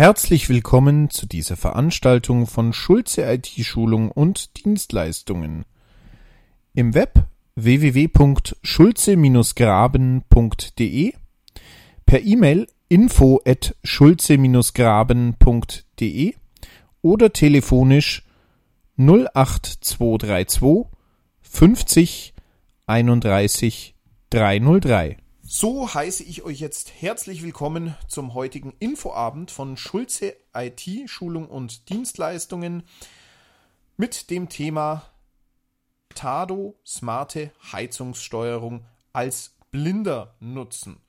Herzlich willkommen zu dieser Veranstaltung von Schulze IT-Schulung und Dienstleistungen. Im Web www.schulze-graben.de, per E-Mail info at schulze-graben.de oder telefonisch 08232 50 31 303. So heiße ich euch jetzt herzlich willkommen zum heutigen Infoabend von Schulze IT Schulung und Dienstleistungen mit dem Thema Tado smarte Heizungssteuerung als Blinder nutzen.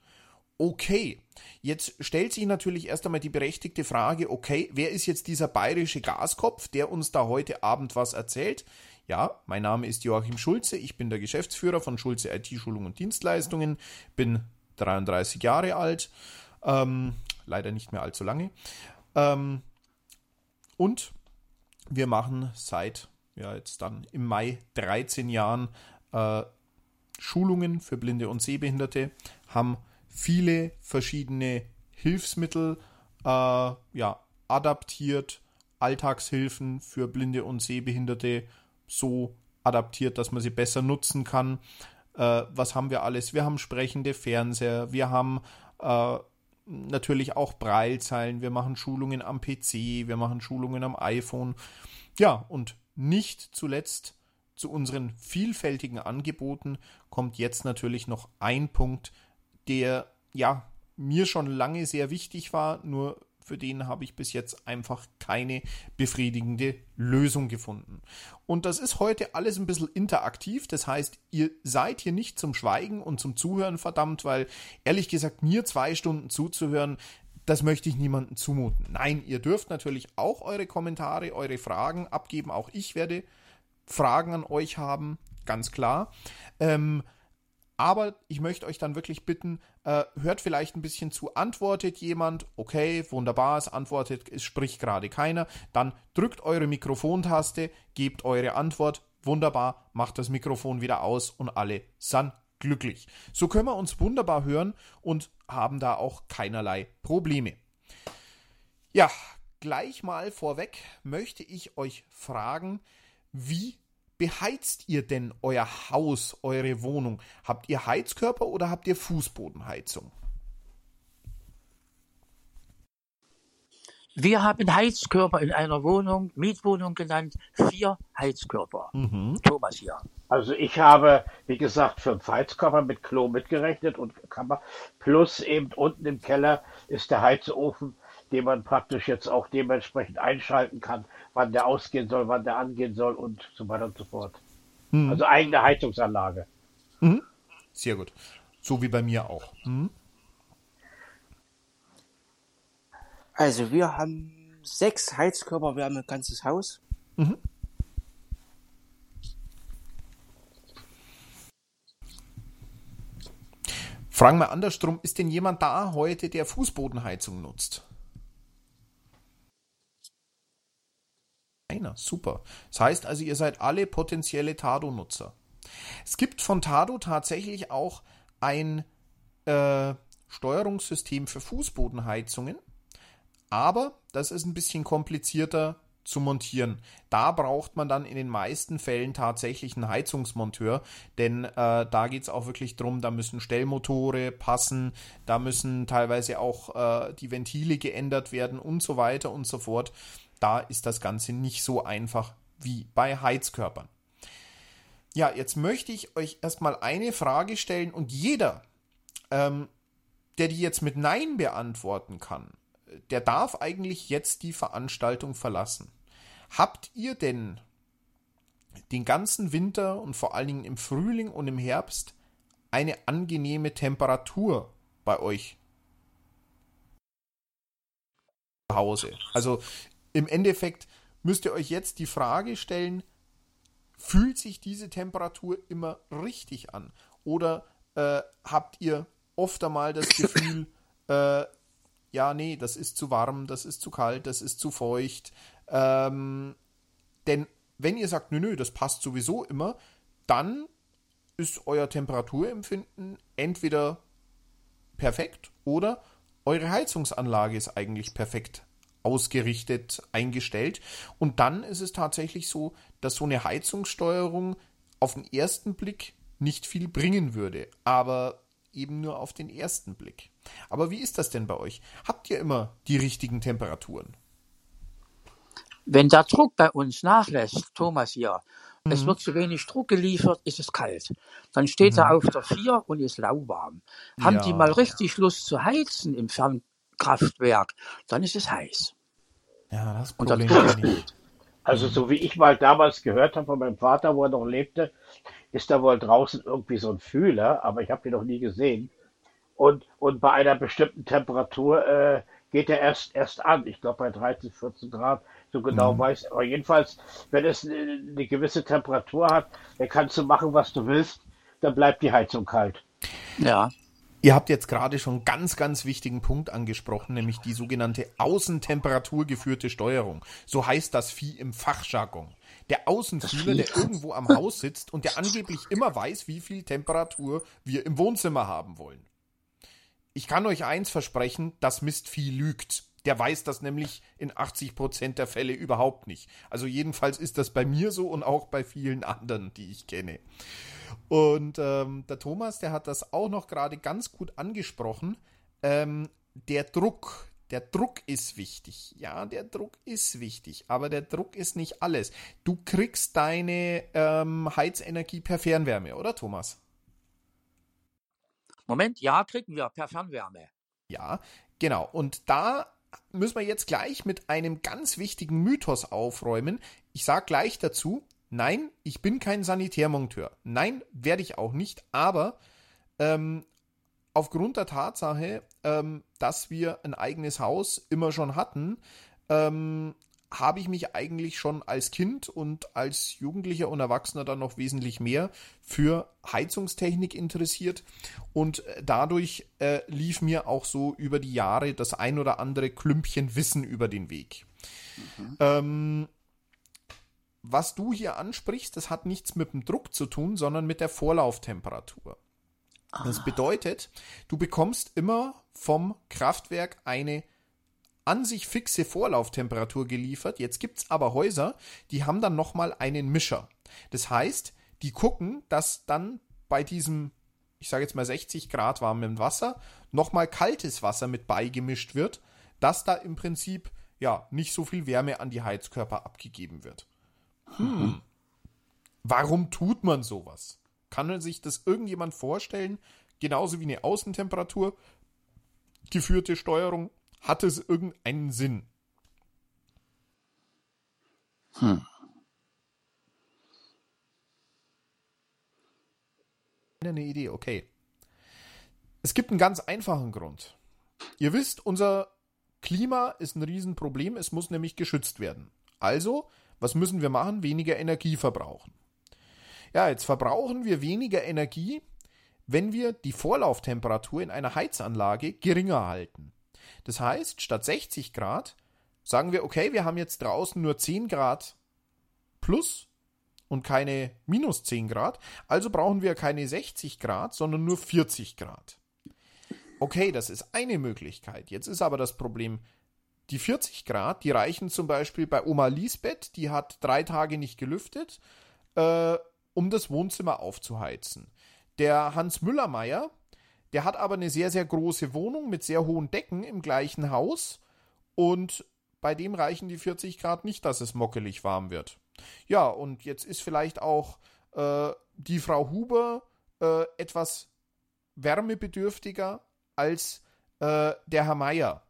Okay, jetzt stellt sich natürlich erst einmal die berechtigte Frage, okay, wer ist jetzt dieser bayerische Gaskopf, der uns da heute Abend was erzählt? Ja, mein Name ist Joachim Schulze, ich bin der Geschäftsführer von Schulze IT-Schulung und Dienstleistungen, bin 33 Jahre alt, ähm, leider nicht mehr allzu lange. Ähm, und wir machen seit ja, jetzt dann im Mai 13 Jahren äh, Schulungen für Blinde und Sehbehinderte, haben viele verschiedene Hilfsmittel äh, ja, adaptiert, Alltagshilfen für Blinde und Sehbehinderte so adaptiert, dass man sie besser nutzen kann. Äh, was haben wir alles? Wir haben sprechende Fernseher, wir haben äh, natürlich auch Braillezeilen, wir machen Schulungen am PC, wir machen Schulungen am iPhone. Ja, und nicht zuletzt zu unseren vielfältigen Angeboten kommt jetzt natürlich noch ein Punkt, der ja mir schon lange sehr wichtig war, nur für den habe ich bis jetzt einfach keine befriedigende Lösung gefunden. Und das ist heute alles ein bisschen interaktiv. Das heißt, ihr seid hier nicht zum Schweigen und zum Zuhören verdammt, weil ehrlich gesagt, mir zwei Stunden zuzuhören, das möchte ich niemandem zumuten. Nein, ihr dürft natürlich auch eure Kommentare, eure Fragen abgeben. Auch ich werde Fragen an euch haben, ganz klar. Ähm, aber ich möchte euch dann wirklich bitten, äh, hört vielleicht ein bisschen zu, antwortet jemand, okay, wunderbar, es antwortet, es spricht gerade keiner, dann drückt eure Mikrofontaste, gebt eure Antwort, wunderbar, macht das Mikrofon wieder aus und alle sind glücklich. So können wir uns wunderbar hören und haben da auch keinerlei Probleme. Ja, gleich mal vorweg möchte ich euch fragen, wie beheizt ihr denn euer Haus, eure Wohnung? Habt ihr Heizkörper oder habt ihr Fußbodenheizung? Wir haben Heizkörper in einer Wohnung, Mietwohnung genannt, vier Heizkörper. Mhm. Thomas hier. Also ich habe, wie gesagt, fünf Heizkörper mit Klo mitgerechnet und Kammer. Plus eben unten im Keller ist der Heizofen, den man praktisch jetzt auch dementsprechend einschalten kann, wann der ausgehen soll, wann der angehen soll und so weiter und so fort. Mhm. Also eigene Heizungsanlage. Mhm. Sehr gut. So wie bei mir auch. Mhm. Also wir haben sechs Heizkörper, wir haben ein ganzes Haus. Mhm. Fragen wir andersrum, ist denn jemand da heute, der Fußbodenheizung nutzt? Einer, super. Das heißt also, ihr seid alle potenzielle Tado-Nutzer. Es gibt von Tado tatsächlich auch ein äh, Steuerungssystem für Fußbodenheizungen, aber das ist ein bisschen komplizierter zu montieren. Da braucht man dann in den meisten Fällen tatsächlich einen Heizungsmonteur, denn äh, da geht es auch wirklich drum, da müssen Stellmotore passen, da müssen teilweise auch äh, die Ventile geändert werden und so weiter und so fort da ist das Ganze nicht so einfach wie bei Heizkörpern. Ja, jetzt möchte ich euch erstmal eine Frage stellen und jeder, ähm, der die jetzt mit Nein beantworten kann, der darf eigentlich jetzt die Veranstaltung verlassen. Habt ihr denn den ganzen Winter und vor allen Dingen im Frühling und im Herbst eine angenehme Temperatur bei euch zu Hause? Also im Endeffekt müsst ihr euch jetzt die Frage stellen, fühlt sich diese Temperatur immer richtig an? Oder äh, habt ihr oft einmal das Gefühl, äh, ja, nee, das ist zu warm, das ist zu kalt, das ist zu feucht. Ähm, denn wenn ihr sagt, nö, nö, das passt sowieso immer, dann ist euer Temperaturempfinden entweder perfekt oder eure Heizungsanlage ist eigentlich perfekt ausgerichtet, eingestellt. Und dann ist es tatsächlich so, dass so eine Heizungssteuerung auf den ersten Blick nicht viel bringen würde, aber eben nur auf den ersten Blick. Aber wie ist das denn bei euch? Habt ihr immer die richtigen Temperaturen? Wenn der Druck bei uns nachlässt, Thomas hier, mhm. es wird zu wenig Druck geliefert, ist es kalt. Dann steht mhm. er auf der 4 und ist lauwarm. Haben ja. die mal richtig Lust zu heizen im Fernkraftwerk, dann ist es heiß. Ja, das Problem und das Also so wie ich mal damals gehört habe von meinem Vater, wo er noch lebte, ist da wohl draußen irgendwie so ein Fühler, aber ich habe den noch nie gesehen. Und, und bei einer bestimmten Temperatur äh, geht er erst, erst an. Ich glaube bei 13, 14 Grad, so genau mhm. weiß. Aber jedenfalls, wenn es eine, eine gewisse Temperatur hat, dann kannst du machen, was du willst, dann bleibt die Heizung kalt. Ja. Ihr habt jetzt gerade schon einen ganz, ganz wichtigen Punkt angesprochen, nämlich die sogenannte außentemperaturgeführte Steuerung. So heißt das Vieh im Fachjargon. Der Außenfühler, der irgendwo am Haus sitzt und der angeblich immer weiß, wie viel Temperatur wir im Wohnzimmer haben wollen. Ich kann euch eins versprechen, das Mistvieh lügt. Der weiß das nämlich in 80% der Fälle überhaupt nicht. Also jedenfalls ist das bei mir so und auch bei vielen anderen, die ich kenne. Und ähm, der Thomas, der hat das auch noch gerade ganz gut angesprochen. Ähm, der Druck, der Druck ist wichtig. Ja, der Druck ist wichtig, aber der Druck ist nicht alles. Du kriegst deine ähm, Heizenergie per Fernwärme, oder Thomas? Moment, ja, kriegen wir per Fernwärme. Ja, genau. Und da müssen wir jetzt gleich mit einem ganz wichtigen Mythos aufräumen. Ich sage gleich dazu, Nein, ich bin kein Sanitärmonteur. Nein, werde ich auch nicht. Aber ähm, aufgrund der Tatsache, ähm, dass wir ein eigenes Haus immer schon hatten, ähm, habe ich mich eigentlich schon als Kind und als Jugendlicher und Erwachsener dann noch wesentlich mehr für Heizungstechnik interessiert und äh, dadurch äh, lief mir auch so über die Jahre das ein oder andere Klümpchen Wissen über den Weg. Mhm. Ähm, was du hier ansprichst, das hat nichts mit dem Druck zu tun, sondern mit der Vorlauftemperatur. Das ah. bedeutet, du bekommst immer vom Kraftwerk eine an sich fixe Vorlauftemperatur geliefert. Jetzt gibt es aber Häuser, die haben dann nochmal einen Mischer. Das heißt, die gucken, dass dann bei diesem, ich sage jetzt mal 60 Grad warmem Wasser, nochmal kaltes Wasser mit beigemischt wird, dass da im Prinzip ja nicht so viel Wärme an die Heizkörper abgegeben wird. Hm. Warum tut man sowas? Kann sich das irgendjemand vorstellen? Genauso wie eine Außentemperatur geführte Steuerung. Hat es irgendeinen Sinn? Hm. Eine Idee, okay. Es gibt einen ganz einfachen Grund. Ihr wisst, unser Klima ist ein Riesenproblem, es muss nämlich geschützt werden. Also was müssen wir machen? Weniger Energie verbrauchen. Ja, jetzt verbrauchen wir weniger Energie, wenn wir die Vorlauftemperatur in einer Heizanlage geringer halten. Das heißt, statt 60 Grad sagen wir, okay, wir haben jetzt draußen nur 10 Grad plus und keine minus 10 Grad, also brauchen wir keine 60 Grad, sondern nur 40 Grad. Okay, das ist eine Möglichkeit. Jetzt ist aber das Problem, die 40 Grad, die reichen zum Beispiel bei Oma Lisbeth, die hat drei Tage nicht gelüftet, äh, um das Wohnzimmer aufzuheizen. Der Hans Müllermeier, der hat aber eine sehr, sehr große Wohnung mit sehr hohen Decken im gleichen Haus und bei dem reichen die 40 Grad nicht, dass es mockelig warm wird. Ja, und jetzt ist vielleicht auch äh, die Frau Huber äh, etwas wärmebedürftiger als äh, der Herr Meier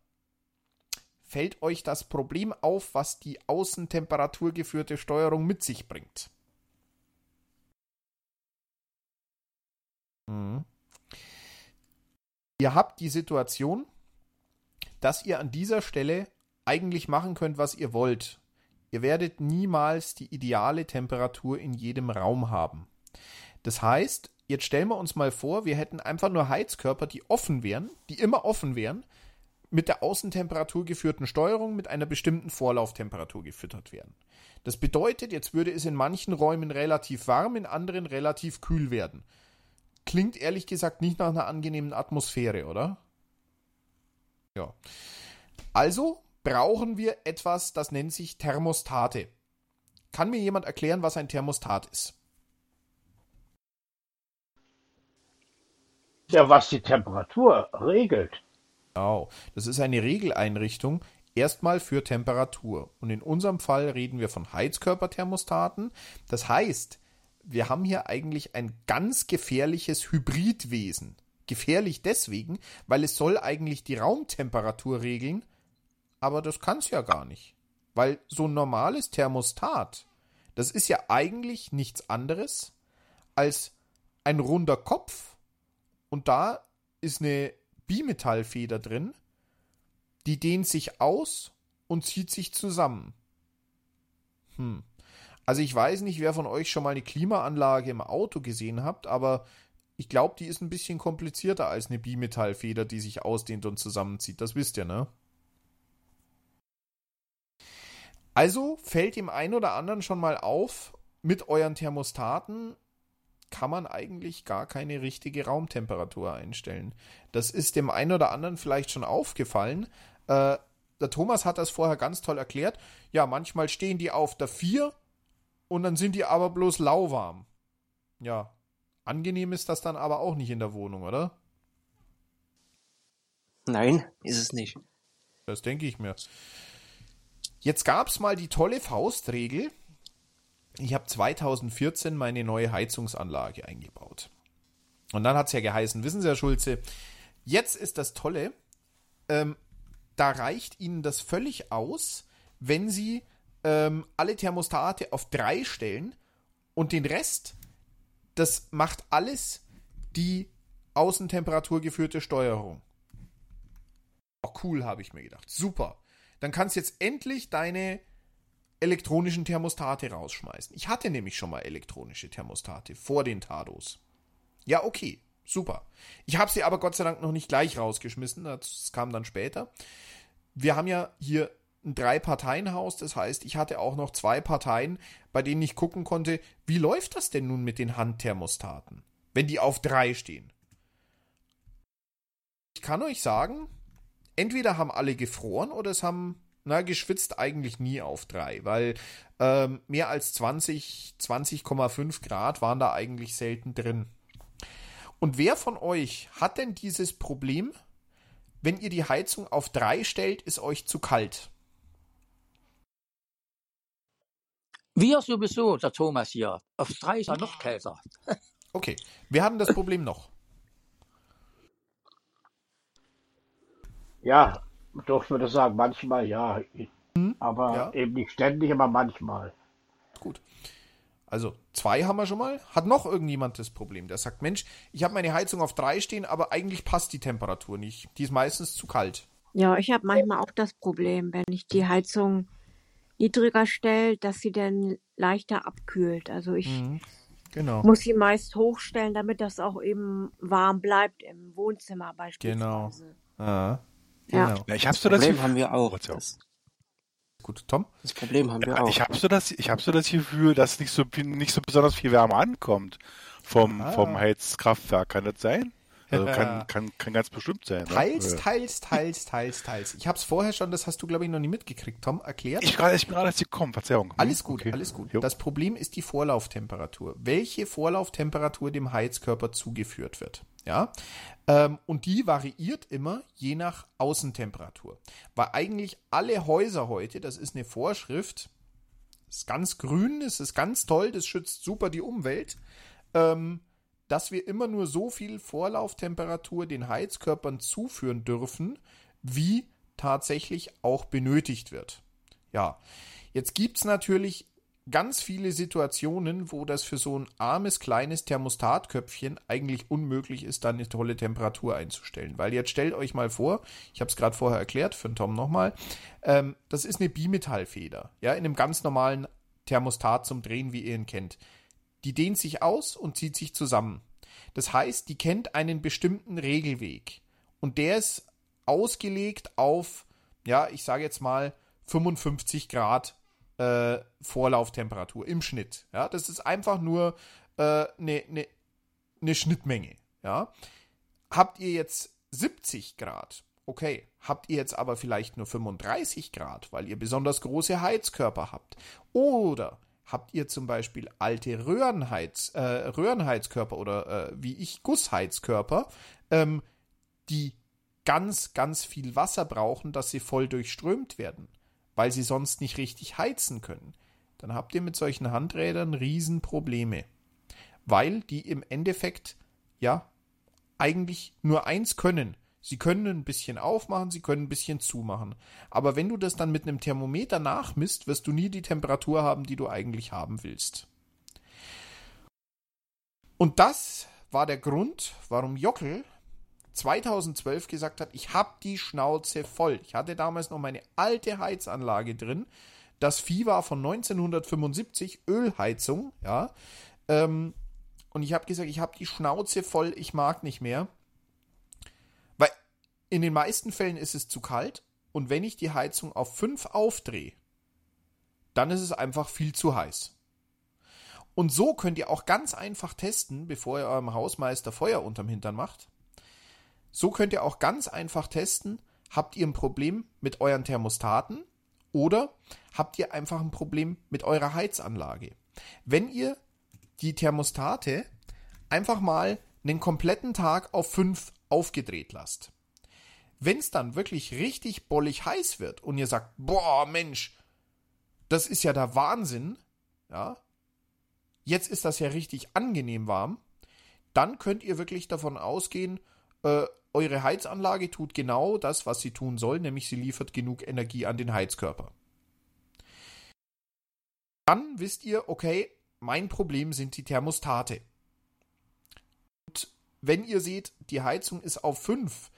fällt euch das Problem auf, was die außentemperaturgeführte Steuerung mit sich bringt. Mhm. Ihr habt die Situation, dass ihr an dieser Stelle eigentlich machen könnt, was ihr wollt. Ihr werdet niemals die ideale Temperatur in jedem Raum haben. Das heißt, jetzt stellen wir uns mal vor, wir hätten einfach nur Heizkörper, die offen wären, die immer offen wären, mit der Außentemperatur geführten Steuerung mit einer bestimmten Vorlauftemperatur gefüttert werden. Das bedeutet, jetzt würde es in manchen Räumen relativ warm, in anderen relativ kühl werden. Klingt ehrlich gesagt nicht nach einer angenehmen Atmosphäre, oder? Ja. Also brauchen wir etwas, das nennt sich Thermostate. Kann mir jemand erklären, was ein Thermostat ist? Ja, was die Temperatur regelt. Genau. Das ist eine Regeleinrichtung, erstmal für Temperatur. Und in unserem Fall reden wir von Heizkörperthermostaten. Das heißt, wir haben hier eigentlich ein ganz gefährliches Hybridwesen. Gefährlich deswegen, weil es soll eigentlich die Raumtemperatur regeln, aber das kann es ja gar nicht. Weil so ein normales Thermostat, das ist ja eigentlich nichts anderes als ein runder Kopf und da ist eine Bimetallfeder drin, die dehnt sich aus und zieht sich zusammen. Hm. Also ich weiß nicht, wer von euch schon mal eine Klimaanlage im Auto gesehen habt, aber ich glaube, die ist ein bisschen komplizierter als eine Bimetallfeder, die sich ausdehnt und zusammenzieht. Das wisst ihr, ne? Also fällt dem einen oder anderen schon mal auf, mit euren Thermostaten kann man eigentlich gar keine richtige Raumtemperatur einstellen. Das ist dem einen oder anderen vielleicht schon aufgefallen. Äh, der Thomas hat das vorher ganz toll erklärt. Ja, manchmal stehen die auf der 4 und dann sind die aber bloß lauwarm. Ja, angenehm ist das dann aber auch nicht in der Wohnung, oder? Nein, ist es nicht. Das denke ich mir. Jetzt gab es mal die tolle Faustregel. Ich habe 2014 meine neue Heizungsanlage eingebaut. Und dann hat es ja geheißen, wissen Sie, Herr Schulze, jetzt ist das Tolle, ähm, da reicht Ihnen das völlig aus, wenn Sie ähm, alle Thermostate auf drei stellen und den Rest, das macht alles die Außentemperatur geführte Steuerung. Oh, cool, habe ich mir gedacht. Super. Dann kannst du jetzt endlich deine elektronischen Thermostate rausschmeißen. Ich hatte nämlich schon mal elektronische Thermostate vor den Tados. Ja, okay, super. Ich habe sie aber Gott sei Dank noch nicht gleich rausgeschmissen, das kam dann später. Wir haben ja hier ein Drei-Parteien-Haus. Das heißt, ich hatte auch noch zwei Parteien, bei denen ich gucken konnte, wie läuft das denn nun mit den Handthermostaten, wenn die auf drei stehen. Ich kann euch sagen, entweder haben alle gefroren oder es haben, na, geschwitzt eigentlich nie auf drei, weil ähm, mehr als 20, 20,5 Grad waren da eigentlich selten drin. Und wer von euch hat denn dieses Problem, wenn ihr die Heizung auf drei stellt, ist euch zu kalt? Wir sowieso, der Thomas hier. Auf drei ist er noch kälter. Okay, wir haben das Problem noch. Ja, durften wir das sagen, manchmal ja. Hm, aber ja. eben nicht ständig, aber manchmal. Gut. Also zwei haben wir schon mal. Hat noch irgendjemand das Problem, der sagt, Mensch, ich habe meine Heizung auf drei stehen, aber eigentlich passt die Temperatur nicht. Die ist meistens zu kalt. Ja, ich habe manchmal auch das Problem, wenn ich die Heizung niedriger stelle, dass sie dann leichter abkühlt. Also ich mhm, genau. muss sie meist hochstellen, damit das auch eben warm bleibt im Wohnzimmer beispielsweise. Genau. Ah, genau. Ja. ja. ich habe so das Problem haben wir auch. Das, Gut, Tom? Das Problem haben wir ja, auch. Ich habe so das, ich habe so das Gefühl, dass nicht so nicht so besonders viel Wärme ankommt vom ah. vom Heizkraftwerk. Kann das sein? Also kann, kann, kann ganz bestimmt sein. Ne? Teils, teils, teils, teils, teils. Ich habe es vorher schon, das hast du, glaube ich, noch nie mitgekriegt, Tom, erklärt. Ich, ich bin gerade erst gekommen, Verzeihung. Alles gut, okay. alles gut. Jo. Das Problem ist die Vorlauftemperatur. Welche Vorlauftemperatur dem Heizkörper zugeführt wird. Ja, ähm, und die variiert immer je nach Außentemperatur. Weil eigentlich alle Häuser heute, das ist eine Vorschrift, ist ganz grün, es ist ganz toll, das schützt super die Umwelt. Ähm, dass wir immer nur so viel Vorlauftemperatur den Heizkörpern zuführen dürfen, wie tatsächlich auch benötigt wird. Ja, jetzt gibt es natürlich ganz viele Situationen, wo das für so ein armes kleines Thermostatköpfchen eigentlich unmöglich ist, da eine tolle Temperatur einzustellen. Weil jetzt stellt euch mal vor, ich habe es gerade vorher erklärt, für den Tom nochmal, ähm, das ist eine Bimetallfeder, ja, in einem ganz normalen Thermostat zum Drehen, wie ihr ihn kennt. Die dehnt sich aus und zieht sich zusammen. Das heißt, die kennt einen bestimmten Regelweg. Und der ist ausgelegt auf, ja, ich sage jetzt mal 55 Grad äh, Vorlauftemperatur im Schnitt. Ja, das ist einfach nur eine äh, ne, ne, ne Schnittmenge. Ja. Habt ihr jetzt 70 Grad okay, habt ihr jetzt aber vielleicht nur 35 Grad, weil ihr besonders große Heizkörper habt? Oder habt ihr zum Beispiel alte Röhrenheiz, äh, Röhrenheizkörper oder äh, wie ich Gussheizkörper, ähm, die ganz, ganz viel Wasser brauchen, dass sie voll durchströmt werden, weil sie sonst nicht richtig heizen können, dann habt ihr mit solchen Handrädern Riesenprobleme. Weil die im Endeffekt, ja, eigentlich nur eins können. Sie können ein bisschen aufmachen, sie können ein bisschen zumachen. Aber wenn du das dann mit einem Thermometer nachmisst, wirst du nie die Temperatur haben, die du eigentlich haben willst. Und das war der Grund, warum Jockel 2012 gesagt hat, ich habe die Schnauze voll. Ich hatte damals noch meine alte Heizanlage drin. Das Vieh war von 1975, Ölheizung, ja. Ähm, und ich habe gesagt, ich habe die Schnauze voll, ich mag nicht mehr. In den meisten Fällen ist es zu kalt und wenn ich die Heizung auf 5 aufdrehe, dann ist es einfach viel zu heiß. Und so könnt ihr auch ganz einfach testen, bevor ihr eurem Hausmeister Feuer unterm Hintern macht. So könnt ihr auch ganz einfach testen, habt ihr ein Problem mit euren Thermostaten oder habt ihr einfach ein Problem mit eurer Heizanlage. Wenn ihr die Thermostate einfach mal einen kompletten Tag auf 5 aufgedreht lasst. Wenn es dann wirklich richtig bollig heiß wird und ihr sagt, boah, Mensch, das ist ja der Wahnsinn, ja, jetzt ist das ja richtig angenehm warm, dann könnt ihr wirklich davon ausgehen, äh, eure Heizanlage tut genau das, was sie tun soll, nämlich sie liefert genug Energie an den Heizkörper. Dann wisst ihr, okay, mein Problem sind die Thermostate. Und wenn ihr seht, die Heizung ist auf 5,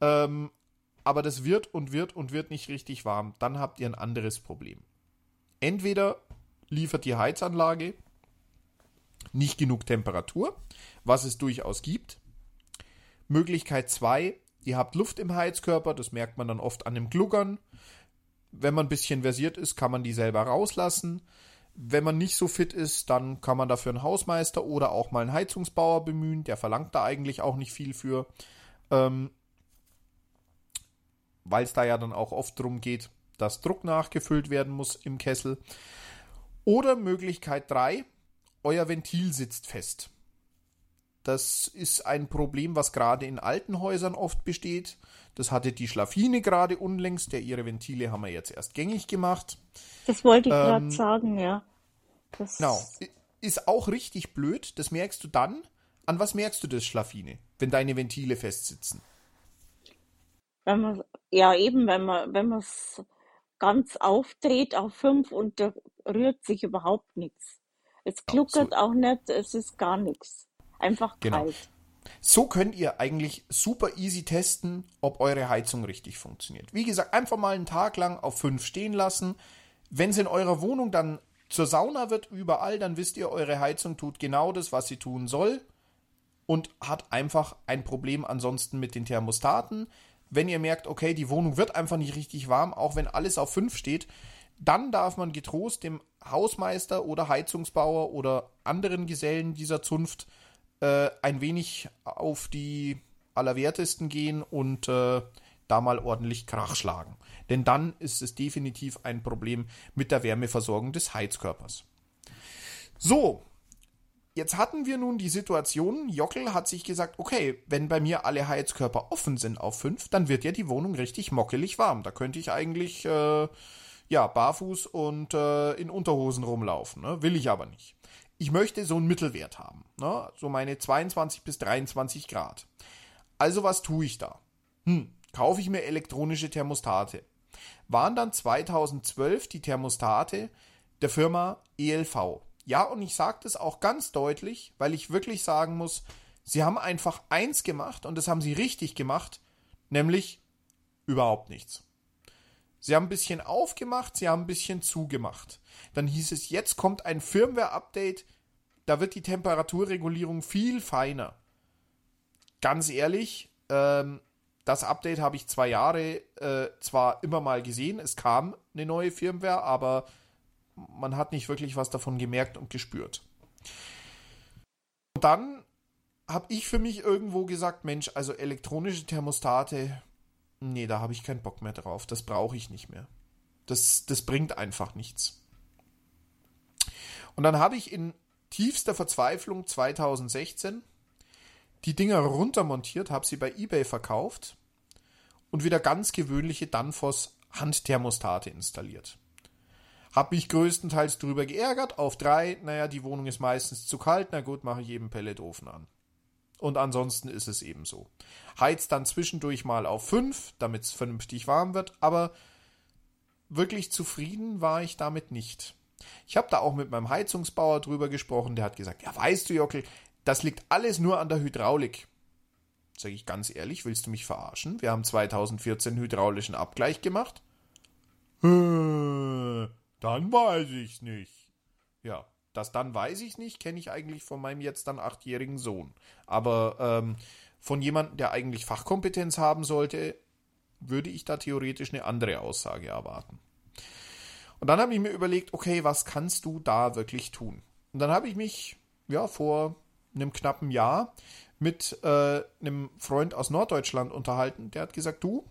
ähm, aber das wird und wird und wird nicht richtig warm, dann habt ihr ein anderes Problem. Entweder liefert die Heizanlage nicht genug Temperatur, was es durchaus gibt, Möglichkeit 2, ihr habt Luft im Heizkörper, das merkt man dann oft an dem Gluggern. Wenn man ein bisschen versiert ist, kann man die selber rauslassen. Wenn man nicht so fit ist, dann kann man dafür einen Hausmeister oder auch mal einen Heizungsbauer bemühen. Der verlangt da eigentlich auch nicht viel für. Ähm, Weil es da ja dann auch oft darum geht, dass Druck nachgefüllt werden muss im Kessel. Oder Möglichkeit 3, euer Ventil sitzt fest. Das ist ein Problem, was gerade in alten Häusern oft besteht. Das hatte die Schlafine gerade unlängst. Der ihre Ventile haben wir jetzt erst gängig gemacht. Das wollte ich ähm, gerade sagen, ja. Das genau. Ist auch richtig blöd. Das merkst du dann. An was merkst du das, Schlafine, wenn deine Ventile festsitzen? Wenn man, ja, eben, wenn man, wenn man es ganz aufdreht auf fünf und da rührt sich überhaupt nichts. Es kluckert auch, nicht, es ist gar nichts. Einfach genau. kalt. So könnt ihr eigentlich super easy testen, ob eure Heizung richtig funktioniert. Wie gesagt, einfach mal einen Tag lang auf 5 stehen lassen. Wenn es in eurer Wohnung dann zur Sauna wird, überall, dann wisst ihr, eure Heizung tut genau das, was sie tun soll und hat einfach ein Problem ansonsten mit den Thermostaten. Wenn ihr merkt, okay, die Wohnung wird einfach nicht richtig warm, auch wenn alles auf 5 steht, dann darf man getrost dem Hausmeister oder Heizungsbauer oder anderen Gesellen dieser Zunft äh, ein wenig auf die Allerwertesten gehen und äh, da mal ordentlich Krach schlagen. Denn dann ist es definitiv ein Problem mit der Wärmeversorgung des Heizkörpers. So, jetzt hatten wir nun die Situation, Jockel hat sich gesagt, okay, wenn bei mir alle Heizkörper offen sind auf 5, dann wird ja die Wohnung richtig mockelig warm. Da könnte ich eigentlich äh, ja barfuß und äh, in Unterhosen rumlaufen. Ne? Will ich aber nicht ich möchte so einen Mittelwert haben. Ne? So meine 22 bis 23 Grad. Also was tue ich da? Hm, kaufe ich mir elektronische Thermostate. Waren dann 2012 die Thermostate der Firma ELV. Ja, und ich sage das auch ganz deutlich, weil ich wirklich sagen muss, sie haben einfach eins gemacht und das haben sie richtig gemacht, nämlich überhaupt nichts. Sie haben ein bisschen aufgemacht, sie haben ein bisschen zugemacht. Dann hieß es, jetzt kommt ein Firmware-Update, da wird die Temperaturregulierung viel feiner. Ganz ehrlich, ähm, das Update habe ich zwei Jahre äh, zwar immer mal gesehen, es kam eine neue Firmware, aber man hat nicht wirklich was davon gemerkt und gespürt. Und dann habe ich für mich irgendwo gesagt, Mensch, also elektronische Thermostate nee, da habe ich keinen Bock mehr drauf. Das brauche ich nicht mehr. Das, das bringt einfach nichts. Und dann habe ich in tiefster Verzweiflung 2016 die Dinger runtermontiert, habe sie bei eBay verkauft und wieder ganz gewöhnliche Danfoss Handthermostate installiert. Hab mich größtenteils drüber geärgert. Auf drei, naja, die Wohnung ist meistens zu kalt, na gut, mache ich eben Pelletofen an. Und ansonsten ist es eben so. Heizt dann zwischendurch mal auf fünf, damit es vernünftig warm wird, aber wirklich zufrieden war ich damit nicht. Ich habe da auch mit meinem Heizungsbauer drüber gesprochen, der hat gesagt, ja weißt du Jockel, das liegt alles nur an der Hydraulik. Sag ich ganz ehrlich, willst du mich verarschen? Wir haben 2014 hydraulischen Abgleich gemacht. Dann weiß ich's nicht. Ja, das dann weiß ich nicht, kenne ich eigentlich von meinem jetzt dann achtjährigen Sohn. Aber ähm, von jemandem, der eigentlich Fachkompetenz haben sollte, würde ich da theoretisch eine andere Aussage erwarten. Und dann habe ich mir überlegt, okay, was kannst du da wirklich tun? Und dann habe ich mich, ja, vor einem knappen Jahr mit äh, einem Freund aus Norddeutschland unterhalten. Der hat gesagt, du,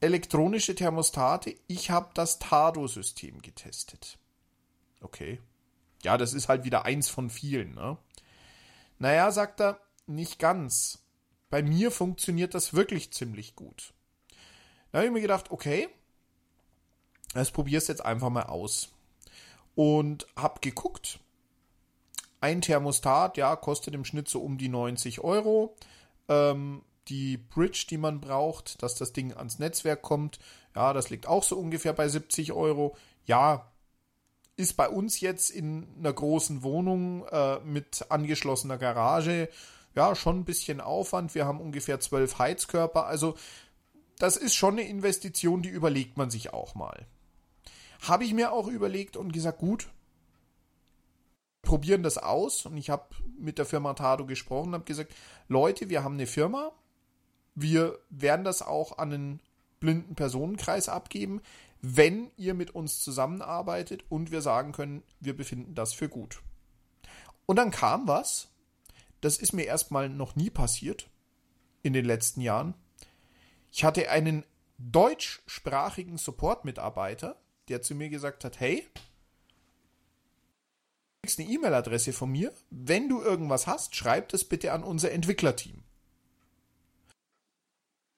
elektronische Thermostate, ich habe das Tado-System getestet. Okay. Ja, das ist halt wieder eins von vielen, ne? Naja, sagt er, nicht ganz. Bei mir funktioniert das wirklich ziemlich gut. Da habe ich mir gedacht, okay, das probier's jetzt einfach mal aus. Und hab geguckt. Ein Thermostat, ja, kostet im Schnitt so um die 90 Euro. Ähm, die Bridge, die man braucht, dass das Ding ans Netzwerk kommt, ja, das liegt auch so ungefähr bei 70 Euro. Ja, ist bei uns jetzt in einer großen Wohnung äh, mit angeschlossener Garage ja schon ein bisschen Aufwand. Wir haben ungefähr zwölf Heizkörper, also das ist schon eine Investition, die überlegt man sich auch mal. Habe ich mir auch überlegt und gesagt, gut, probieren das aus. Und ich habe mit der Firma Tado gesprochen und habe gesagt, Leute, wir haben eine Firma, wir werden das auch an einen blinden Personenkreis abgeben, wenn ihr mit uns zusammenarbeitet und wir sagen können, wir befinden das für gut. Und dann kam was, das ist mir erstmal noch nie passiert in den letzten Jahren. Ich hatte einen deutschsprachigen Support-Mitarbeiter, der zu mir gesagt hat, hey, du kriegst eine E-Mail-Adresse von mir. Wenn du irgendwas hast, schreib das bitte an unser Entwicklerteam.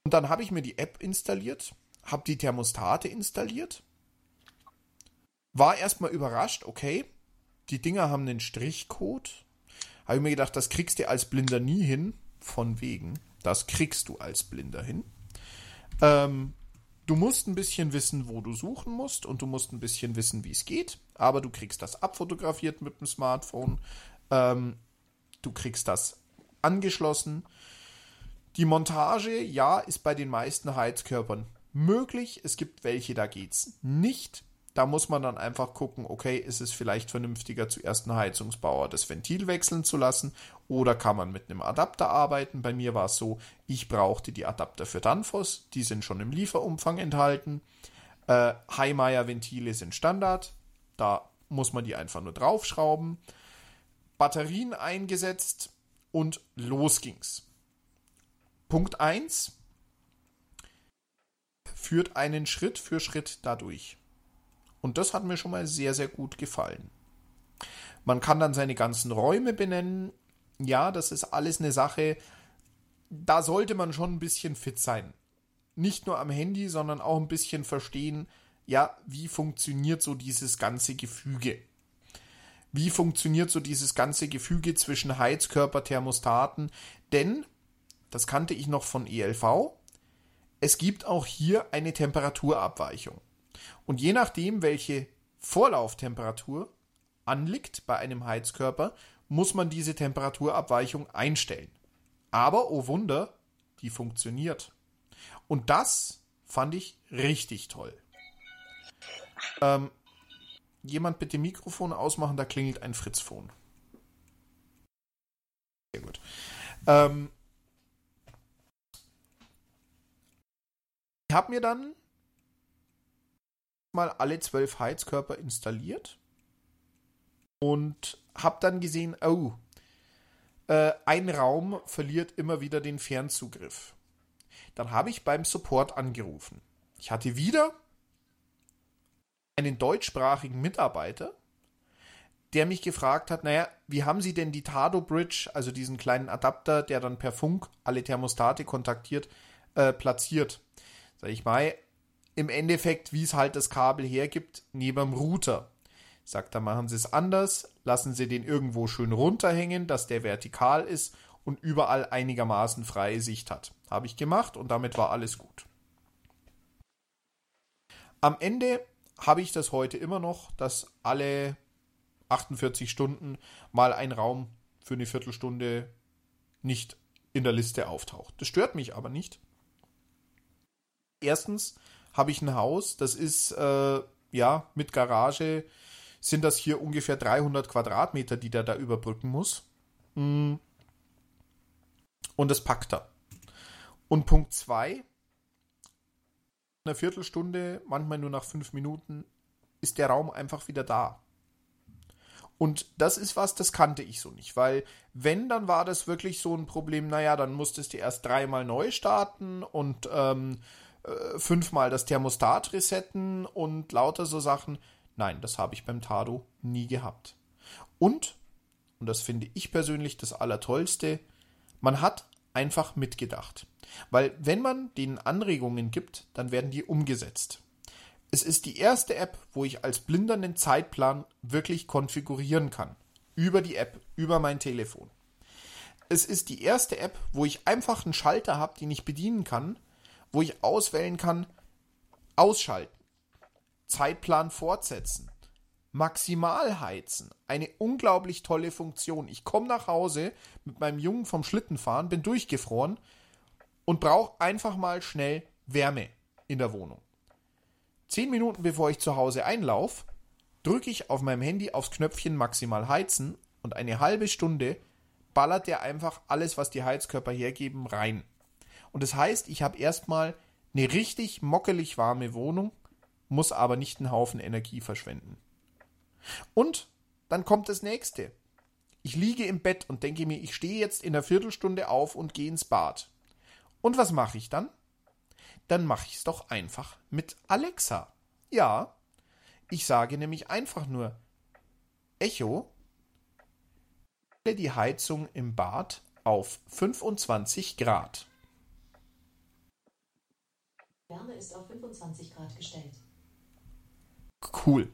Und dann habe ich mir die App installiert, habe die Thermostate installiert, war erstmal überrascht, okay, die Dinger haben einen Strichcode. Habe ich mir gedacht, das kriegst du als Blinder nie hin. Von wegen, das kriegst du als Blinder hin. Ähm, du musst ein bisschen wissen, wo du suchen musst und du musst ein bisschen wissen, wie es geht. Aber du kriegst das abfotografiert mit dem Smartphone. Ähm, du kriegst das angeschlossen. Die Montage, ja, ist bei den meisten Heizkörpern möglich. Es gibt welche, da geht's nicht. Da muss man dann einfach gucken, okay, ist es vielleicht vernünftiger, zuerst einen Heizungsbauer das Ventil wechseln zu lassen oder kann man mit einem Adapter arbeiten? Bei mir war es so, ich brauchte die Adapter für Danfoss, die sind schon im Lieferumfang enthalten. Äh, Heimeyer Ventile sind Standard, da muss man die einfach nur draufschrauben. Batterien eingesetzt und los ging's. Punkt 1 führt einen Schritt für Schritt dadurch. Und das hat mir schon mal sehr, sehr gut gefallen. Man kann dann seine ganzen Räume benennen. Ja, das ist alles eine Sache, da sollte man schon ein bisschen fit sein. Nicht nur am Handy, sondern auch ein bisschen verstehen, ja, wie funktioniert so dieses ganze Gefüge? Wie funktioniert so dieses ganze Gefüge zwischen Heizkörper, Thermostaten? Denn das kannte ich noch von ELV. Es gibt auch hier eine Temperaturabweichung. Und je nachdem, welche Vorlauftemperatur anliegt bei einem Heizkörper, muss man diese Temperaturabweichung einstellen. Aber, oh Wunder, die funktioniert. Und das fand ich richtig toll. Ähm, jemand bitte Mikrofon ausmachen, da klingelt ein Fritzphone. Sehr gut. Ähm, habe mir dann mal alle zwölf Heizkörper installiert und habe dann gesehen, oh, äh, ein Raum verliert immer wieder den Fernzugriff. dann habe ich beim Support angerufen. Ich hatte wieder einen deutschsprachigen Mitarbeiter, der mich gefragt hat, naja, wie haben Sie denn die Tado Bridge, also diesen kleinen Adapter, der dann per Funk alle Thermostate kontaktiert, äh, platziert? Sag ich mal, im Endeffekt, wie es halt das Kabel hergibt, neben dem Router. Sagt er, machen Sie es anders, lassen Sie den irgendwo schön runterhängen, dass der vertikal ist und überall einigermaßen freie Sicht hat. Habe ich gemacht und damit war alles gut. Am Ende habe ich das heute immer noch, dass alle 48 Stunden mal ein Raum für eine Viertelstunde nicht in der Liste auftaucht. Das stört mich aber nicht. Erstens habe ich ein Haus, das ist äh, ja mit Garage sind das hier ungefähr 300 Quadratmeter, die der da überbrücken muss. Mm. Und das packt er. Und Punkt 2, eine Viertelstunde, manchmal nur nach fünf Minuten, ist der Raum einfach wieder da. Und das ist was, das kannte ich so nicht, weil wenn, dann war das wirklich so ein Problem, naja, dann musstest du erst dreimal neu starten und ähm, äh, fünfmal das Thermostat resetten und lauter so Sachen. Nein, das habe ich beim Tado nie gehabt. Und, und das finde ich persönlich das Allertollste, man hat einfach mitgedacht. Weil wenn man denen Anregungen gibt, dann werden die umgesetzt. Es ist die erste App, wo ich als Blinder einen Zeitplan wirklich konfigurieren kann. Über die App, über mein Telefon. Es ist die erste App, wo ich einfach einen Schalter habe, den ich bedienen kann, wo ich auswählen kann, ausschalten, Zeitplan fortsetzen, maximal heizen. Eine unglaublich tolle Funktion. Ich komme nach Hause mit meinem Jungen vom Schlittenfahren, bin durchgefroren und brauche einfach mal schnell Wärme in der Wohnung. Zehn Minuten bevor ich zu Hause einlaufe, drücke ich auf meinem Handy aufs Knöpfchen maximal heizen und eine halbe Stunde ballert der einfach alles, was die Heizkörper hergeben, rein. Und das heißt, ich habe erstmal eine richtig mockelig warme Wohnung, muss aber nicht einen Haufen Energie verschwenden. Und dann kommt das nächste. Ich liege im Bett und denke mir, ich stehe jetzt in einer Viertelstunde auf und gehe ins Bad. Und was mache ich dann? dann mache ich es doch einfach mit Alexa. Ja, ich sage nämlich einfach nur Echo, die Heizung im Bad auf 25 Grad. Wärme ist auf 25 Grad gestellt. Cool.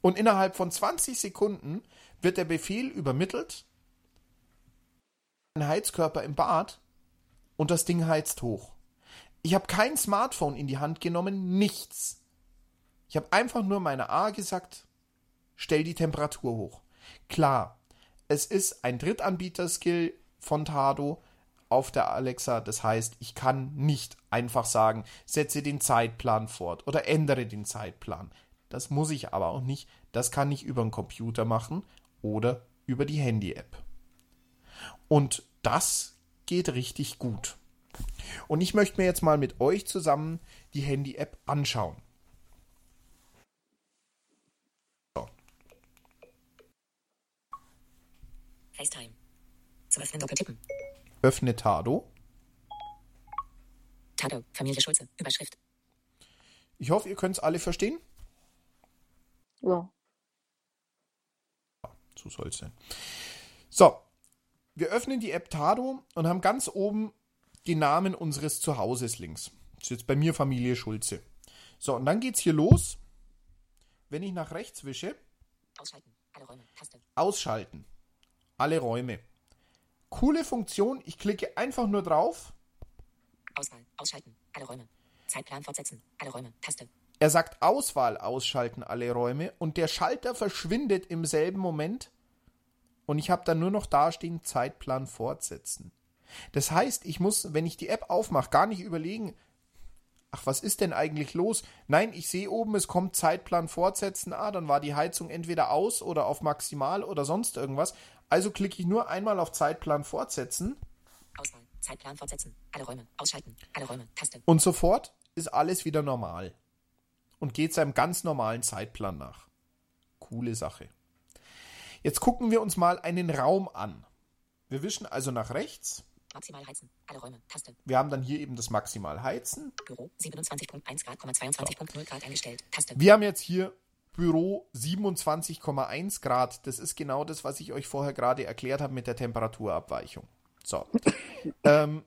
Und innerhalb von 20 Sekunden wird der Befehl übermittelt. Ein Heizkörper im Bad und das Ding heizt hoch. Ich habe kein Smartphone in die Hand genommen, nichts. Ich habe einfach nur meiner A gesagt, stell die Temperatur hoch. Klar, es ist ein Drittanbieter-Skill von Tado auf der Alexa. Das heißt, ich kann nicht einfach sagen, setze den Zeitplan fort oder ändere den Zeitplan. Das muss ich aber auch nicht. Das kann ich über den Computer machen oder über die Handy-App. Und das geht richtig gut. Und ich möchte mir jetzt mal mit euch zusammen die Handy-App anschauen. So. FaceTime. Zum Öffnen doppeltippen. Öffne Tado. Tado, Familie Schulze, Überschrift. Ich hoffe, ihr könnt es alle verstehen. Ja. So soll es sein. So, wir öffnen die App Tado und haben ganz oben den Namen unseres Zuhauses links. Das ist jetzt bei mir Familie Schulze. So, und dann geht's hier los. Wenn ich nach rechts wische. Ausschalten. Alle Räume. Taste. Ausschalten. Alle Räume. Coole Funktion. Ich klicke einfach nur drauf. Auswahl. Ausschalten. Alle Räume. Zeitplan fortsetzen. Alle Räume. Taste. Er sagt Auswahl ausschalten alle Räume und der Schalter verschwindet im selben Moment und ich habe dann nur noch dastehen Zeitplan fortsetzen. Das heißt, ich muss, wenn ich die App aufmache, gar nicht überlegen, ach, was ist denn eigentlich los? Nein, ich sehe oben, es kommt Zeitplan fortsetzen. Ah, dann war die Heizung entweder aus oder auf maximal oder sonst irgendwas. Also klicke ich nur einmal auf Zeitplan fortsetzen. Auswahl. Zeitplan fortsetzen. Alle Räume. Ausschalten. Alle Räume. Taste. Und sofort ist alles wieder normal. Und geht seinem ganz normalen Zeitplan nach. Coole Sache. Jetzt gucken wir uns mal einen Raum an. Wir wischen also nach rechts Maximal heizen. Alle Räume. Taste. Wir haben dann hier eben das Maximal heizen. Büro 27.1 Grad, 22.0 Grad eingestellt. Taste. Wir haben jetzt hier Büro 27,1 Grad. Das ist genau das, was ich euch vorher gerade erklärt habe mit der Temperaturabweichung. So. ähm,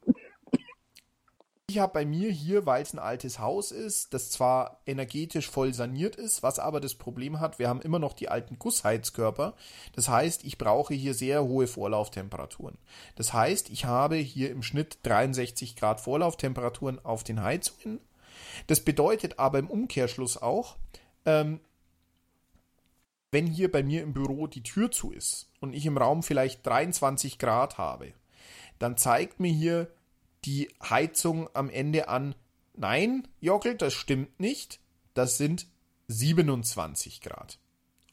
ich habe bei mir hier, weil es ein altes Haus ist, das zwar energetisch voll saniert ist, was aber das Problem hat, wir haben immer noch die alten Gussheizkörper. Das heißt, ich brauche hier sehr hohe Vorlauftemperaturen. Das heißt, ich habe hier im Schnitt 63 Grad Vorlauftemperaturen auf den Heizungen. Das bedeutet aber im Umkehrschluss auch, ähm, wenn hier bei mir im Büro die Tür zu ist und ich im Raum vielleicht 23 Grad habe, dann zeigt mir hier die Heizung am Ende an, nein, Jockel, das stimmt nicht, das sind 27 Grad.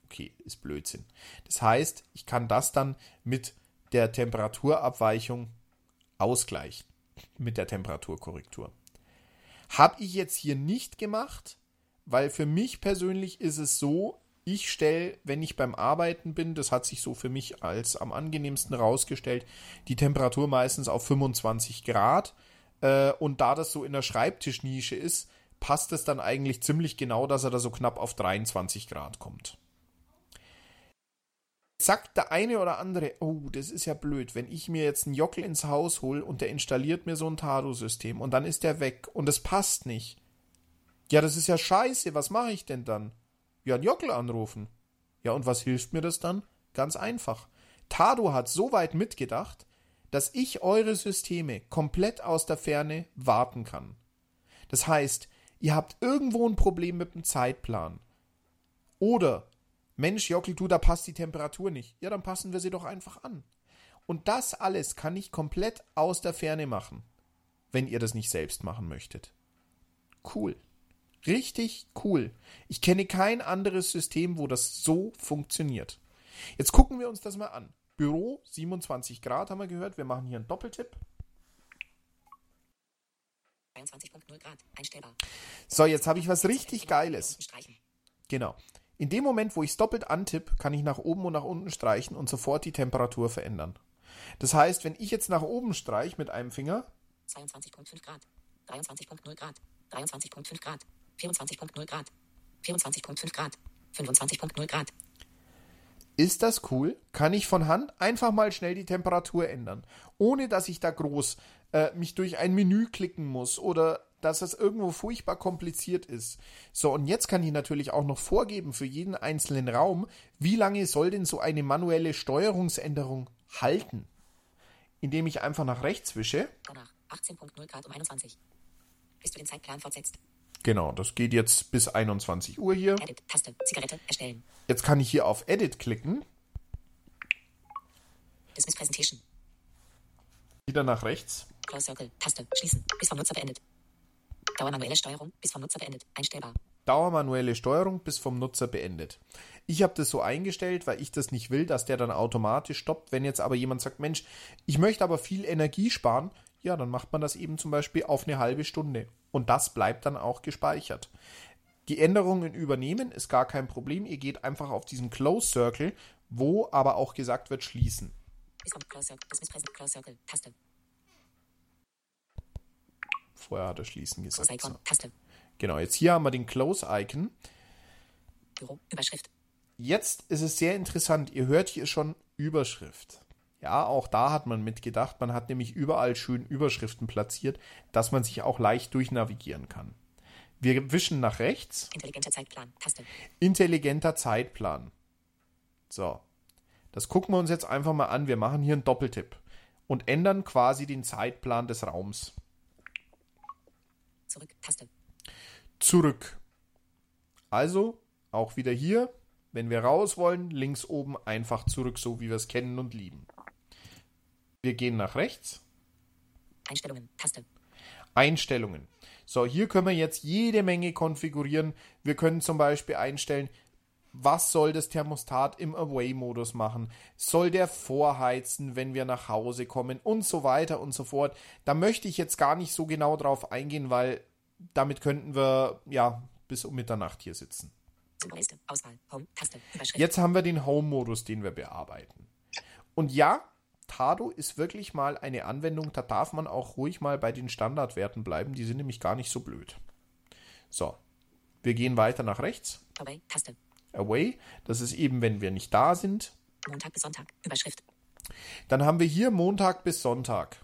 Okay, ist Blödsinn. Das heißt, ich kann das dann mit der Temperaturabweichung ausgleichen, mit der Temperaturkorrektur. Habe ich jetzt hier nicht gemacht, weil für mich persönlich ist es so, ich stelle, wenn ich beim Arbeiten bin, das hat sich so für mich als am angenehmsten rausgestellt, die Temperatur meistens auf 25 Grad. Äh, und da das so in der Schreibtischnische ist, passt es dann eigentlich ziemlich genau, dass er da so knapp auf 23 Grad kommt. Sagt der eine oder andere, oh, das ist ja blöd, wenn ich mir jetzt einen Jockel ins Haus hole und der installiert mir so ein Tado-System und dann ist der weg und es passt nicht. Ja, das ist ja scheiße, was mache ich denn dann? Jan Jockel anrufen. Ja, und was hilft mir das dann? Ganz einfach. Tado hat so weit mitgedacht, dass ich eure Systeme komplett aus der Ferne warten kann. Das heißt, ihr habt irgendwo ein Problem mit dem Zeitplan. Oder, Mensch, Jockel, du, da passt die Temperatur nicht. Ja, dann passen wir sie doch einfach an. Und das alles kann ich komplett aus der Ferne machen, wenn ihr das nicht selbst machen möchtet. Cool. Richtig cool. Ich kenne kein anderes System, wo das so funktioniert. Jetzt gucken wir uns das mal an. Büro 27 Grad haben wir gehört. Wir machen hier einen Doppeltipp. 23.0 Grad, einstellbar. So, jetzt habe ich was richtig Geiles. Genau. In dem Moment, wo ich es doppelt antippe, kann ich nach oben und nach unten streichen und sofort die Temperatur verändern. Das heißt, wenn ich jetzt nach oben streiche mit einem Finger. 22.5 Grad, 23.0 Grad, 23.5 Grad, 24.0 Grad. 24.5 Grad. 25.0 Grad. Ist das cool? Kann ich von Hand einfach mal schnell die Temperatur ändern, ohne dass ich da groß äh, mich durch ein Menü klicken muss oder dass es irgendwo furchtbar kompliziert ist. So, und jetzt kann ich natürlich auch noch vorgeben für jeden einzelnen Raum, wie lange soll denn so eine manuelle Steuerungsänderung halten? Indem ich einfach nach rechts wische. Danach 18.0 Grad um 21. Bis du den Zeitplan fortsetzt. Genau, das geht jetzt bis 21 Uhr hier. Edit, Taste, Zigarette, erstellen. Jetzt kann ich hier auf Edit klicken. Dismiss Presentation. Wieder nach rechts. Close Circle, Taste, schließen, bis vom Nutzer beendet. Dauermanuelle Steuerung, bis vom Nutzer beendet, einstellbar. Dauermanuelle Steuerung bis vom Nutzer beendet. Ich habe das so eingestellt, weil ich das nicht will, dass der dann automatisch stoppt. Wenn jetzt aber jemand sagt, Mensch, ich möchte aber viel Energie sparen, ja, dann macht man das eben zum Beispiel auf eine halbe Stunde. Und das bleibt dann auch gespeichert. Die Änderungen übernehmen ist gar kein Problem. Ihr geht einfach auf diesen Close Circle, wo aber auch gesagt wird, schließen. Vorher hat er schließen gesagt. So. Genau, jetzt hier haben wir den Close-Icon. Jetzt ist es sehr interessant. Ihr hört hier schon Überschrift. Ja, auch da hat man mitgedacht. Man hat nämlich überall schön Überschriften platziert, dass man sich auch leicht durchnavigieren kann. Wir wischen nach rechts. Intelligenter Zeitplan. Taste. Intelligenter Zeitplan. So. Das gucken wir uns jetzt einfach mal an. Wir machen hier einen Doppeltipp und ändern quasi den Zeitplan des Raums. Zurück. Taste. Zurück. Also, auch wieder hier, wenn wir raus wollen, links oben einfach zurück, so wie wir es kennen und lieben. Wir gehen nach rechts. Einstellungen, Taste. Einstellungen. So, hier können wir jetzt jede Menge konfigurieren. Wir können zum Beispiel einstellen, was soll das Thermostat im Away-Modus machen? Soll der vorheizen, wenn wir nach Hause kommen? Und so weiter und so fort. Da möchte ich jetzt gar nicht so genau drauf eingehen, weil damit könnten wir ja bis um Mitternacht hier sitzen. Jetzt haben wir den Home-Modus, den wir bearbeiten. Und ja, Tado ist wirklich mal eine Anwendung, da darf man auch ruhig mal bei den Standardwerten bleiben. Die sind nämlich gar nicht so blöd. So, wir gehen weiter nach rechts. Away, Taste. Away, das ist eben, wenn wir nicht da sind. Montag bis Sonntag, Überschrift. Dann haben wir hier Montag bis Sonntag.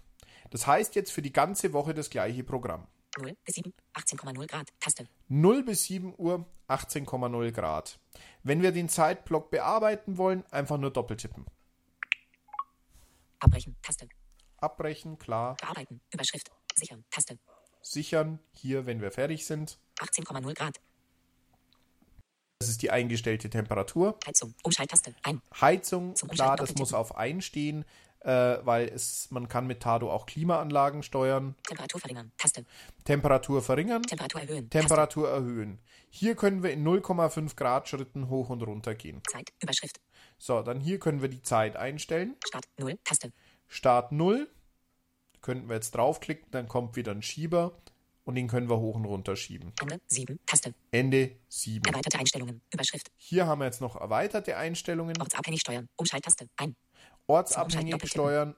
Das heißt jetzt für die ganze Woche das gleiche Programm. 0 bis 7, 18,0 Grad, Taste. 0 bis 7 Uhr, 18,0 Grad. Wenn wir den Zeitblock bearbeiten wollen, einfach nur doppeltippen. Abbrechen, Taste. Abbrechen, klar. Bearbeiten, Überschrift, sichern, Taste. Sichern, hier, wenn wir fertig sind. 18,0 Grad. Das ist die eingestellte Temperatur. Heizung, Umschalttaste, ein. Heizung, klar, das muss auf einstehen, äh, weil es, man kann mit Tado auch Klimaanlagen steuern. Temperatur verringern, Taste. Temperatur verringern. Temperatur erhöhen. Temperatur Taste. erhöhen. Hier können wir in 0,5 Grad Schritten hoch und runter gehen. Zeit, Überschrift. So, dann hier können wir die Zeit einstellen. Start 0, Taste. Start 0. Könnten wir jetzt draufklicken, dann kommt wieder ein Schieber und den können wir hoch und runter schieben. Ende 7, Taste. Ende 7. Erweiterte Einstellungen, Überschrift. Hier haben wir jetzt noch erweiterte Einstellungen. Ortsabhängig steuern, Umschalttaste, ein. Ortsabhängig steuern,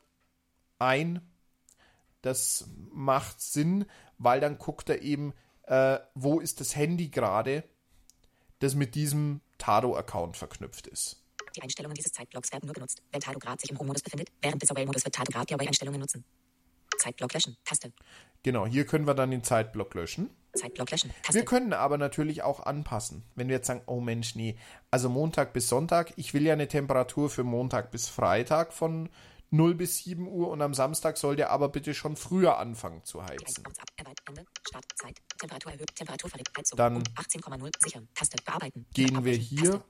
ein. Das macht Sinn, weil dann guckt er eben, äh, wo ist das Handy gerade, das mit diesem Tado-Account verknüpft ist. Die Einstellungen dieses Zeitblocks werden nur genutzt, wenn Tado gerade sich im Home-Modus befindet. Während des Away-Modus wird Tado gerade die Away-Einstellungen nutzen. Zeitblock löschen, Taste. Genau, hier können wir dann den Zeitblock löschen. Zeitblock löschen, Taste. Wir können aber natürlich auch anpassen. Wenn wir jetzt sagen, oh Mensch, nee, also Montag bis Sonntag, ich will ja eine Temperatur für Montag bis Freitag von 0 bis 7 Uhr und am Samstag soll der aber bitte schon früher anfangen zu heizen. Dann gehen wir hier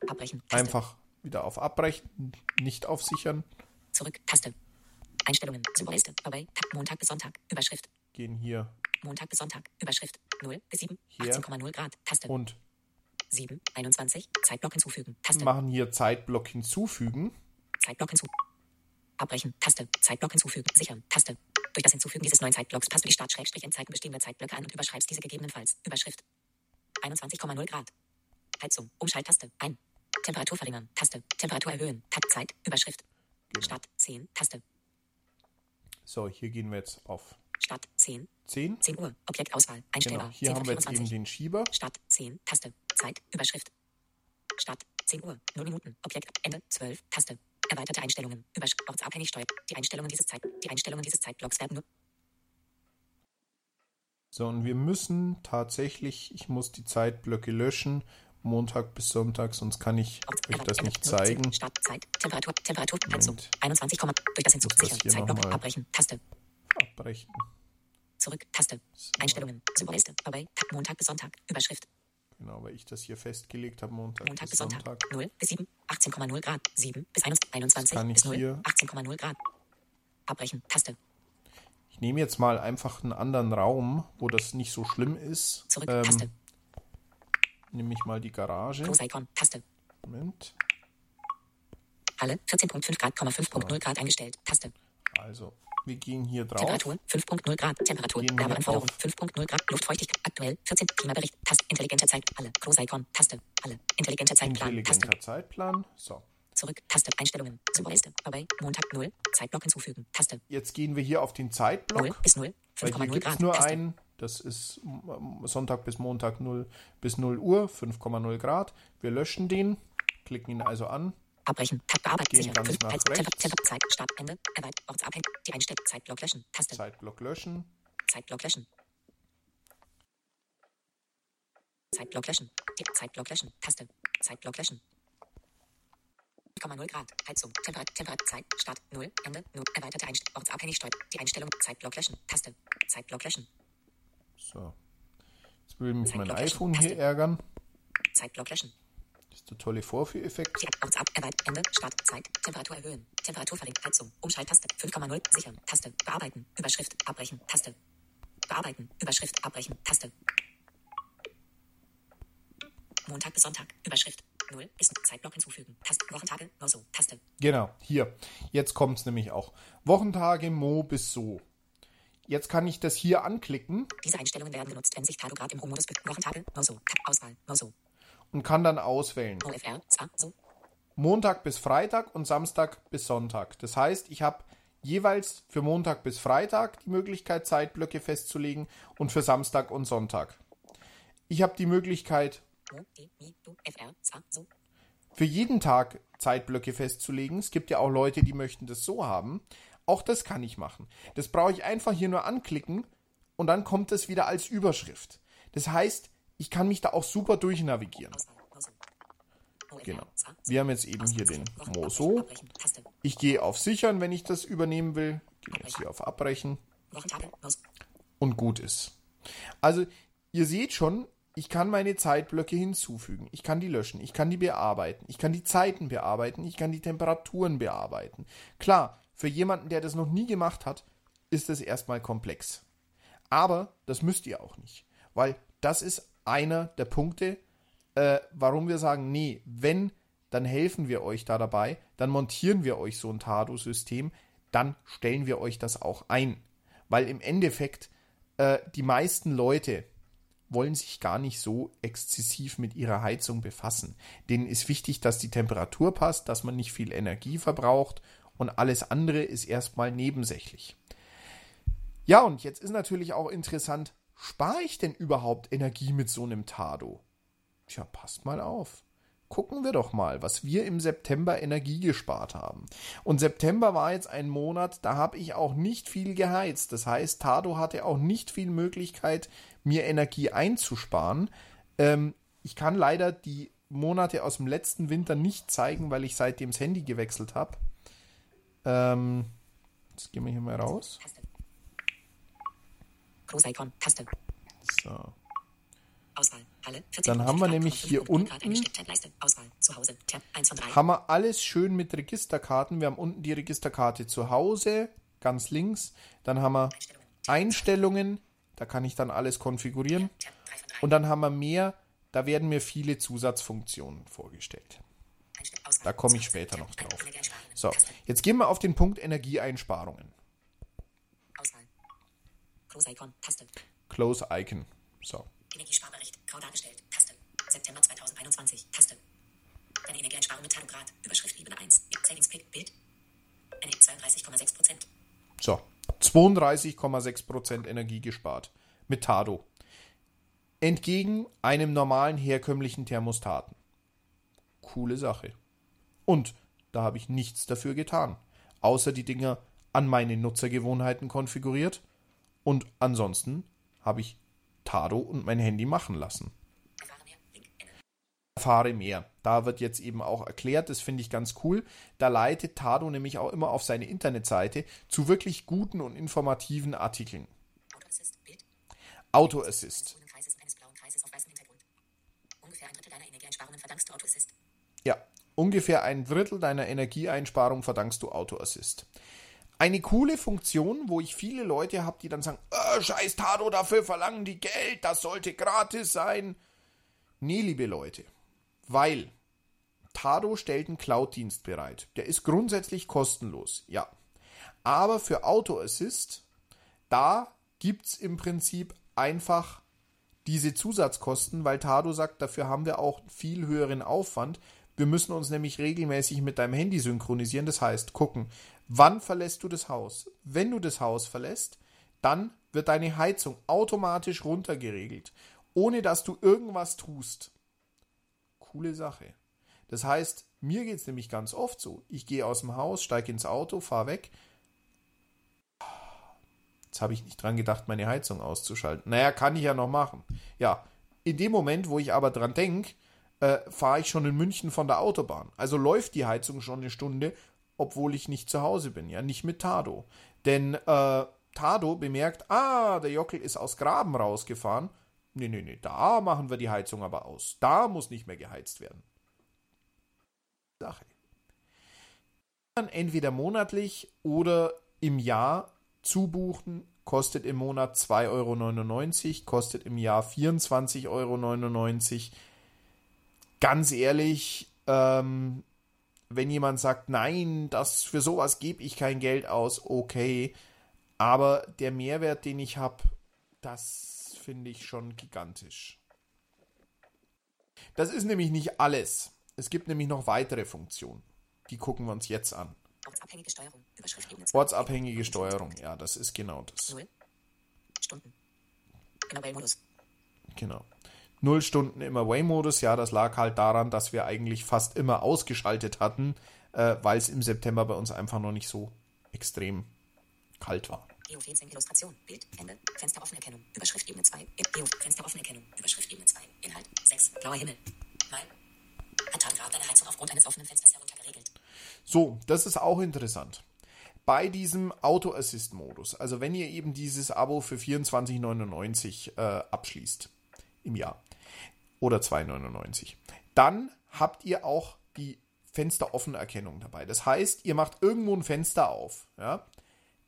einfach wieder auf Abbrechen, nicht auf Sichern. Zurück, Taste. Einstellungen, Symbolliste, vorbei, Montag bis Sonntag, Überschrift. Gehen hier. Montag bis Sonntag, Überschrift, 0 bis 7, 18,0 Grad, Taste. Und 7, 21, Zeitblock hinzufügen, Taste. Machen hier Zeitblock hinzufügen. Zeitblock hinzufügen. Abbrechen, Taste, Zeitblock hinzufügen, sichern, Taste. Durch das Hinzufügen dieses neuen Zeitblocks passt du die Start-Endzeiten bestehender Zeitblöcke an und überschreibst diese gegebenenfalls. Überschrift. 21,0 Grad. Heizung, Umschalttaste, ein. Temperatur verringern, Taste. Temperatur erhöhen, Taktzeit, Überschrift. Genau. Start 10, Taste. So, hier gehen wir jetzt auf Start 10. 10. 10 Uhr. Objektauswahl. Einstellbar. Genau. Hier haben wir jetzt eben den Schieber. Start 10. Taste. Zeit. Überschrift. Start 10 Uhr. 0 Minuten. Objekt. Ende 12. Taste. Erweiterte Einstellungen. Überschrift. Ortsabhängig steuert. Die Einstellungen dieses Zeit. Die Einstellungen dieses Zeitblocks werden nur. So, und wir müssen tatsächlich, ich muss die Zeitblöcke löschen, Montag bis Sonntag, sonst kann ich euch das nicht zeigen. Startzeit, Temperatur, Temperatur, Heizung, 21, durch das Hinzuziehen, Zeitblock, abbrechen, Taste. Abbrechen. Zurück, Taste. So. Einstellungen, Symbolliste, vorbei, Montag bis Sonntag, Überschrift. Genau, weil ich das hier festgelegt habe, Montag, Montag bis Sonntag. Sonntag. 0 bis 7, 18,0 Grad, 7 bis 21 bis 0, 18,0 Grad. Abbrechen, Taste. Ich nehme jetzt mal einfach einen anderen Raum, wo das nicht so schlimm ist. Zurück, ähm, Taste nehme ich mal die Garage. Groß-Icon, Taste. Moment. Halle, 14.5 Grad, 5.0 so. Grad eingestellt. Taste. Also, wir gehen hier drauf. Temperatur 5.0 Grad. Temperatur. Werbeanforderung 5.0 Grad. Luftfeuchtigkeit. Aktuell 14. Klimabericht. Taste. Intelligenter Zeit. Alle. Groß-Icon. Taste. Alle. Intelligenter Zeitplan. Intelligenter Taste. Zeitplan. So. Zurück. Taste. Einstellungen. Symbolliste. Vorbei. Montag 0. Zeitblock hinzufügen. Taste. Jetzt gehen wir hier auf den Zeitblock. 0 bis 0. 5,0 Grad. nur Taste. ein das ist Sonntag bis Montag 0 bis 0 Uhr, 5,0 Grad. Wir löschen den, klicken ihn also an. Abbrechen, Tab bearbeiten, gehen ganz nach rechts. Temp Zeit, Start, Ende, erweitert, ortsabhängig, die Einstellung, Zeitblock löschen, Taste. Zeitblock löschen. Zeitblock löschen. Zeitblock löschen, Zeitblock löschen, Taste. Zeitblock löschen. 0,0 Grad, Heizung, Temperatur, Temperatur, Zeit, Start, 0, Ende, 0, erweiterte Einstellung, ortsabhängig steuert, die Einstellung, Zeitblock löschen, Taste. Zeitblock löschen. So. Jetzt will mich mein iPhone hier ärgern. Zeitblock löschen. Das ist der tolle Vorführeffekt. Ab, Ende, Start, Zeit, Temperatur erhöhen, Temperatur verlinkt, Heizung, Umschalttaste, 5,0, sichern, Taste, bearbeiten, Überschrift, abbrechen, Taste. Bearbeiten, Überschrift, abbrechen, Taste. Montag bis Sonntag, Überschrift, 0 ist Zeitblock hinzufügen, Taste, Wochentage, nur so, Taste. Genau, hier. Jetzt kommt es nämlich auch. Wochentage, Mo bis so. Jetzt kann ich das hier anklicken. Diese Einstellungen werden genutzt, wenn sich Tagograd im Home-Modus Wochentage, no so, Auswahl, no so. Und kann dann auswählen. OFR, so. Montag bis Freitag und Samstag bis Sonntag. Das heißt, ich habe jeweils für Montag bis Freitag die Möglichkeit, Zeitblöcke festzulegen und für Samstag und Sonntag. Ich habe die Möglichkeit, für jeden Tag Zeitblöcke festzulegen. Es gibt ja auch Leute, die möchten das so haben. Auch das kann ich machen. Das brauche ich einfach hier nur anklicken und dann kommt es wieder als Überschrift. Das heißt, ich kann mich da auch super durchnavigieren. Genau. Wir haben jetzt eben hier den Moso. Ich gehe auf Sichern, wenn ich das übernehmen will. Gehe jetzt hier auf Abbrechen. Und gut ist. Also, ihr seht schon, ich kann meine Zeitblöcke hinzufügen. Ich kann die löschen. Ich kann die bearbeiten. Ich kann die Zeiten bearbeiten. Ich kann die Temperaturen bearbeiten. Klar, für jemanden, der das noch nie gemacht hat, ist es erstmal komplex. Aber das müsst ihr auch nicht. Weil das ist einer der Punkte, äh, warum wir sagen, nee, wenn, dann helfen wir euch da dabei, dann montieren wir euch so ein Tado-System, dann stellen wir euch das auch ein. Weil im Endeffekt äh, die meisten Leute wollen sich gar nicht so exzessiv mit ihrer Heizung befassen. Denen ist wichtig, dass die Temperatur passt, dass man nicht viel Energie verbraucht und alles andere ist erstmal nebensächlich. Ja, und jetzt ist natürlich auch interessant, spare ich denn überhaupt Energie mit so einem Tado? Tja, passt mal auf. Gucken wir doch mal, was wir im September Energie gespart haben. Und September war jetzt ein Monat, da habe ich auch nicht viel geheizt. Das heißt, Tado hatte auch nicht viel Möglichkeit, mir Energie einzusparen. Ähm, ich kann leider die Monate aus dem letzten Winter nicht zeigen, weil ich seitdem das Handy gewechselt habe. Ähm, jetzt gehen wir hier mal raus. Groß-Icon, Taste. So. Auswahl, Halle, Dann haben wir nämlich hier unten haben wir alles schön mit Registerkarten. Wir haben unten die Registerkarte zu Hause, ganz links. Dann haben wir Einstellungen, da kann ich dann alles konfigurieren. Und dann haben wir mehr, da werden mir viele Zusatzfunktionen vorgestellt. Da komme ich später noch drauf. So, jetzt gehen wir auf den Punkt Energieeinsparungen. Close Icon, Taste. Close Icon. So. Energiesparbericht, grau dargestellt, Taste. September 2021, Taste. Deine Energieeinsparung mit Tagograd, Überschrift Ebene 1, Savings Pick, Bild. 32,6 So, 32,6% Energie gespart. Mit Tado. Entgegen einem normalen herkömmlichen Thermostaten. Coole Sache. Und da habe ich nichts dafür getan. Außer die Dinger an meine Nutzergewohnheiten konfiguriert und ansonsten habe ich Tado und mein Handy machen lassen. Erfahre mehr. Da wird jetzt eben auch erklärt, das finde ich ganz cool. Da leitet Tado nämlich auch immer auf seine Internetseite zu wirklich guten und informativen Artikeln. Auto Assist. Ja, ungefähr ein Drittel deiner Energieeinsparung verdankst du Auto Assist eine coole Funktion, wo ich viele Leute habe, die dann sagen, oh, scheiß Tado, dafür verlangen die Geld, das sollte gratis sein. Nee, liebe Leute, weil Tado stellt einen Cloud-Dienst bereit. Der ist grundsätzlich kostenlos, ja. Aber für Auto Assist, da gibt es im Prinzip einfach diese Zusatzkosten, weil Tado sagt, dafür haben wir auch viel höheren Aufwand. Wir müssen uns nämlich regelmäßig mit deinem Handy synchronisieren. Das heißt, gucken, Wann verlässt du das Haus? Wenn du das Haus verlässt, dann wird deine Heizung automatisch runtergeregelt, ohne dass du irgendwas tust. Coole Sache. Das heißt, mir geht es nämlich ganz oft so. Ich gehe aus dem Haus, steige ins Auto, fahre weg. Jetzt habe ich nicht dran gedacht, meine Heizung auszuschalten. Naja, kann ich ja noch machen. Ja, in dem Moment, wo ich aber dran denke, äh, fahre ich schon in München von der Autobahn. Also läuft die Heizung schon eine Stunde obwohl ich nicht zu Hause bin, ja, nicht mit Tado. Denn äh, Tado bemerkt, ah, der Jockel ist aus Graben rausgefahren. Nee, nee, nee, da machen wir die Heizung aber aus. Da muss nicht mehr geheizt werden. Sache. Dann entweder monatlich oder im Jahr zubuchen, kostet im Monat 2,99 Euro, kostet im Jahr 24,99 Euro. Ganz ehrlich, ähm, wenn jemand sagt, nein, das für sowas gebe ich kein Geld aus, okay. Aber der Mehrwert, den ich habe, das finde ich schon gigantisch. Das ist nämlich nicht alles. Es gibt nämlich noch weitere Funktionen. Die gucken wir uns jetzt an. Ortsabhängige Steuerung. Überschrift Ebene 2. Ortsabhängige Steuerung. Ja, das ist genau das. Null Stunden. Genau. Null Stunden im Away-Modus. Ja, das lag halt daran, dass wir eigentlich fast immer ausgeschaltet hatten, äh, weil es im September bei uns einfach noch nicht so extrem kalt war. EO14 Illustration. Bild. Ende. Fenster offene Erkennung. Überschrift Ebene 2. EO Fenster offene Erkennung. Überschrift Ebene 2. Inhalt 6. Blauer Himmel. Mal. Hat deine Heizung aufgrund eines offenen Fensters heruntergeregelt. So, das ist auch interessant. Bei diesem Auto-Assist-Modus, also wenn ihr eben dieses Abo für 24,99 äh, abschließt im Jahr oder 2,99, dann habt ihr auch die Fensteroffenerkennung dabei. Das heißt, ihr macht irgendwo ein Fenster auf. Ja?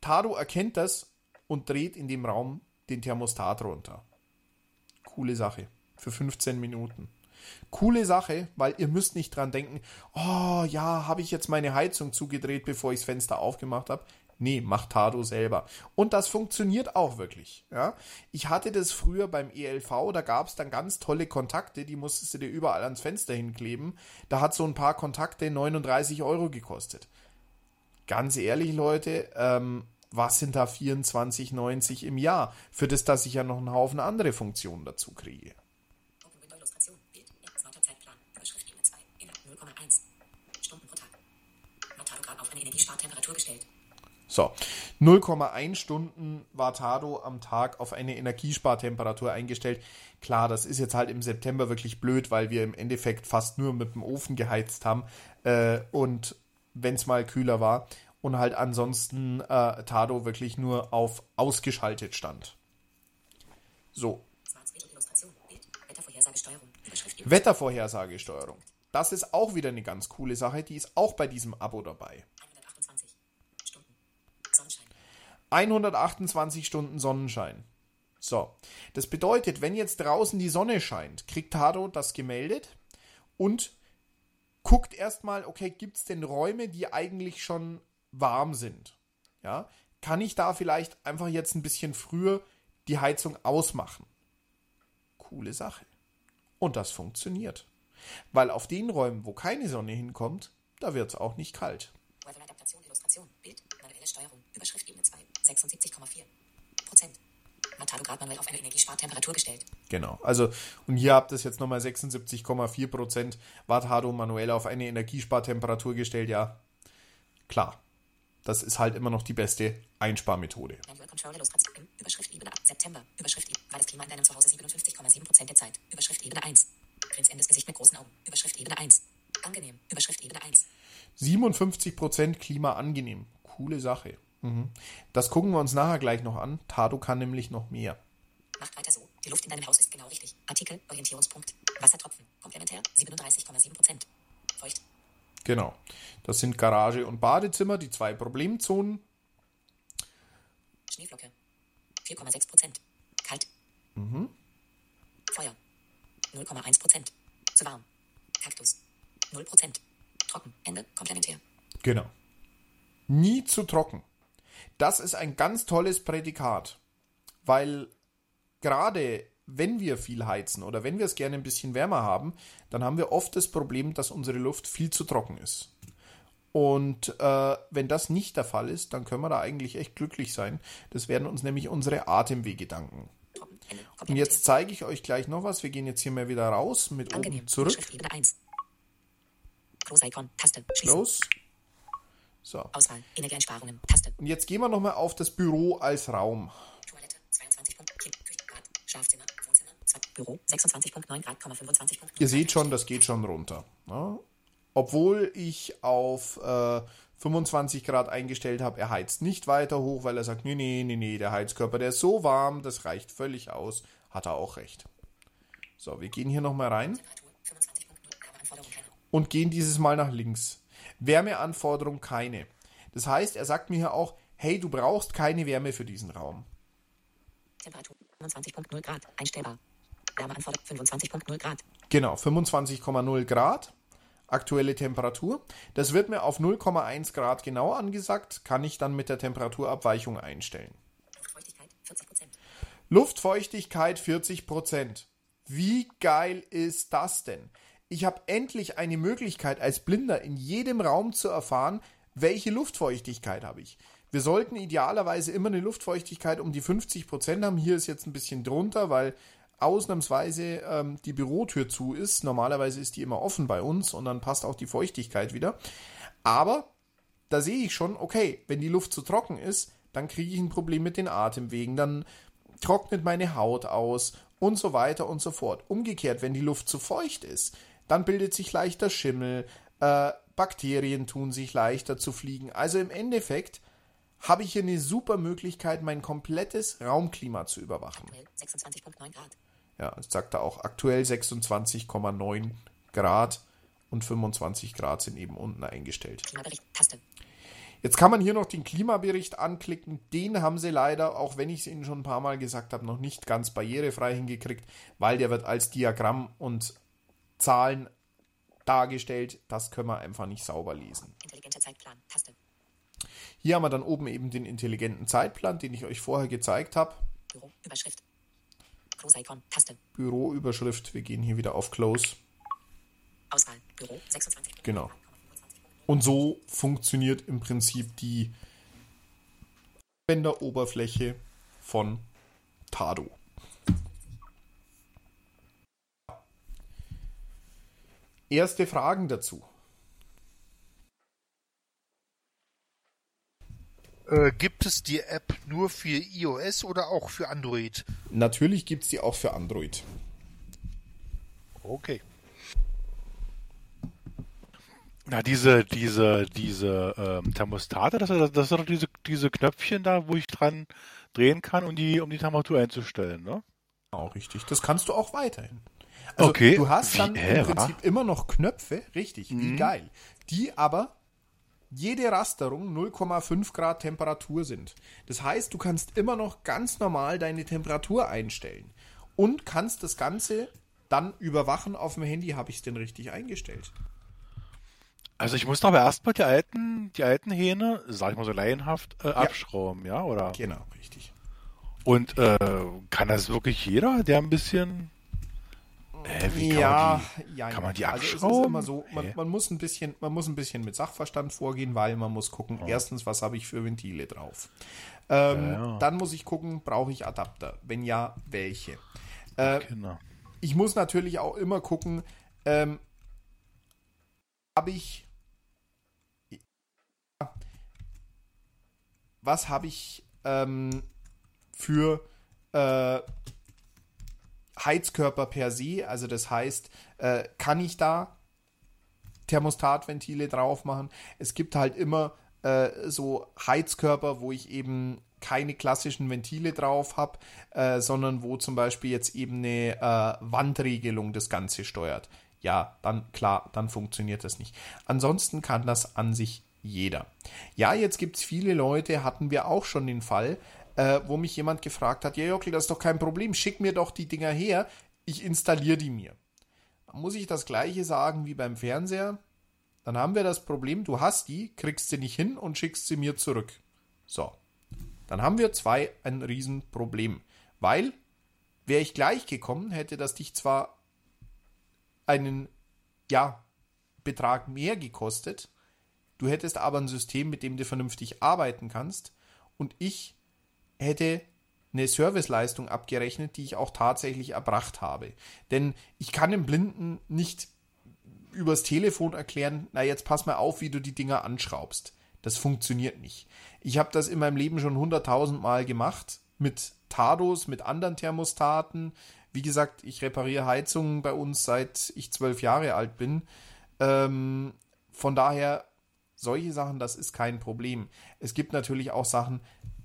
Tado erkennt das und dreht in dem Raum den Thermostat runter. Coole Sache. Für 15 Minuten. Coole Sache, weil ihr müsst nicht dran denken, oh ja, habe ich jetzt meine Heizung zugedreht, bevor ich das Fenster aufgemacht habe. Nee, macht Tado selber. Und das funktioniert auch wirklich. Ja? Ich hatte das früher beim ELV, da gab es dann ganz tolle Kontakte, die musstest du dir überall ans Fenster hinkleben. Da hat so ein paar Kontakte 39 Euro gekostet. Ganz ehrlich, Leute, ähm, was sind da 24,90 im Jahr? Für das, dass ich ja noch einen Haufen andere Funktionen dazu kriege. So, 0,1 Stunden war Tado am Tag auf eine Energiespartemperatur eingestellt. Klar, das ist jetzt halt im September wirklich blöd, weil wir im Endeffekt fast nur mit dem Ofen geheizt haben äh, und wenn es mal kühler war und halt ansonsten äh, Tado wirklich nur auf ausgeschaltet stand. So. Wettervorhersagesteuerung. Das ist auch wieder eine ganz coole Sache, die ist auch bei diesem Abo dabei. 128 Stunden Sonnenschein. So, das bedeutet, wenn jetzt draußen die Sonne scheint, kriegt Tado das gemeldet und guckt erstmal, okay, gibt es denn Räume, die eigentlich schon warm sind? Ja, kann ich da vielleicht einfach jetzt ein bisschen früher die Heizung ausmachen? Coole Sache. Und das funktioniert. Weil auf den Räumen, wo keine Sonne hinkommt, da wird es auch nicht kalt. Adaptation, Illustration, Bild, manuelle Steuerung, Überschrift Ebene 2. 76,4 Prozent. Matado manuell auf eine Energiespartemperatur gestellt. Genau. Also, und hier habt ihr jetzt nochmal 76,4 Prozent Watt manuell auf eine Energiespartemperatur gestellt. Ja, klar. Das ist halt immer noch die beste Einsparmethode. Überschrift Ebene September. Überschrift War das Klima in deinem Zuhause 57,7 Prozent der Zeit. Überschrift Ebene 1. Grinsendes Gesicht mit großen Augen. Überschrift Ebene 1. Angenehm. Überschrift Ebene 1. 57 Prozent Klima angenehm. Coole Sache. Mhm. Das gucken wir uns nachher gleich noch an. Tado kann nämlich noch mehr. Macht weiter so. Die Luft in deinem Haus ist genau richtig. Artikel, Orientierungspunkt. Wassertropfen. Komplementär 37,7 Prozent. Feucht. Genau. Das sind Garage und Badezimmer, die zwei Problemzonen. Schneeflocke. 4,6 Prozent. Kalt. Mhm. Feuer. 0,1 Prozent. Zu warm. Kaktus. 0 Prozent. Trocken. Ende. Komplementär. Genau. Nie zu trocken. Das ist ein ganz tolles Prädikat, weil gerade wenn wir viel heizen oder wenn wir es gerne ein bisschen wärmer haben, dann haben wir oft das Problem, dass unsere Luft viel zu trocken ist. Und äh, wenn das nicht der Fall ist, dann können wir da eigentlich echt glücklich sein. Das werden uns nämlich unsere Atemwege danken. Und jetzt zeige ich euch gleich noch was. Wir gehen jetzt hier mal wieder raus mit Angenehm. oben zurück. Close. So. Auswahl. Energieeinsparungen. Taste. Und jetzt gehen wir nochmal auf das Büro als Raum. Toilette 22 Grad. Schlafzimmer. Wohnzimmer. Büro 26.9 Grad, 25 Ihr seht schon, das geht schon runter. Ja? Obwohl ich auf äh, 25 Grad eingestellt habe, er heizt nicht weiter hoch, weil er sagt, nee, nee, nee, nee, der Heizkörper, der ist so warm, das reicht völlig aus. Hat er auch recht. So, wir gehen hier nochmal rein. Und gehen dieses Mal nach links. Wärmeanforderung keine. Das heißt, er sagt mir hier auch, hey, du brauchst keine Wärme für diesen Raum. Temperatur 25.0 Grad, einstellbar. Wärmeanforderung 25.0 Grad. Genau, 25,0 Grad. Aktuelle Temperatur. Das wird mir auf 0,1 Grad genau angesagt, kann ich dann mit der Temperaturabweichung einstellen. Luftfeuchtigkeit 40% Luftfeuchtigkeit 40% Wie geil ist das denn? Ich habe endlich eine Möglichkeit als Blinder in jedem Raum zu erfahren, welche Luftfeuchtigkeit habe ich? Wir sollten idealerweise immer eine Luftfeuchtigkeit um die 50 Prozent haben. Hier ist jetzt ein bisschen drunter, weil ausnahmsweise ähm, die Bürotür zu ist. Normalerweise ist die immer offen bei uns und dann passt auch die Feuchtigkeit wieder. Aber da sehe ich schon, okay, wenn die Luft zu trocken ist, dann kriege ich ein Problem mit den Atemwegen, dann trocknet meine Haut aus und so weiter und so fort. Umgekehrt, wenn die Luft zu feucht ist, dann bildet sich leichter Schimmel, äh, Bakterien tun sich leichter zu fliegen. Also im Endeffekt habe ich hier eine super Möglichkeit, mein komplettes Raumklima zu überwachen. 26,9 Grad. Ja, es sagt da auch aktuell 26,9 Grad und 25 Grad sind eben unten eingestellt. Jetzt kann man hier noch den Klimabericht anklicken. Den haben sie leider, auch wenn ich es Ihnen schon ein paar Mal gesagt habe, noch nicht ganz barrierefrei hingekriegt, weil der wird als Diagramm und Zahlen dargestellt. Das können wir einfach nicht sauber lesen. Intelligenter Zeitplan, Taste. Hier haben wir dann oben eben den intelligenten Zeitplan, den ich euch vorher gezeigt habe. Büroüberschrift. Close Icon, Taste. Büroüberschrift. Wir gehen hier wieder auf Close. Auswahl. Büro 26. Genau. Und so funktioniert im Prinzip die Anwenderoberfläche von Tado. Erste Fragen dazu. Äh, gibt es die App nur für iOS oder auch für Android? Natürlich gibt es die auch für Android. Okay. Na, diese, diese, diese ähm, Thermostate, das, das sind doch diese, diese Knöpfchen da, wo ich dran drehen kann, um die, um die Temperatur einzustellen, ne? Auch richtig. Das kannst du auch weiterhin. Also okay. du hast wie, dann im Prinzip immer noch Knöpfe, richtig, mhm. wie geil, die aber jede Rasterung 0,5 Grad Temperatur sind. Das heißt, du kannst immer noch ganz normal deine Temperatur einstellen und kannst das Ganze dann überwachen auf dem Handy, habe ich es denn richtig eingestellt. Also ich muss aber erstmal die alten, die alten Hähne, sag ich mal so laienhaft, äh, ja. abschrauben, ja, oder? Genau, richtig. Und äh, kann das wirklich jeder, der ein bisschen äh, wie kann ja, man die, ja, kann man die also abschrauben? es ist immer so, man, man, muss ein bisschen, man muss ein bisschen mit Sachverstand vorgehen, weil man muss gucken, oh. erstens, was habe ich für Ventile drauf? Ähm, ja, dann muss ich gucken, brauche ich Adapter? Wenn ja, welche? Äh, genau. Ich muss natürlich auch immer gucken, ähm, habe ich was habe ich ähm, für äh, Heizkörper per se. Also das heißt, äh, kann ich da Thermostatventile drauf machen? Es gibt halt immer äh, so Heizkörper, wo ich eben keine klassischen Ventile drauf habe, äh, sondern wo zum Beispiel jetzt eben eine äh, Wandregelung das Ganze steuert. Ja, dann klar, dann funktioniert das nicht. Ansonsten kann das an sich jeder. Ja, jetzt gibt es viele Leute, hatten wir auch schon den Fall, äh, wo mich jemand gefragt hat, ja Jockel, das ist doch kein Problem, schick mir doch die Dinger her, ich installiere die mir. Dann muss ich das gleiche sagen wie beim Fernseher. Dann haben wir das Problem, du hast die, kriegst sie nicht hin und schickst sie mir zurück. So. Dann haben wir zwei ein Riesenproblem. Weil, wäre ich gleich gekommen, hätte das dich zwar einen, ja, Betrag mehr gekostet, du hättest aber ein System, mit dem du vernünftig arbeiten kannst und ich hätte eine Serviceleistung abgerechnet, die ich auch tatsächlich erbracht habe. Denn ich kann im Blinden nicht übers Telefon erklären, na jetzt pass mal auf, wie du die Dinger anschraubst. Das funktioniert nicht. Ich habe das in meinem Leben schon hunderttausend Mal gemacht mit Tados, mit anderen Thermostaten. Wie gesagt, ich repariere Heizungen bei uns seit ich zwölf Jahre alt bin. Ähm, von daher, solche Sachen, das ist kein Problem. Es gibt natürlich auch Sachen,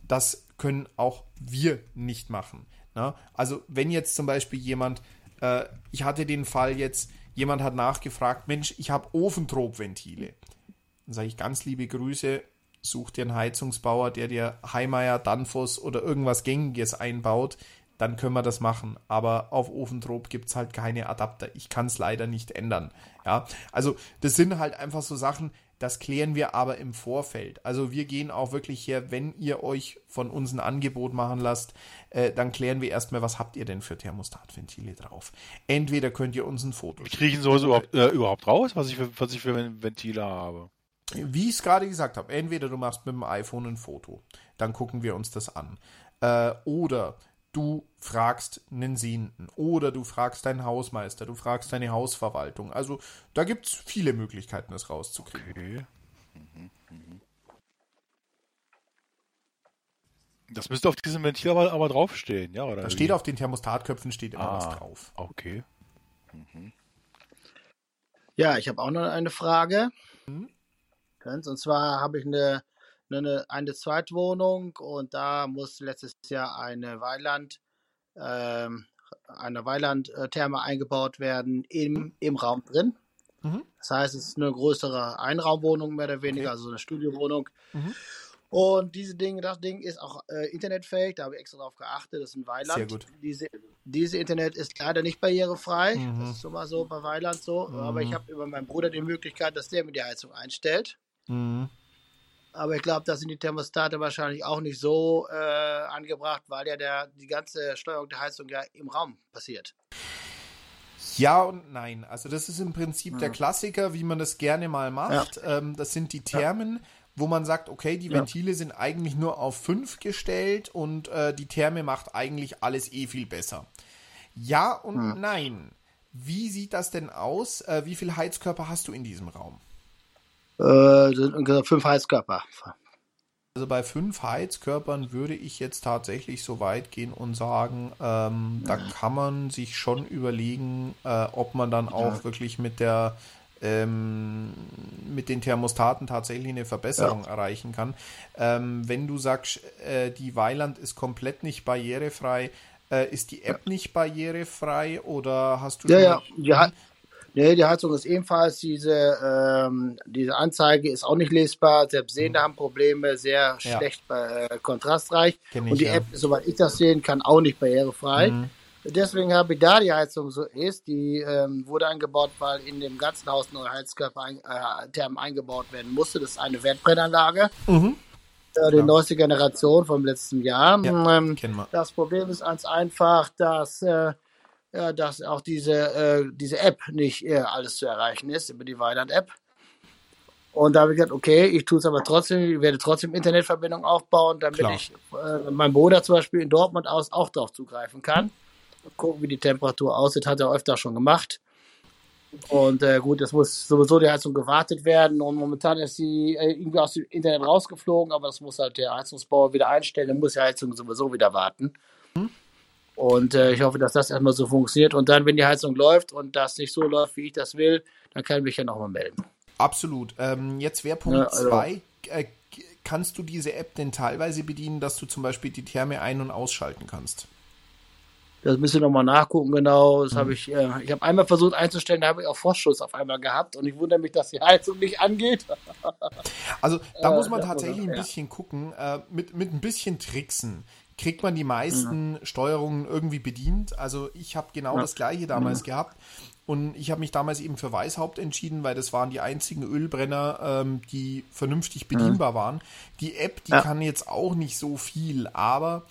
das können auch wir nicht machen. Ne? Also wenn jetzt zum Beispiel jemand, äh, ich hatte den Fall jetzt, jemand hat nachgefragt, Mensch, ich habe Ofentropventile. Dann sage ich ganz liebe Grüße, such dir einen Heizungsbauer, der dir Heimeyer, Danfoss oder irgendwas Gängiges einbaut, dann können wir das machen. Aber auf Ofentrop gibt es halt keine Adapter. Ich kann es leider nicht ändern. Ja, also das sind halt einfach so Sachen, das klären wir aber im Vorfeld. Also wir gehen auch wirklich her, wenn ihr euch von uns ein Angebot machen lasst, äh, dann klären wir erstmal, was habt ihr denn für Thermostatventile drauf. Entweder könnt ihr uns ein Foto schicken. Kriegen sowas überhaupt, äh, überhaupt raus, was ich, für, was ich für Ventile habe? wie ich es gerade gesagt habe, entweder du machst mit dem iPhone ein Foto, dann gucken wir uns das an. Äh, oder du fragst einen Sehenden oder du fragst deinen Hausmeister, du fragst deine Hausverwaltung. Also da gibt es viele Möglichkeiten, das rauszukriegen. Okay. Mhm, mhm. Das müsste auf diesem Ventil aber, aber draufstehen, ja? Oder da steht auf den Thermostatköpfen steht immer ah, was drauf. Okay. Mhm. Ja, ich habe auch noch eine Frage. Mhm. Und zwar habe ich eine, eine, eine Zweitwohnung und da muss letztes Jahr eine Weiland, ähm, eine Weiland-Therme eingebaut werden im, mhm. im Raum drin. Mhm. Das heißt, es ist eine größere Einraumwohnung mehr oder weniger, okay. also eine Studiowohnung. Mhm. Und diese Dinge, das Ding ist auch äh, internetfähig, da habe ich extra darauf geachtet, das ist ein Weiland. Sehr gut. Diese, diese Internet ist leider nicht barrierefrei, mhm. das ist mal so bei Weiland so, mhm. aber ich habe über meinen Bruder die Möglichkeit, dass der mir die Heizung einstellt. Mhm. Aber ich glaube, da sind die Thermostate wahrscheinlich auch nicht so äh, angebracht, weil ja der, die ganze Steuerung der Heizung ja im Raum passiert. Ja und nein. Also das ist im Prinzip der Klassiker, wie man das gerne mal macht. Ja. Ähm, das sind die Thermen. Ja wo man sagt, okay, die Ventile ja. sind eigentlich nur auf 5 gestellt und äh, die Therme macht eigentlich alles eh viel besser. Ja und nein. Wie sieht das denn aus? Äh, wie viele Heizkörper hast du in diesem Raum? Äh, sind ungefähr fünf Heizkörper. Also bei fünf Heizkörpern würde ich jetzt tatsächlich so weit gehen und sagen, ähm, da kann man sich schon überlegen, äh, ob man dann auch ja. wirklich mit der ähm, mit den Thermostaten tatsächlich eine Verbesserung ja. erreichen kann. Ähm, wenn du sagst, äh, die Weiland ist komplett nicht barrierefrei, äh, ist die App nicht barrierefrei oder hast du ja, ja, ja. Nee, die Heizung ist ebenfalls, diese, ähm, diese Anzeige ist auch nicht lesbar. Selbst Sehende mhm. haben Probleme, sehr ja. schlecht äh, kontrastreich. Ich, und die ja. App, soweit ich das sehen kann, auch nicht barrierefrei. Mhm. Deswegen habe ich da die Heizung so ist. Die ähm, wurde eingebaut, weil in dem ganzen Haus neue Heizkörper ein, äh, Thermen eingebaut werden musste. Das ist eine Wertbrennanlage. Mhm. Äh, die ja. neueste Generation vom letzten Jahr. Ja, ähm, das Problem ist ganz einfach, dass, äh, ja, dass auch diese, äh, diese App nicht äh, alles zu erreichen ist über die Weiland-App. Und da habe ich gesagt, okay, ich tue es aber trotzdem, ich werde trotzdem Internetverbindung aufbauen, damit Klar. ich äh, mein Bruder zum Beispiel in Dortmund aus auch darauf zugreifen kann gucken, wie die Temperatur aussieht, hat er öfter schon gemacht. Und äh, gut, es muss sowieso die Heizung gewartet werden und momentan ist sie äh, irgendwie aus dem Internet rausgeflogen, aber das muss halt der Heizungsbauer wieder einstellen, dann muss die Heizung sowieso wieder warten. Und äh, ich hoffe, dass das erstmal so funktioniert und dann, wenn die Heizung läuft und das nicht so läuft, wie ich das will, dann kann ich mich ja nochmal melden. Absolut. Ähm, jetzt wäre Punkt 2. Ja, also, äh, kannst du diese App denn teilweise bedienen, dass du zum Beispiel die Therme ein- und ausschalten kannst? Das müsst ihr nochmal nachgucken, genau. Das mhm. habe ich, äh, ich habe einmal versucht einzustellen, da habe ich auch Vorschuss auf einmal gehabt und ich wundere mich, dass die Heizung nicht angeht. also da äh, muss man tatsächlich ein bisschen gucken, äh, mit, mit ein bisschen Tricksen kriegt man die meisten mhm. Steuerungen irgendwie bedient. Also ich habe genau ja. das gleiche damals mhm. gehabt. Und ich habe mich damals eben für Weißhaupt entschieden, weil das waren die einzigen Ölbrenner, ähm, die vernünftig bedienbar mhm. waren. Die App, die ja. kann jetzt auch nicht so viel, aber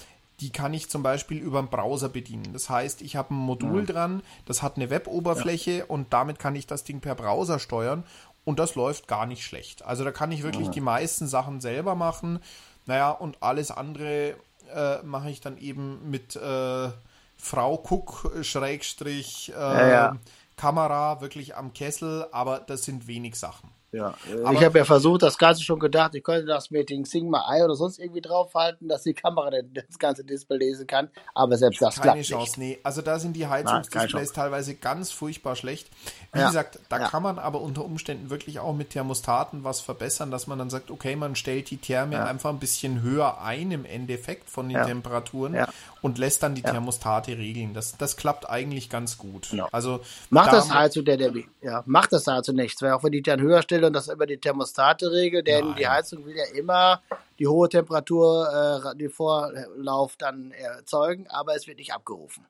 die kann ich zum Beispiel über den Browser bedienen. Das heißt, ich habe ein Modul ja. dran, das hat eine Web-Oberfläche ja. und damit kann ich das Ding per Browser steuern und das läuft gar nicht schlecht. Also da kann ich wirklich ja. die meisten Sachen selber machen. Naja, und alles andere äh, mache ich dann eben mit äh, Frau Cook Schrägstrich äh, Kamera wirklich am Kessel, aber das sind wenig Sachen. Ja, äh, aber ich habe ja versucht, das Ganze schon gedacht, ich könnte das mit dem Sigma Eye oder sonst irgendwie draufhalten, dass die Kamera das ganze Display lesen kann, aber selbst das Keine Chance, nicht. nee. Also da sind die Heizungsdisplays teilweise ganz furchtbar schlecht. Wie ja. gesagt, da ja. kann man aber unter Umständen wirklich auch mit Thermostaten was verbessern, dass man dann sagt, okay, man stellt die Therme ja. einfach ein bisschen höher ein im Endeffekt von den Temperaturen und lässt dann die Thermostate regeln. Das, das klappt eigentlich ganz gut. Genau. Also macht das also der, der, ja, macht das also nichts, weil auch wenn die dann höher stellen, und das über die Thermostate regelt, denn Nein. die Heizung will ja immer die hohe Temperatur, äh, den Vorlauf dann erzeugen, aber es wird nicht abgerufen.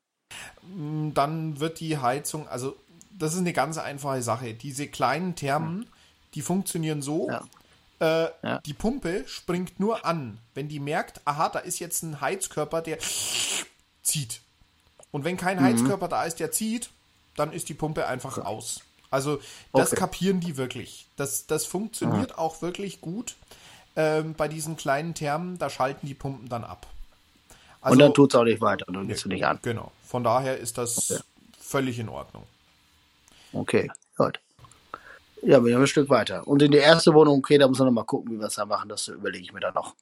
Mm, dann wird die Heizung, also das ist eine ganz einfache Sache. Diese kleinen Thermen, die funktionieren so. Ja. Äh, ja. Die Pumpe springt nur an, wenn die merkt, aha, da ist jetzt ein Heizkörper, der zieht. Und wenn kein mhm. Heizkörper da ist, der zieht, dann ist die Pumpe einfach aus. Also das okay. kapieren die wirklich. Das, das funktioniert Aha. auch wirklich gut. Ähm, bei diesen kleinen Thermen, da schalten die Pumpen dann ab. Also, und dann tut es auch nicht weiter, dann gehst du nicht an. Genau. Von daher ist das okay. völlig in Ordnung. Okay, gut. Ja, wir haben ein Stück weiter. Und in die erste Wohnung, okay, da muss man noch mal gucken, wie wir es da machen. Das überlege ich mir dann noch.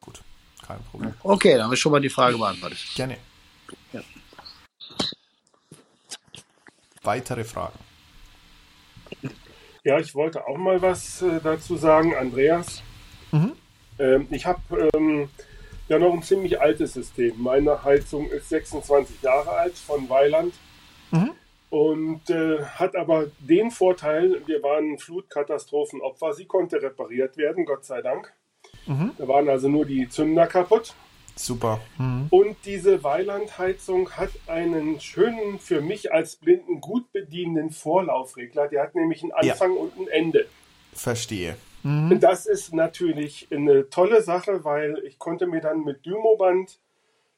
Gut, kein Problem. Okay, dann habe ich schon mal die Frage beantwortet. Gerne. Ja. Weitere Fragen? Ja, ich wollte auch mal was äh, dazu sagen, Andreas. Mhm. Ähm, ich habe ähm, ja noch ein ziemlich altes System. Meine Heizung ist 26 Jahre alt von Weiland mhm. Und äh, hat aber den Vorteil, wir waren Flutkatastrophenopfer, sie konnte repariert werden, Gott sei Dank. Mhm. Da waren also nur die Zünder kaputt. Super. Mhm. Und diese Weilandheizung hat einen schönen, für mich als Blinden gut bedienenden Vorlaufregler. Der hat nämlich einen Anfang ja. und ein Ende. Verstehe. Mhm. Das ist natürlich eine tolle Sache, weil ich konnte mir dann mit Dymoband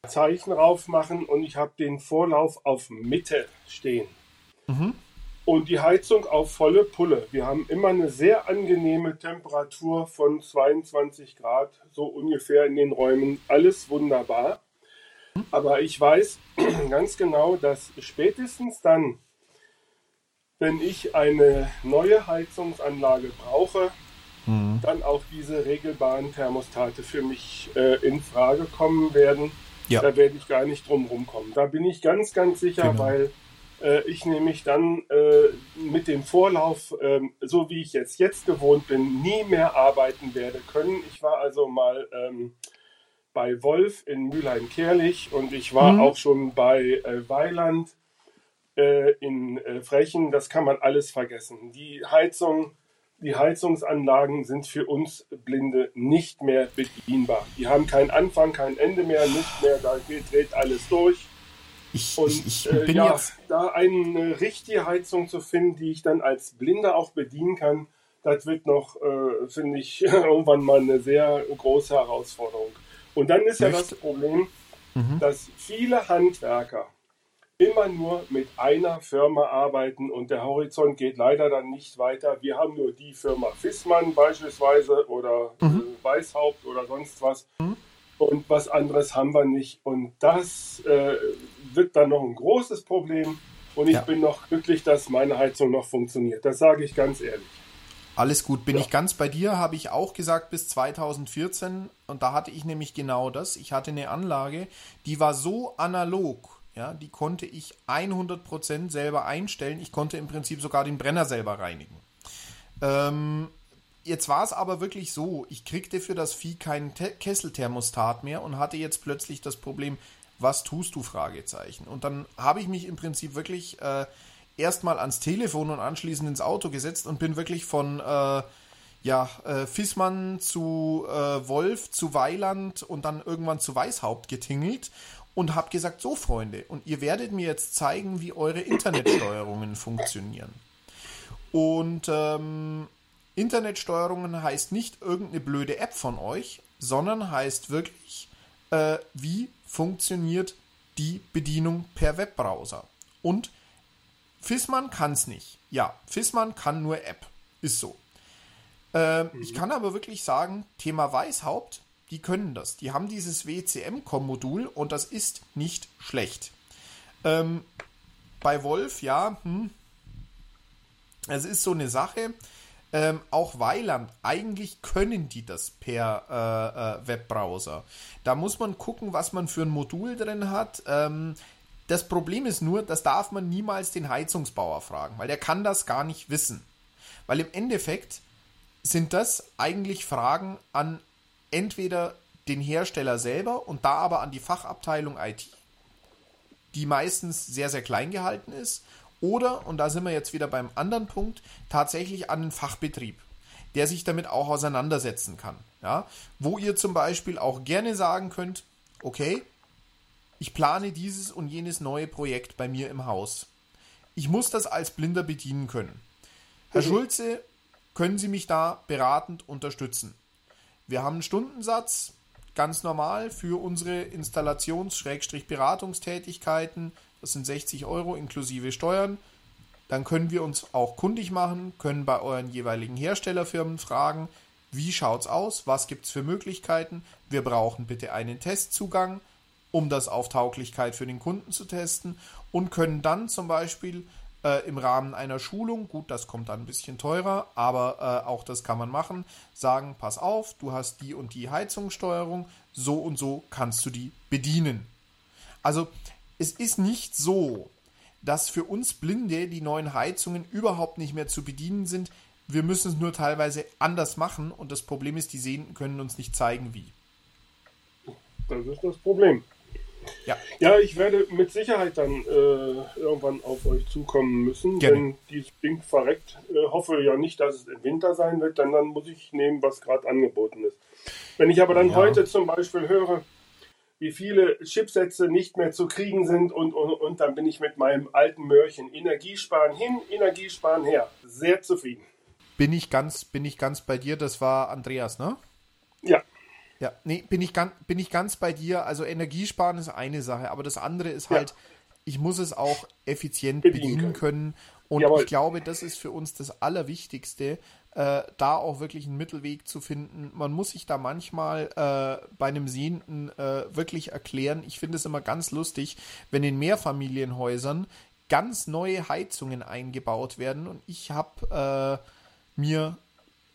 Zeichen drauf machen und ich habe den Vorlauf auf Mitte stehen. Mhm und die Heizung auf volle Pulle. Wir haben immer eine sehr angenehme Temperatur von 22 Grad, so ungefähr in den Räumen. Alles wunderbar. Aber ich weiß ganz genau, dass spätestens dann, wenn ich eine neue Heizungsanlage brauche, mhm. dann auch diese regelbaren Thermostate für mich äh, in Frage kommen werden. Ja. Da werde ich gar nicht drum rumkommen. Da bin ich ganz, ganz sicher, genau. weil äh, ich nämlich dann äh, mit dem Vorlauf, äh, so wie ich jetzt jetzt gewohnt bin, nie mehr arbeiten werde können. Ich war also mal ähm, bei Wolf in Mülheim-Kerlich und ich war mhm. auch schon bei äh, Weiland äh, in äh, Frechen. Das kann man alles vergessen. Die Heizung, die Heizungsanlagen sind für uns Blinde nicht mehr bedienbar. Die haben keinen Anfang, kein Ende mehr, nicht mehr, da dreht alles durch. Ich, und ich, ich äh, bin ja, jetzt da eine richtige Heizung zu finden, die ich dann als Blinder auch bedienen kann, das wird noch, äh, finde ich, irgendwann mal eine sehr große Herausforderung. Und dann ist ja das Problem, mhm. dass viele Handwerker immer nur mit einer Firma arbeiten und der Horizont geht leider dann nicht weiter. Wir haben nur die Firma Fissmann beispielsweise oder mhm. äh, Weißhaupt oder sonst was. Mhm und was anderes haben wir nicht. Und das äh, wird dann noch ein großes Problem. Und ich ja. bin noch glücklich, dass meine Heizung noch funktioniert. Das sage ich ganz ehrlich. Alles gut, bin ja. ich ganz bei dir, habe ich auch gesagt bis 2014 und da hatte ich nämlich genau das. Ich hatte eine Anlage, die war so analog, ja, die konnte ich 100% selber einstellen. Ich konnte im Prinzip sogar den Brenner selber reinigen. Ähm, Jetzt war es aber wirklich so, ich kriegte für das Vieh keinen Te Kesselthermostat mehr und hatte jetzt plötzlich das Problem, was tust du? Fragezeichen. Und dann habe ich mich im Prinzip wirklich äh, erstmal ans Telefon und anschließend ins Auto gesetzt und bin wirklich von äh, ja, äh, Fissmann zu äh, Wolf zu Weiland und dann irgendwann zu Weißhaupt getingelt und habe gesagt, so Freunde, und ihr werdet mir jetzt zeigen, wie eure Internetsteuerungen funktionieren. Und ähm, Internetsteuerungen heißt nicht irgendeine blöde App von euch, sondern heißt wirklich, äh, wie funktioniert die Bedienung per Webbrowser. Und Fissmann kann es nicht. Ja, Fissmann kann nur App. Ist so. Äh, mhm. Ich kann aber wirklich sagen, Thema Weißhaupt, die können das. Die haben dieses WCM-Com-Modul und das ist nicht schlecht. Ähm, bei Wolf, ja, hm, es ist so eine Sache. Ähm, auch Weiland, eigentlich können die das per äh, äh, Webbrowser. Da muss man gucken, was man für ein Modul drin hat. Ähm, das Problem ist nur, das darf man niemals den Heizungsbauer fragen, weil der kann das gar nicht wissen. Weil im Endeffekt sind das eigentlich Fragen an entweder den Hersteller selber und da aber an die Fachabteilung IT, die meistens sehr, sehr klein gehalten ist, oder, und da sind wir jetzt wieder beim anderen Punkt, tatsächlich an den Fachbetrieb, der sich damit auch auseinandersetzen kann. Ja? Wo ihr zum Beispiel auch gerne sagen könnt, okay, ich plane dieses und jenes neue Projekt bei mir im Haus. Ich muss das als Blinder bedienen können. Herr. Schulze, können Sie mich da beratend unterstützen? Wir haben einen Stundensatz, ganz normal, für unsere Installations-Beratungstätigkeiten. Das sind 60 Euro inklusive Steuern. dann können wir uns auch kundig machen, können bei euren jeweiligen Herstellerfirmen fragen, wie schaut's aus, was gibt's für Möglichkeiten. Wir brauchen bitte einen Testzugang, um das auf Tauglichkeit für den Kunden zu testen und können dann zum Beispiel äh, im Rahmen einer Schulung, gut, das kommt dann ein bisschen teurer, aber äh, auch das kann man machen, sagen, pass auf, du hast die und die Heizungssteuerung, so und so kannst du die bedienen. Also es ist nicht so, dass für uns Blinde die neuen Heizungen überhaupt nicht mehr zu bedienen sind. Wir müssen es nur teilweise anders machen und das Problem ist, die Sehenden können uns nicht zeigen, wie. Das ist das Problem. Ja, ja ich werde mit Sicherheit dann äh, irgendwann auf euch zukommen müssen, Gerne. wenn dieses Ding verreckt. Äh, hoffe ja nicht, dass es im Winter sein wird, denn dann muss ich nehmen, was gerade angeboten ist. Wenn ich aber dann ja. heute zum Beispiel höre, wie viele Chipsätze nicht mehr zu kriegen sind und, und, und dann bin ich mit meinem alten Mörchen Energiesparen hin, Energiesparen her. Sehr zufrieden. Bin ich ganz, bin ich ganz bei dir, das war Andreas, ne? Ja. Ja, nee, bin ich, ganz, bin ich ganz bei dir. Also Energiesparen ist eine Sache, aber das andere ist halt, ja. ich muss es auch effizient bedienen, bedienen können. Und Jawohl. ich glaube, das ist für uns das Allerwichtigste, äh, da auch wirklich einen Mittelweg zu finden. Man muss sich da manchmal äh, bei einem Sehenden äh, wirklich erklären. Ich finde es immer ganz lustig, wenn in Mehrfamilienhäusern ganz neue Heizungen eingebaut werden. Und ich habe äh, mir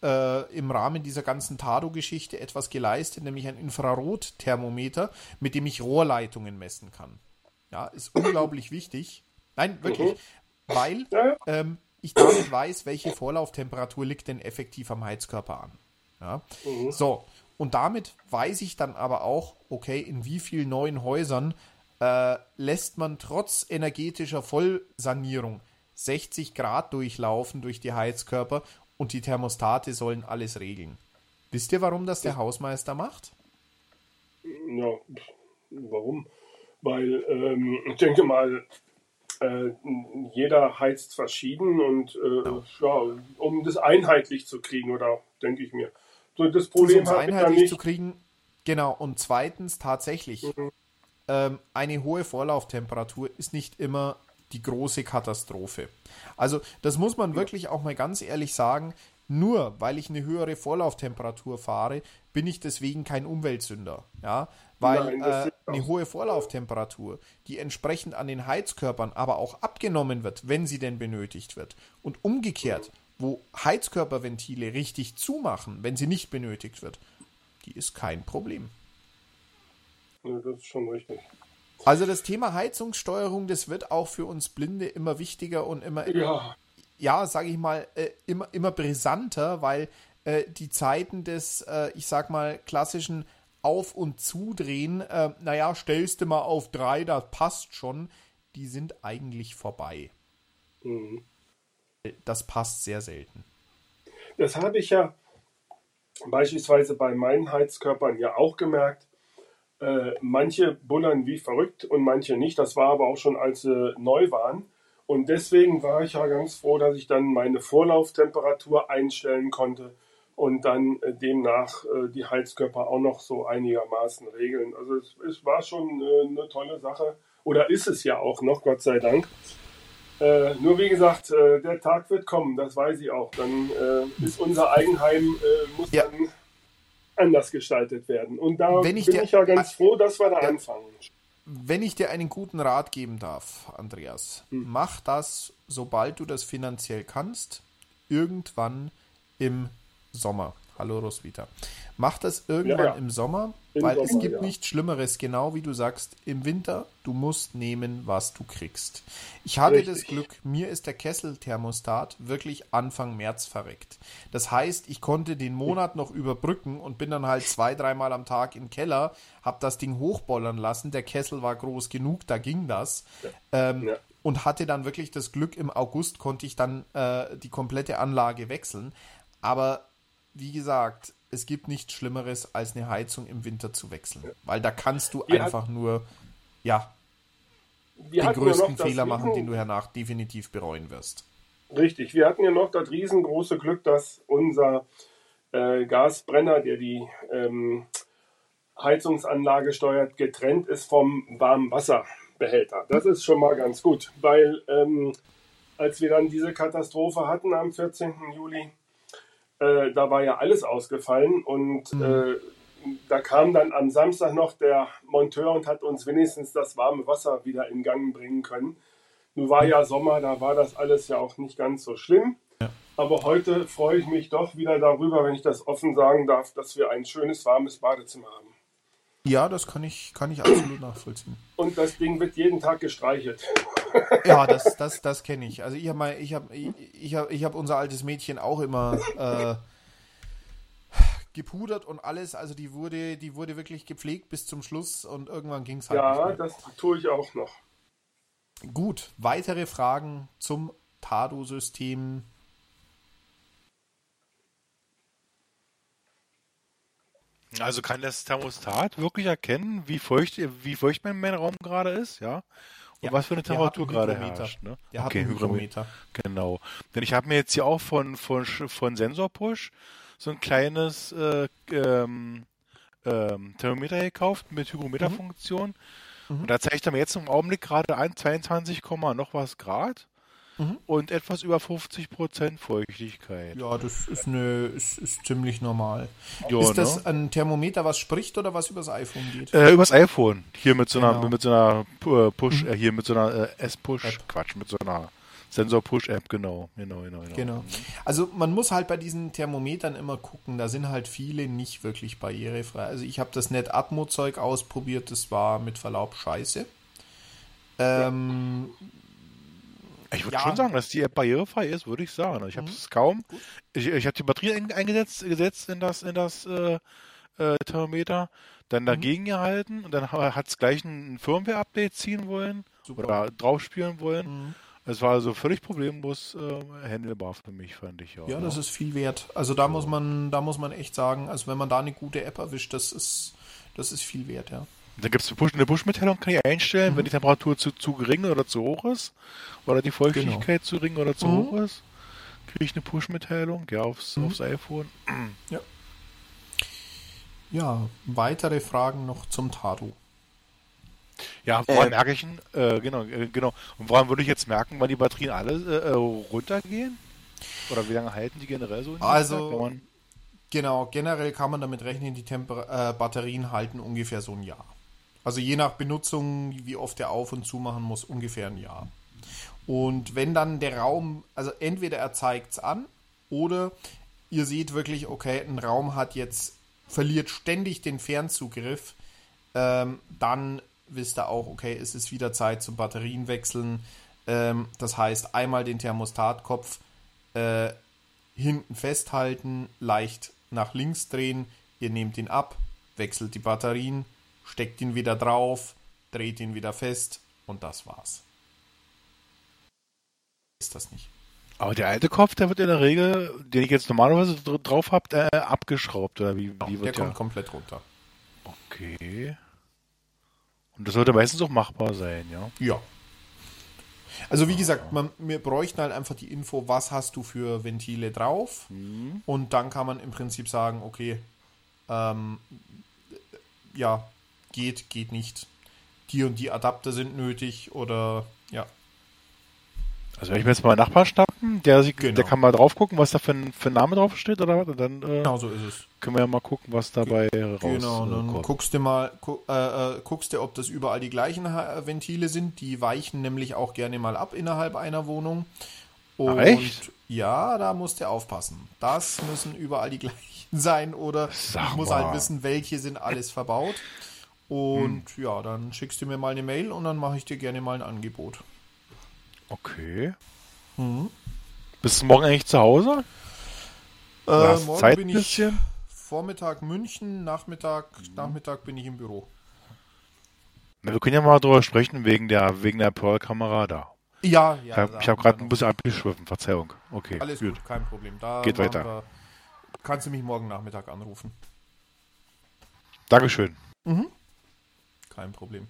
äh, im Rahmen dieser ganzen Tado-Geschichte etwas geleistet, nämlich ein Infrarotthermometer, mit dem ich Rohrleitungen messen kann. Ja, ist unglaublich wichtig. Nein, wirklich. Mhm. Weil ähm, ich damit weiß, welche Vorlauftemperatur liegt denn effektiv am Heizkörper an. Ja? Mhm. So, und damit weiß ich dann aber auch, okay, in wie vielen neuen Häusern äh, lässt man trotz energetischer Vollsanierung 60 Grad durchlaufen durch die Heizkörper und die Thermostate sollen alles regeln. Wisst ihr, warum das der Hausmeister macht? Ja, warum? Weil ähm, ich denke mal, äh, jeder heizt verschieden und äh, ja. ja. um das einheitlich zu kriegen, oder denke ich mir. So, das Problem um es einheitlich zu kriegen, genau. Und zweitens tatsächlich, mhm. ähm, eine hohe Vorlauftemperatur ist nicht immer die große Katastrophe. Also das muss man wirklich auch mal ganz ehrlich sagen. Nur weil ich eine höhere Vorlauftemperatur fahre, bin ich deswegen kein Umweltsünder. Ja, weil Nein, äh, eine hohe Vorlauftemperatur, die entsprechend an den Heizkörpern aber auch abgenommen wird, wenn sie denn benötigt wird. Und umgekehrt, wo Heizkörperventile richtig zumachen, wenn sie nicht benötigt wird, die ist kein Problem. Ja, das ist schon richtig. Also das Thema Heizungssteuerung, das wird auch für uns Blinde immer wichtiger und immer, ja, ja sage ich mal, äh, immer, immer brisanter, weil äh, die Zeiten des, äh, ich sag mal, klassischen Auf- und Zudrehen, äh, naja, stellst du mal auf drei, das passt schon, die sind eigentlich vorbei. Mhm. Das passt sehr selten. Das habe ich ja beispielsweise bei meinen Heizkörpern ja auch gemerkt äh, manche bullern wie verrückt und manche nicht. Das war aber auch schon, als sie neu waren. Und deswegen war ich ja ganz froh, dass ich dann meine Vorlauftemperatur einstellen konnte und dann äh, demnach äh, die Heizkörper auch noch so einigermaßen regeln. Also es, es war schon äh, eine tolle Sache. Oder ist es ja auch noch, Gott sei Dank. Äh, nur wie gesagt, äh, der Tag wird kommen, das weiß ich auch. Dann ist unser Eigenheim, muss ja. dann anders gestaltet werden. Und da bin ich dir, ja ganz froh, dass wir da ja, anfangen. Wenn ich dir einen guten Rat geben darf, Andreas, hm. mach das, sobald du das finanziell kannst, irgendwann im Sommer. Hallo Roswitha. Mach das irgendwann ja, ja. im Sommer, Im weil Sommer, es gibt ja. nichts Schlimmeres, genau wie du sagst, im Winter, du musst nehmen, was du kriegst. Ich hatte Richtig. das Glück, mir ist der Kesselthermostat wirklich Anfang März verreckt. Das heißt, ich konnte den Monat noch überbrücken und bin dann halt zwei, dreimal am Tag im Keller, hab das Ding hochbollern lassen. Der Kessel war groß genug, da ging das. Ähm, und hatte dann wirklich das Glück, im August konnte ich dann äh, die komplette Anlage wechseln. Aber wie gesagt, es gibt nichts Schlimmeres, als eine Heizung im Winter zu wechseln. Weil da kannst du wir einfach hat, nur, ja, den größten ja Fehler machen, den du hernach definitiv bereuen wirst. Richtig, wir hatten ja noch das riesengroße Glück, dass unser äh, Gasbrenner, der die ähm, Heizungsanlage steuert, getrennt ist vom Warmwasserbehälter. Das ist schon mal ganz gut, weil ähm, als wir dann diese Katastrophe hatten am 14. Juli, äh, da war ja alles ausgefallen und mhm. äh, da kam dann am Samstag noch der Monteur und hat uns wenigstens das warme Wasser wieder in Gang bringen können. Nun war ja Sommer, da war das alles ja auch nicht ganz so schlimm. Ja. Aber heute freue ich mich doch wieder darüber, wenn ich das offen sagen darf, dass wir ein schönes, warmes Badezimmer haben. Ja, das kann ich, kann ich absolut nachvollziehen. Und das Ding wird jeden Tag gestreichelt. Ja, das, das, das kenne ich. Also ich habe ich hab, ich, ich hab, ich hab unser altes Mädchen auch immer äh, gepudert und alles. Also die wurde, die wurde wirklich gepflegt bis zum Schluss und irgendwann ging es halt. Ja, das tue ich auch noch. Gut, weitere Fragen zum Tado-System. Also kann das Thermostat wirklich erkennen, wie feucht, wie feucht mein, mein Raum gerade ist, ja? Und ja, was für eine Temperatur gerade herrscht. Ne? Der okay, Hygrometer. Genau. Denn ich habe mir jetzt hier auch von, von, von Sensorpush so ein kleines äh, ähm, ähm, Thermometer gekauft mit Hygrometerfunktion. Mhm. Und da zeigt er mir jetzt im Augenblick gerade an 22, noch was Grad mhm. und etwas über 50 Prozent Feuchtigkeit. Ja, das ist, eine, ist, ist ziemlich normal. Ja, ist das ne? ein Thermometer, was spricht oder was übers iPhone geht? Äh, übers iPhone. Hier mit so einer, genau. mit so einer äh, Push, mhm. äh, hier mit so einer äh, S-Push, Quatsch, mit so einer Sensor-Push-App, genau. Genau, genau, genau. Genau. Also man muss halt bei diesen Thermometern immer gucken, da sind halt viele nicht wirklich barrierefrei. Also ich habe das NetAtmo-Zeug ausprobiert, das war mit Verlaub scheiße. Ähm, ja. Ich würde ja. schon sagen, dass die App barrierefrei ist, würde ich sagen. Ich habe es mhm. kaum. Gut. Ich, ich habe die Batterie eingesetzt gesetzt in das, in das äh, äh, Thermometer, dann mhm. dagegen mhm. gehalten und dann hat es gleich ein Firmware-Update ziehen wollen Super. oder draufspielen wollen. Mhm. Es war also völlig problemlos äh, handelbar für mich, fand ich auch. Ja, das ist viel wert. Also da muss man, da muss man echt sagen, also wenn man da eine gute App erwischt, das ist, das ist viel wert, ja. Da gibt es eine Push-Mitteilung, kann ich einstellen, mhm. wenn die Temperatur zu, zu gering oder zu hoch ist. Oder die Feuchtigkeit genau. zu gering oder zu mhm. hoch ist. Kriege ich eine Push-Mitteilung, ja, aufs, mhm. aufs iPhone. Ja. Ja, weitere Fragen noch zum Tado. Ja, woran äh, merke ich äh, genau, äh, genau. Und woran würde ich jetzt merken, wann die Batterien alle äh, äh runtergehen? Oder wie lange halten die generell so? also, genau, generell kann man damit rechnen, die Temper äh, Batterien halten ungefähr so ein Jahr. Also je nach Benutzung, wie oft der auf und zu machen muss, ungefähr ein Jahr. Und wenn dann der Raum, also entweder er zeigt es an oder ihr seht wirklich, okay, ein Raum hat jetzt, verliert ständig den Fernzugriff, ähm, dann wisst ihr auch, okay, es ist wieder Zeit zum Batterien wechseln. Ähm, das heißt, einmal den Thermostatkopf äh, hinten festhalten, leicht nach links drehen, ihr nehmt ihn ab, wechselt die Batterien, steckt ihn wieder drauf, dreht ihn wieder fest und das war's. Ist das nicht? Aber der alte Kopf, der wird in der Regel, den ich jetzt normalerweise drauf habe, äh, abgeschraubt oder wie, wie wird der? Der kommt komplett runter. Okay. Und das sollte meistens auch machbar sein, ja? Ja. Also wie gesagt, man, wir bräuchten halt einfach die Info, was hast du für Ventile drauf mhm. und dann kann man im Prinzip sagen, okay, ähm, ja, geht, geht nicht. Die und die Adapter sind nötig oder ja. Also wenn ich mir jetzt mal einen Nachbarn schnappen, der, genau. der kann mal drauf gucken, was da für ein, für ein Name drauf steht oder was? Und dann äh, genau so ist es. Können wir ja mal gucken, was dabei Ge raus Genau, dann kommt. guckst du mal, gu äh, äh, guckst du, ob das überall die gleichen Ventile sind. Die weichen nämlich auch gerne mal ab innerhalb einer Wohnung. Und Ach, echt? ja, da musst du aufpassen. Das müssen überall die gleichen sein oder Sag ich muss mal. halt wissen, welche sind alles verbaut. Und hm. ja, dann schickst du mir mal eine Mail und dann mache ich dir gerne mal ein Angebot. Okay. Mhm. Bist du morgen eigentlich zu Hause? Äh, morgen Zeit bin ich? Vormittag München, Nachmittag, mhm. Nachmittag bin ich im Büro. Na, wir können ja mal drüber sprechen wegen der wegen der Pearl-Kamera da. Ja, ja. Ich habe hab gerade ein bisschen abgeschwiffen, Verzeihung. Okay. Alles gut, gut kein Problem. Da Geht weiter. Wir, kannst du mich morgen Nachmittag anrufen. Dankeschön. Mhm. Kein Problem.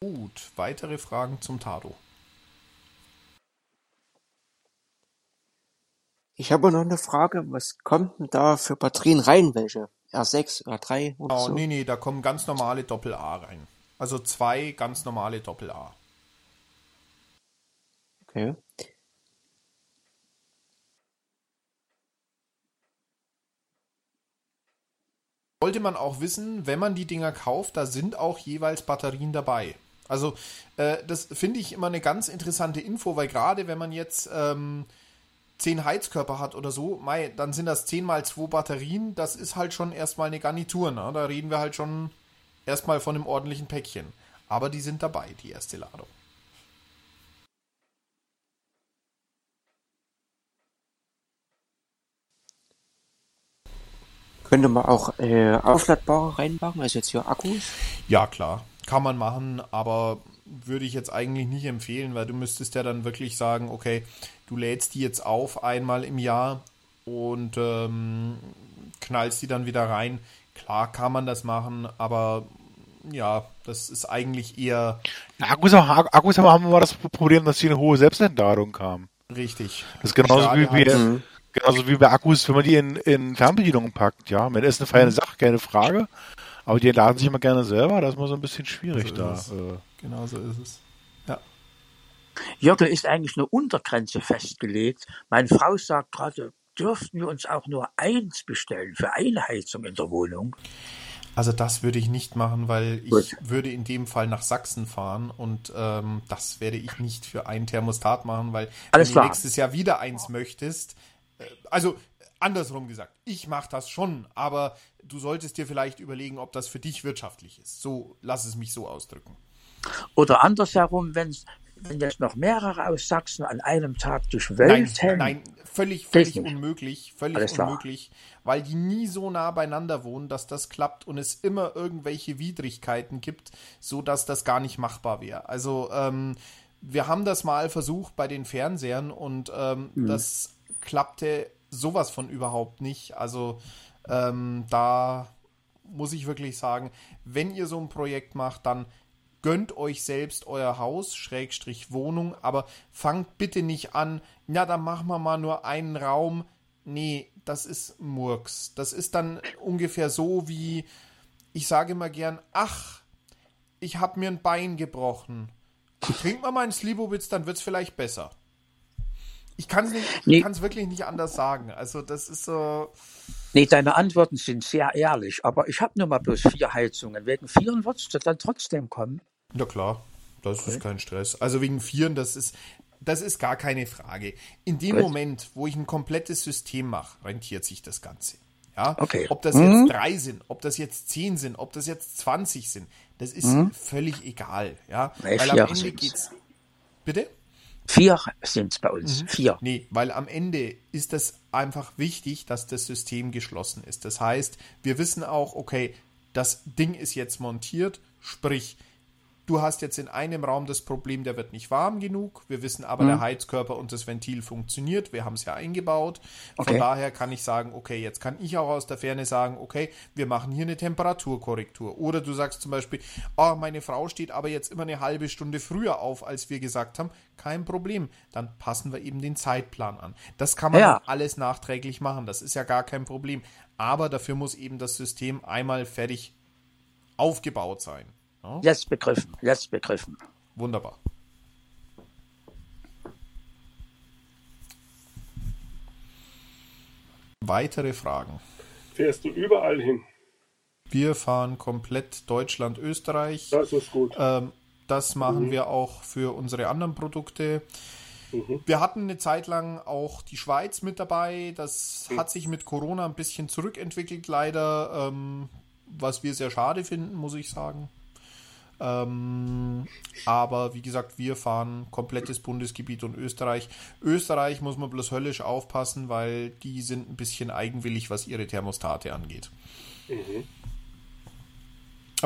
Gut, weitere Fragen zum Tado. Ich habe noch eine Frage, was kommt denn da für Batterien rein? Welche? R6, R3 oder oh, so? Nee, nee, da kommen ganz normale Doppel-A rein. Also zwei ganz normale Doppel-A. Okay. Sollte man auch wissen, wenn man die Dinger kauft, da sind auch jeweils Batterien dabei. Also äh, das finde ich immer eine ganz interessante Info, weil gerade wenn man jetzt ähm, zehn Heizkörper hat oder so, mei, dann sind das 10 mal 2 Batterien. Das ist halt schon erstmal eine Garnitur. Ne? Da reden wir halt schon erstmal von einem ordentlichen Päckchen. Aber die sind dabei, die erste Ladung. Könnte man auch äh, aufladbare reinbauen, also jetzt hier Akkus? Ja, klar. Kann man machen, aber würde ich jetzt eigentlich nicht empfehlen, weil du müsstest ja dann wirklich sagen, okay, du lädst die jetzt auf einmal im Jahr und ähm, knallst die dann wieder rein. Klar kann man das machen, aber ja, das ist eigentlich eher. Akkus, Akkus haben wir das Problem, dass sie eine hohe Selbstentladung haben. Richtig. Das ist genauso wie, wie, genauso wie bei Akkus, wenn man die in, in Fernbedienungen packt, ja. Wenn ist eine feine Sache, keine Frage. Aber die laden sich immer gerne selber, das ist mal so ein bisschen schwierig so da. Äh. Genau so ist es. Ja. Da ist eigentlich eine Untergrenze festgelegt. Meine Frau sagt gerade, dürften wir uns auch nur eins bestellen für eine Heizung in der Wohnung? Also das würde ich nicht machen, weil ich Gut. würde in dem Fall nach Sachsen fahren und ähm, das werde ich nicht für ein Thermostat machen, weil Alles wenn klar. du nächstes Jahr wieder eins möchtest, äh, also andersrum gesagt, ich mache das schon, aber du solltest dir vielleicht überlegen, ob das für dich wirtschaftlich ist. So, lass es mich so ausdrücken. Oder andersherum, wenn wenn jetzt noch mehrere aus Sachsen an einem Tag durch Welt Nein, nein, völlig, völlig unmöglich, völlig unmöglich, weil die nie so nah beieinander wohnen, dass das klappt und es immer irgendwelche Widrigkeiten gibt, so dass das gar nicht machbar wäre. Also ähm, wir haben das mal versucht bei den Fernsehern und ähm, mhm. das klappte sowas von überhaupt nicht. Also ähm, da muss ich wirklich sagen, wenn ihr so ein Projekt macht, dann gönnt euch selbst euer Haus, Schrägstrich Wohnung, aber fangt bitte nicht an, ja, dann machen wir mal nur einen Raum. Nee, das ist Murks. Das ist dann ungefähr so wie, ich sage immer gern, ach, ich habe mir ein Bein gebrochen. Trink mal meinen Slivovitz, dann wird's vielleicht besser. Ich kann es nee. wirklich nicht anders sagen. Also das ist so. Nee, deine Antworten sind sehr ehrlich, aber ich habe nur mal bloß vier Heizungen. Wegen vieren wird es dann trotzdem kommen. Ja klar, das okay. ist kein Stress. Also wegen vieren, das ist, das ist gar keine Frage. In dem Gut. Moment, wo ich ein komplettes System mache, rentiert sich das Ganze. Ja? Okay. Ob das mhm. jetzt drei sind, ob das jetzt zehn sind, ob das jetzt 20 sind, das ist mhm. völlig egal. Ja? Weil, Weil am Ende sind's. geht's. Bitte? Vier sind es bei uns. Mhm. Vier. Nee, weil am Ende ist es einfach wichtig, dass das System geschlossen ist. Das heißt, wir wissen auch, okay, das Ding ist jetzt montiert, sprich, Du hast jetzt in einem Raum das Problem, der wird nicht warm genug. Wir wissen aber, mhm. der Heizkörper und das Ventil funktioniert. Wir haben es ja eingebaut. Okay. Von daher kann ich sagen, okay, jetzt kann ich auch aus der Ferne sagen, okay, wir machen hier eine Temperaturkorrektur. Oder du sagst zum Beispiel, oh, meine Frau steht aber jetzt immer eine halbe Stunde früher auf, als wir gesagt haben. Kein Problem. Dann passen wir eben den Zeitplan an. Das kann man ja. alles nachträglich machen. Das ist ja gar kein Problem. Aber dafür muss eben das System einmal fertig aufgebaut sein. Ja? Jetzt begriffen, jetzt begriffen. Wunderbar. Weitere Fragen? Fährst du überall hin? Wir fahren komplett Deutschland, Österreich. Das ist gut. Ähm, das machen mhm. wir auch für unsere anderen Produkte. Mhm. Wir hatten eine Zeit lang auch die Schweiz mit dabei. Das mhm. hat sich mit Corona ein bisschen zurückentwickelt, leider. Ähm, was wir sehr schade finden, muss ich sagen. Ähm, aber wie gesagt, wir fahren komplettes Bundesgebiet und Österreich. Österreich muss man bloß höllisch aufpassen, weil die sind ein bisschen eigenwillig, was ihre Thermostate angeht. Mhm.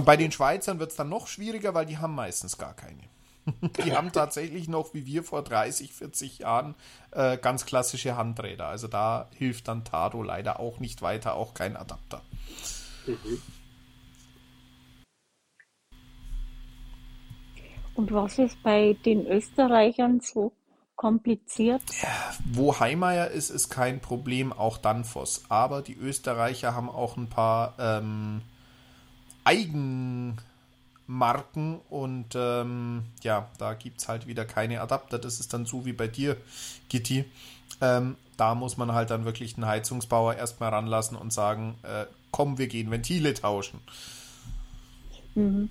Bei den Schweizern wird es dann noch schwieriger, weil die haben meistens gar keine. die haben tatsächlich noch, wie wir vor 30, 40 Jahren, äh, ganz klassische Handräder. Also da hilft dann Tado leider auch nicht weiter, auch kein Adapter. Mhm. Und was ist bei den Österreichern so kompliziert? Ja, wo Heimeyer ist, ist kein Problem, auch Danfoss. Aber die Österreicher haben auch ein paar ähm, Eigen, Marken und ähm, ja, da gibt es halt wieder keine Adapter. Das ist dann so wie bei dir, Gitti. Ähm, da muss man halt dann wirklich den Heizungsbauer erstmal ranlassen und sagen, äh, komm, wir gehen Ventile tauschen. Mhm.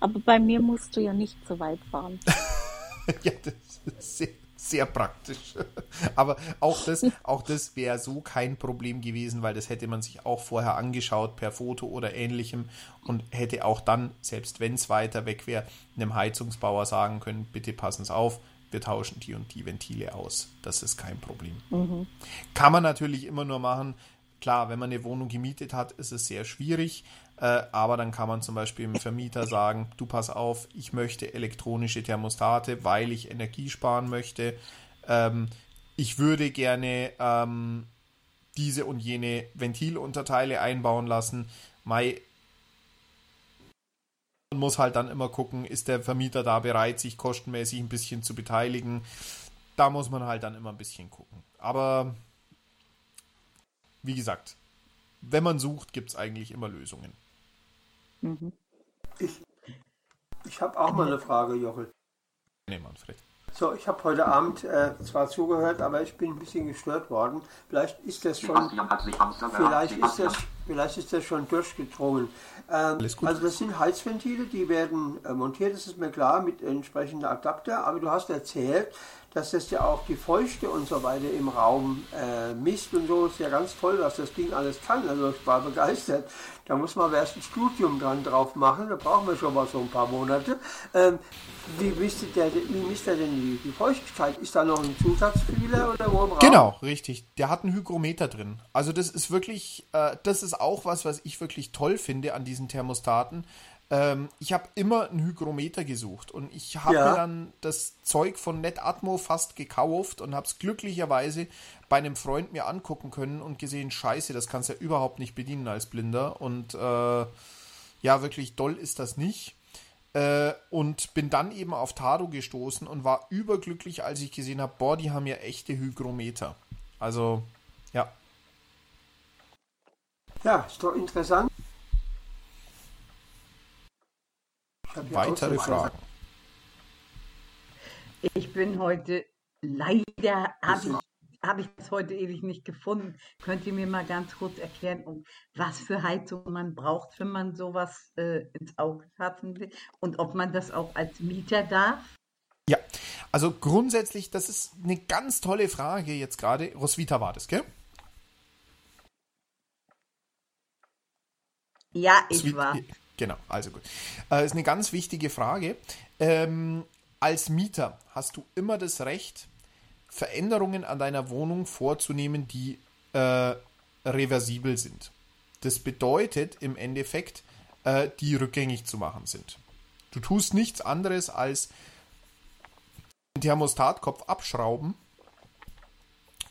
Aber bei mir musst du ja nicht so weit fahren. ja, das ist sehr, sehr praktisch. Aber auch das, auch das wäre so kein Problem gewesen, weil das hätte man sich auch vorher angeschaut per Foto oder ähnlichem und hätte auch dann, selbst wenn es weiter weg wäre, einem Heizungsbauer sagen können, bitte passen Sie auf, wir tauschen die und die Ventile aus. Das ist kein Problem. Mhm. Kann man natürlich immer nur machen. Klar, wenn man eine Wohnung gemietet hat, ist es sehr schwierig. Äh, aber dann kann man zum Beispiel dem Vermieter sagen, du pass auf, ich möchte elektronische Thermostate, weil ich Energie sparen möchte. Ähm, ich würde gerne ähm, diese und jene Ventilunterteile einbauen lassen. Mai, man muss halt dann immer gucken, ist der Vermieter da bereit, sich kostenmäßig ein bisschen zu beteiligen. Da muss man halt dann immer ein bisschen gucken. Aber wie gesagt, wenn man sucht, gibt es eigentlich immer Lösungen. Mhm. Ich, ich habe auch mal eine Frage, Jochel. Nee, Manfred. So, ich habe heute Abend äh, zwar zugehört, aber ich bin ein bisschen gestört worden. Vielleicht ist das schon, vielleicht ist das, vielleicht ist das schon durchgedrungen. Ähm, also das sind Heizventile, die werden äh, montiert, das ist mir klar, mit entsprechender Adapter. Aber du hast erzählt, dass das ja auch die Feuchte und so weiter im Raum äh, misst und so. Ist ja ganz toll, was das Ding alles kann. Also ich war begeistert. Da muss man erst ein Studium dran drauf machen. Da brauchen wir schon mal so ein paar Monate. Ähm, wie misst der, wie misst der denn die, die, Feuchtigkeit? Ist da noch ein Zusatzfühler oder wo? Genau, richtig. Der hat einen Hygrometer drin. Also das ist wirklich, äh, das ist auch was, was ich wirklich toll finde an diesen Thermostaten ähm, ich habe immer ein Hygrometer gesucht und ich habe ja. mir dann das Zeug von NetAtmo fast gekauft und habe es glücklicherweise bei einem Freund mir angucken können und gesehen, scheiße, das kannst du ja überhaupt nicht bedienen als Blinder und äh, ja, wirklich doll ist das nicht. Äh, und bin dann eben auf Tado gestoßen und war überglücklich, als ich gesehen habe, boah, die haben ja echte Hygrometer. Also, ja. Ja, ist doch interessant. Weitere Fragen? Ich bin heute leider, habe ich, hab ich das heute ewig nicht gefunden. Könnt ihr mir mal ganz kurz erklären, um was für Heizung man braucht, wenn man sowas äh, ins Auge fassen will und ob man das auch als Mieter darf? Ja, also grundsätzlich, das ist eine ganz tolle Frage jetzt gerade. Roswitha war das, gell? Ja, ich Roswitha, war. Genau, also gut. Äh, ist eine ganz wichtige Frage. Ähm, als Mieter hast du immer das Recht, Veränderungen an deiner Wohnung vorzunehmen, die äh, reversibel sind. Das bedeutet im Endeffekt, äh, die rückgängig zu machen sind. Du tust nichts anderes als den Thermostatkopf abschrauben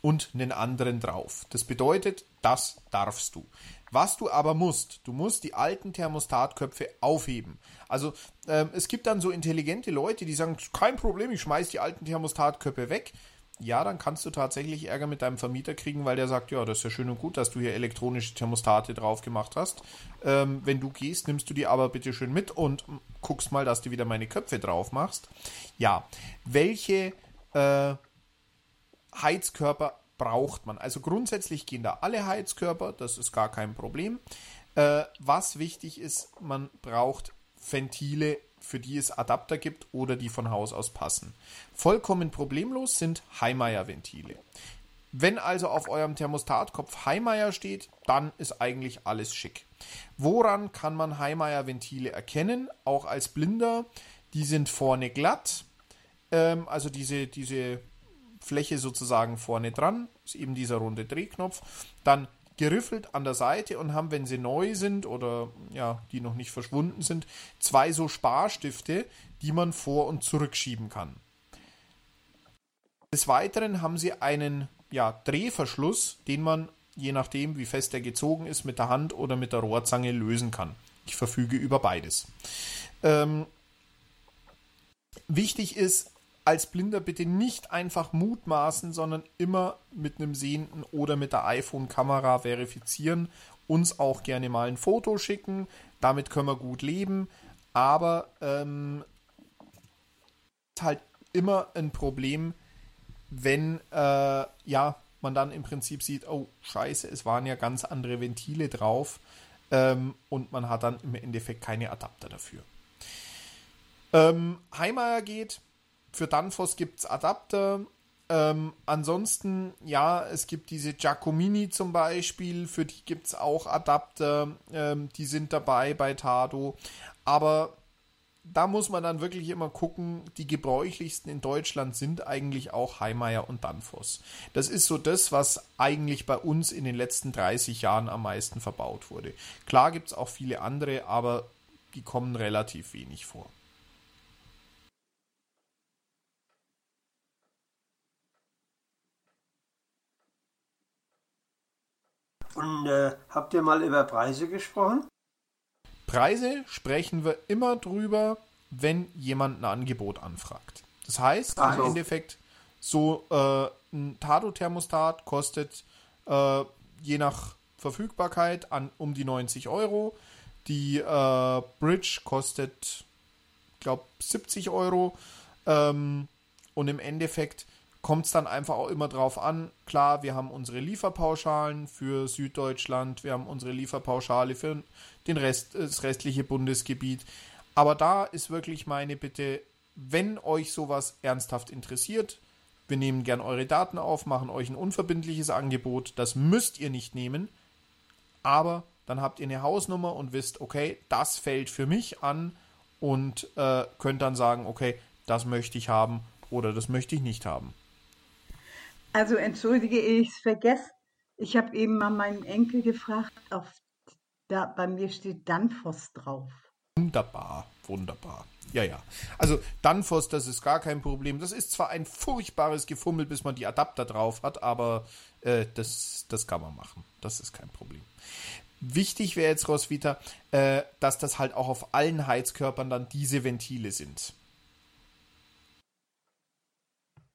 und einen anderen drauf. Das bedeutet, das darfst du. Was du aber musst, du musst die alten Thermostatköpfe aufheben. Also ähm, es gibt dann so intelligente Leute, die sagen, kein Problem, ich schmeiß die alten Thermostatköpfe weg. Ja, dann kannst du tatsächlich Ärger mit deinem Vermieter kriegen, weil der sagt, ja, das ist ja schön und gut, dass du hier elektronische Thermostate drauf gemacht hast. Ähm, wenn du gehst, nimmst du die aber bitte schön mit und guckst mal, dass du wieder meine Köpfe drauf machst. Ja, welche äh, Heizkörper braucht man. Also grundsätzlich gehen da alle Heizkörper, das ist gar kein Problem. Äh, was wichtig ist, man braucht Ventile, für die es Adapter gibt oder die von Haus aus passen. Vollkommen problemlos sind Heimeyer-Ventile. Wenn also auf eurem Thermostatkopf Heimeyer steht, dann ist eigentlich alles schick. Woran kann man Heimeyer-Ventile erkennen? Auch als Blinder. Die sind vorne glatt. Ähm, also diese, diese Fläche sozusagen vorne dran, ist eben dieser runde Drehknopf, dann geriffelt an der Seite und haben, wenn sie neu sind oder ja, die noch nicht verschwunden sind, zwei so Sparstifte, die man vor- und zurückschieben kann. Des Weiteren haben sie einen ja, Drehverschluss, den man, je nachdem wie fest er gezogen ist, mit der Hand oder mit der Rohrzange lösen kann. Ich verfüge über beides. Ähm, wichtig ist, als Blinder bitte nicht einfach mutmaßen, sondern immer mit einem Sehenden oder mit der iPhone-Kamera verifizieren. Uns auch gerne mal ein Foto schicken. damit können wir gut leben, aber ähm, halt immer ein Problem, wenn äh, ja man dann im Prinzip sieht, oh scheiße, es waren ja ganz andere Ventile drauf ähm, und man hat dann im Endeffekt keine Adapter dafür. Ähm, Heimeyer geht, für Danfoss gibt es Adapter. Ähm, ansonsten, ja, es gibt diese Giacomini zum Beispiel, für die gibt es auch Adapter, ähm, die sind dabei bei Tado. Aber da muss man dann wirklich immer gucken, die gebräuchlichsten in Deutschland sind eigentlich auch Heimeyer und Danfoss. Das ist so das, was eigentlich bei uns in den letzten 30 Jahren am meisten verbaut wurde. Klar gibt es auch viele andere, aber die kommen relativ wenig vor. Und äh, habt ihr mal über Preise gesprochen? Preise sprechen wir immer drüber, wenn jemand ein Angebot anfragt. Das heißt, also. im Endeffekt, so äh, ein Tado-Thermostat kostet äh, je nach Verfügbarkeit an um die 90 Euro. Die äh, Bridge kostet, glaube 70 Euro. Ähm, und im Endeffekt kommt es dann einfach auch immer drauf an. Klar, wir haben unsere Lieferpauschalen für Süddeutschland, wir haben unsere Lieferpauschale für den Rest, das restliche Bundesgebiet. Aber da ist wirklich meine Bitte, wenn euch sowas ernsthaft interessiert, wir nehmen gern eure Daten auf, machen euch ein unverbindliches Angebot. Das müsst ihr nicht nehmen, aber dann habt ihr eine Hausnummer und wisst, okay, das fällt für mich an und äh, könnt dann sagen, okay, das möchte ich haben oder das möchte ich nicht haben. Also entschuldige, ich es vergessen. Ich habe eben mal meinen Enkel gefragt, auf, da, bei mir steht Danfoss drauf. Wunderbar, wunderbar. Ja, ja. Also Danfoss, das ist gar kein Problem. Das ist zwar ein furchtbares Gefummel, bis man die Adapter drauf hat, aber äh, das, das kann man machen. Das ist kein Problem. Wichtig wäre jetzt, Roswitha, äh, dass das halt auch auf allen Heizkörpern dann diese Ventile sind.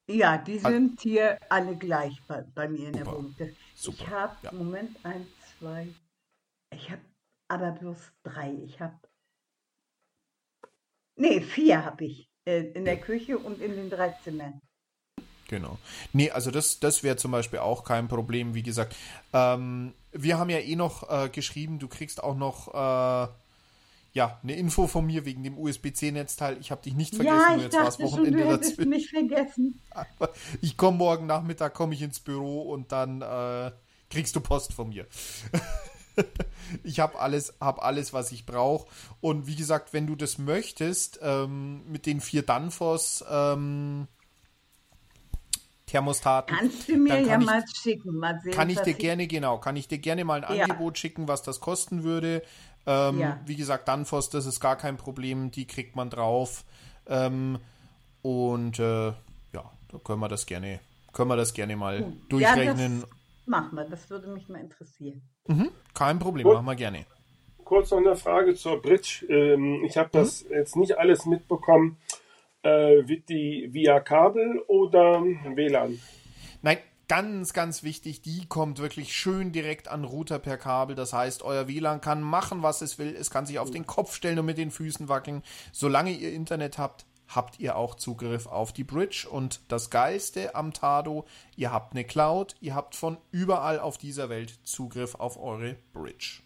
Ja, die sind hier alle gleich bei, bei mir in der Wohnung. Ich habe, ja. Moment, eins, zwei, ich habe aber bloß drei. Ich habe, nee, vier habe ich äh, in der Küche und in den drei Zimmern. Genau. Nee, also das, das wäre zum Beispiel auch kein Problem, wie gesagt. Ähm, wir haben ja eh noch äh, geschrieben, du kriegst auch noch äh, ja, eine Info von mir wegen dem USB-C-Netzteil. Ich habe dich nicht vergessen. Ja, ich jetzt dachte Wochenende schon, du dazwischen. mich vergessen. Ich komme morgen Nachmittag, komme ich ins Büro und dann äh, kriegst du Post von mir. ich habe alles, hab alles, was ich brauche. Und wie gesagt, wenn du das möchtest, ähm, mit den vier Danfoss ähm, Thermostaten. Kannst du mir ja ich, mal schicken, mal sehen. Kann ich dir gerne, genau, kann ich dir gerne mal ein ja. Angebot schicken, was das kosten würde. Ähm, ja. Wie gesagt, Danfoss, das ist gar kein Problem, die kriegt man drauf. Ähm, und äh, ja, da können wir das gerne, können wir das gerne mal Gut. durchrechnen. Ja, machen wir, das würde mich mal interessieren. Mhm, kein Problem, Gut. machen wir gerne. Kurz noch eine Frage zur Bridge. Ähm, ich habe das mhm. jetzt nicht alles mitbekommen. Äh, wird die via Kabel oder WLAN? Nein, ganz, ganz wichtig, die kommt wirklich schön direkt an Router per Kabel. Das heißt, euer WLAN kann machen, was es will. Es kann sich auf den Kopf stellen und mit den Füßen wackeln. Solange ihr Internet habt, habt ihr auch Zugriff auf die Bridge. Und das Geilste am Tado, ihr habt eine Cloud, ihr habt von überall auf dieser Welt Zugriff auf eure Bridge.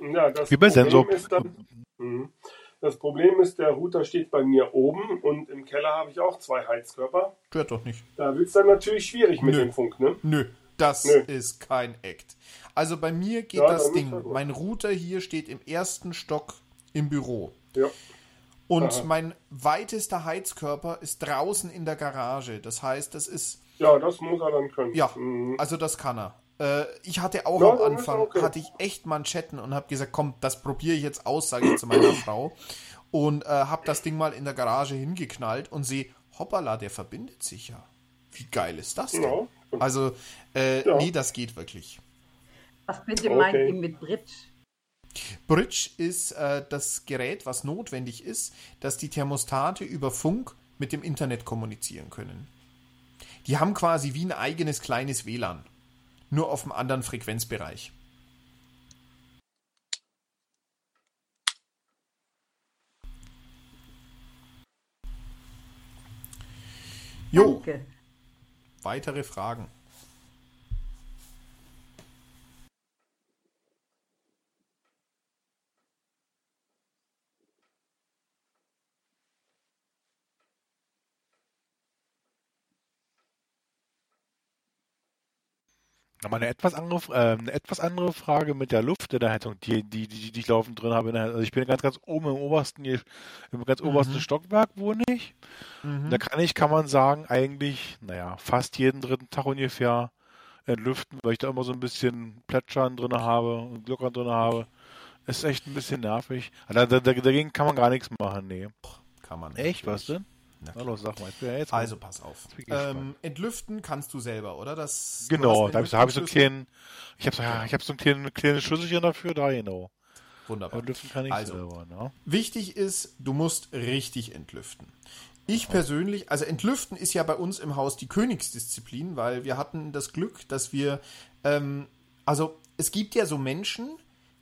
Ja, das Wie bei Sensor. Ist dann, mh, das Problem ist, der Router steht bei mir oben und im Keller habe ich auch zwei Heizkörper. Stört doch nicht. Da wird es dann natürlich schwierig mit Nö. dem Funk, ne? Nö, das Nö. ist kein Act. Also bei mir geht ja, das Ding. Mein Router hier steht im ersten Stock im Büro. Ja. Und Aha. mein weitester Heizkörper ist draußen in der Garage. Das heißt, das ist. Ja, das muss er dann können. Ja, mhm. also das kann er. Äh, ich hatte auch ja, am Anfang, okay. hatte ich echt Manschetten und habe gesagt, komm, das probiere ich jetzt aus, sage ich zu meiner Frau. Und äh, habe das Ding mal in der Garage hingeknallt und sehe, hoppala, der verbindet sich ja. Wie geil ist das denn? Ja. Also, äh, ja. nee, das geht wirklich. Was bitte okay. meint ihr mit Bridge? Bridge ist äh, das Gerät, was notwendig ist, dass die Thermostate über Funk mit dem Internet kommunizieren können. Die haben quasi wie ein eigenes kleines WLAN nur auf einem anderen Frequenzbereich. Jo. Danke. Weitere Fragen? Nochmal eine etwas andere, äh, eine etwas andere Frage mit der Luft in der Heizung, die, die, die, die ich laufend drin habe. Also ich bin ganz, ganz oben im obersten, im ganz mhm. obersten Stockwerk wohne ich. Mhm. Da kann ich, kann man sagen, eigentlich, naja, fast jeden dritten Tag ungefähr entlüften, weil ich da immer so ein bisschen Plätschern drin habe und Gluckern drin habe. Ist echt ein bisschen nervig. Also dagegen kann man gar nichts machen, nee. Kann man. Echt, was denn? Hallo, sag mal. Ja also pass auf. Ähm, entlüften kannst du selber, oder? Das, genau, da habe ich, hab ich so einen kleinen, ich habe ja, ich hab so ein kleines, kleines Schlüsselchen dafür, da genau. Wunderbar. Entlüften kann ich also, selber, ne? Wichtig ist, du musst richtig entlüften. Ich persönlich, also entlüften ist ja bei uns im Haus die Königsdisziplin, weil wir hatten das Glück, dass wir, ähm, also es gibt ja so Menschen,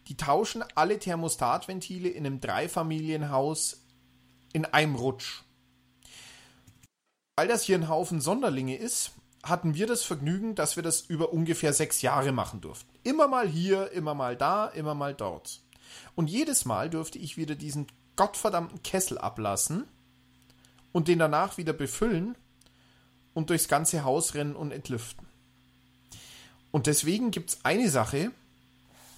die tauschen alle Thermostatventile in einem Dreifamilienhaus in einem Rutsch. Weil das hier ein Haufen Sonderlinge ist, hatten wir das Vergnügen, dass wir das über ungefähr sechs Jahre machen durften. Immer mal hier, immer mal da, immer mal dort. Und jedes Mal durfte ich wieder diesen gottverdammten Kessel ablassen und den danach wieder befüllen und durchs ganze Haus rennen und entlüften. Und deswegen gibt es eine Sache,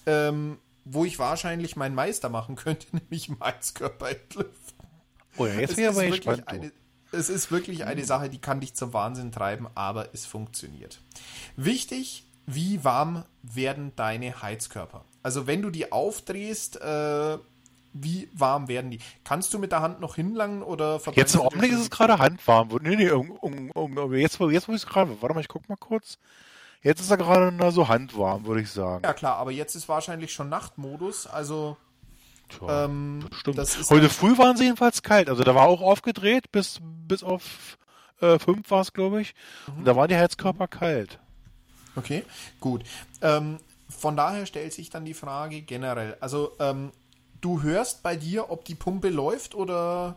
ähm, wo ich wahrscheinlich meinen Meister machen könnte, nämlich Malzkörper entlüften. Oh ja, jetzt wäre aber gespannt. Eine, es ist wirklich eine Sache, die kann dich zum Wahnsinn treiben, aber es funktioniert. Wichtig, wie warm werden deine Heizkörper? Also wenn du die aufdrehst, äh, wie warm werden die? Kannst du mit der Hand noch hinlangen oder Jetzt im Augenblick ist es gerade handwarm. Nee, nee, um, um, um, jetzt, jetzt wo ich es gerade. Warte mal, ich guck mal kurz. Jetzt ist er gerade so handwarm, würde ich sagen. Ja klar, aber jetzt ist wahrscheinlich schon Nachtmodus, also Tja, ähm, stimmt. Heute früh waren sie jedenfalls kalt. Also da war auch aufgedreht, bis, bis auf äh, 5 war es, glaube ich. Mhm. Und da waren die Heizkörper kalt. Okay, gut. Ähm, von daher stellt sich dann die Frage generell. Also ähm, du hörst bei dir, ob die Pumpe läuft oder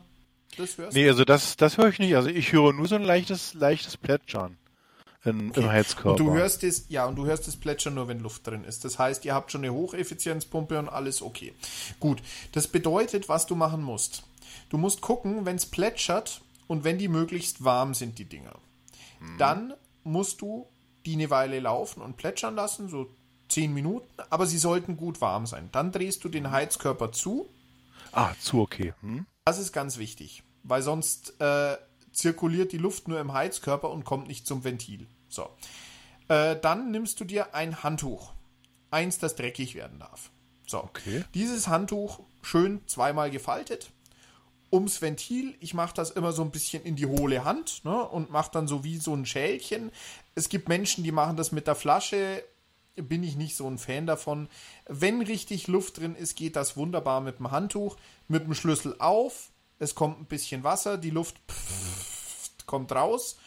das hörst Nee, also das, das höre ich nicht. Also ich höre nur so ein leichtes, leichtes Plätschern in, okay. im Heizkörper. Und du hörst es, ja, und du hörst das Plätschern nur, wenn Luft drin ist. Das heißt, ihr habt schon eine Hocheffizienzpumpe und alles okay. Gut. Das bedeutet, was du machen musst. Du musst gucken, wenn es plätschert und wenn die möglichst warm sind, die Dinger. Hm. Dann musst du die eine Weile laufen und plätschern lassen, so 10 Minuten, aber sie sollten gut warm sein. Dann drehst du den Heizkörper zu. Ah, zu okay. Hm. Das ist ganz wichtig, weil sonst äh, zirkuliert die Luft nur im Heizkörper und kommt nicht zum Ventil. So. Äh, dann nimmst du dir ein Handtuch. Eins, das dreckig werden darf. So. Okay. Dieses Handtuch schön zweimal gefaltet. Ums Ventil, ich mache das immer so ein bisschen in die hohle Hand ne, und mache dann so wie so ein Schälchen. Es gibt Menschen, die machen das mit der Flasche. Bin ich nicht so ein Fan davon. Wenn richtig Luft drin ist, geht das wunderbar mit dem Handtuch. Mit dem Schlüssel auf, es kommt ein bisschen Wasser, die Luft kommt raus,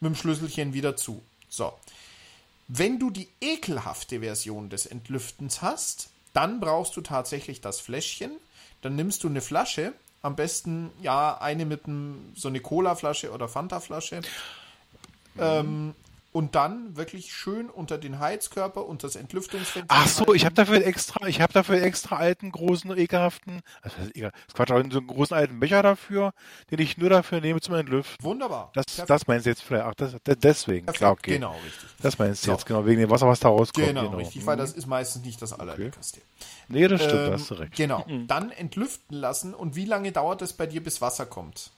mit dem Schlüsselchen wieder zu. So. Wenn du die ekelhafte Version des Entlüftens hast, dann brauchst du tatsächlich das Fläschchen. Dann nimmst du eine Flasche, am besten ja eine mit einem, so eine Cola-Flasche oder Fanta-Flasche. Mhm. Ähm, und dann wirklich schön unter den Heizkörper und das Entlüftungsventil. Ach so, ich habe dafür extra, ich habe dafür extra alten großen ekelhaften, also das ist Quatsch, so einen großen alten Becher dafür, den ich nur dafür nehme zum Entlüften. Wunderbar. Das, das meinst du jetzt vielleicht, ach, das, deswegen, Perfekt. klar, okay. Genau, richtig. Das meinst du so. jetzt, genau, wegen dem Wasser, was da rauskommt. Genau, genau. richtig, weil das ist meistens nicht das allerleckerste. Okay. Nee, das stimmt, ähm, hast du recht. Genau, mhm. dann entlüften lassen und wie lange dauert es bei dir, bis Wasser kommt?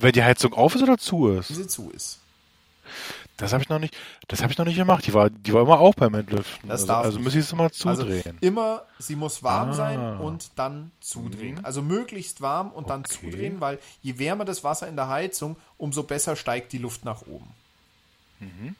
Wenn die Heizung auf ist oder zu ist? Wenn sie zu ist. Das habe ich noch nicht, das habe ich noch nicht gemacht. Die war, die war immer auch beim Entlüften. Das also, darf also muss ich es mal zudrehen. Also immer, sie muss warm ah. sein und dann zudrehen. Mhm. Also möglichst warm und okay. dann zudrehen, weil je wärmer das Wasser in der Heizung, umso besser steigt die Luft nach oben. Mhm.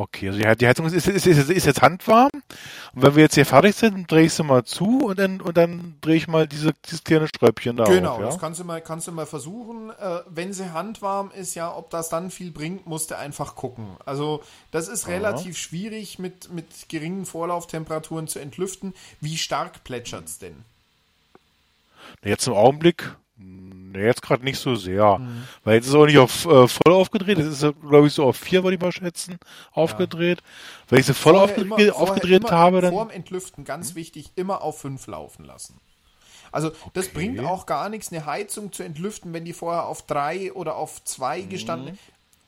Okay, also die Heizung ist, ist, ist, ist, jetzt handwarm. Und wenn wir jetzt hier fertig sind, drehe ich sie mal zu und dann, und dann drehe ich mal diese, dieses kleine Ströppchen da Genau, auf, ja? das kannst du mal, kannst du mal versuchen. Äh, wenn sie handwarm ist, ja, ob das dann viel bringt, musst du einfach gucken. Also, das ist Aha. relativ schwierig mit, mit geringen Vorlauftemperaturen zu entlüften. Wie stark plätschert es denn? Jetzt im Augenblick jetzt gerade nicht so sehr. Mhm. Weil jetzt ist es auch nicht auf äh, voll aufgedreht. Es ist, glaube ich, so auf vier, würde ich mal schätzen, aufgedreht. Ja. Wenn ich sie voll aufgedreht, immer, aufgedreht immer habe, dann. Vorm Entlüften, ganz wichtig, immer auf fünf laufen lassen. Also okay. das bringt auch gar nichts, eine Heizung zu entlüften, wenn die vorher auf drei oder auf zwei mhm. gestanden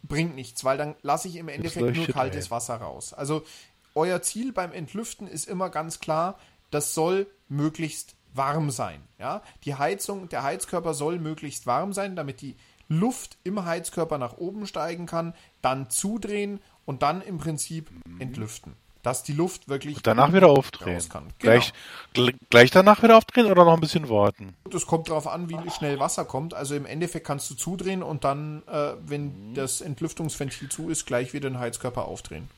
bringt nichts, weil dann lasse ich im Endeffekt nur kaltes ein. Wasser raus. Also euer Ziel beim Entlüften ist immer ganz klar, das soll möglichst warm sein. Ja? Die Heizung, der Heizkörper soll möglichst warm sein, damit die Luft im Heizkörper nach oben steigen kann, dann zudrehen und dann im Prinzip entlüften. Dass die Luft wirklich. Und danach wieder aufdrehen. Kann. Genau. Gleich, gleich danach wieder aufdrehen oder noch ein bisschen warten? Das kommt darauf an, wie schnell Wasser kommt. Also im Endeffekt kannst du zudrehen und dann, äh, wenn das Entlüftungsventil zu ist, gleich wieder den Heizkörper aufdrehen.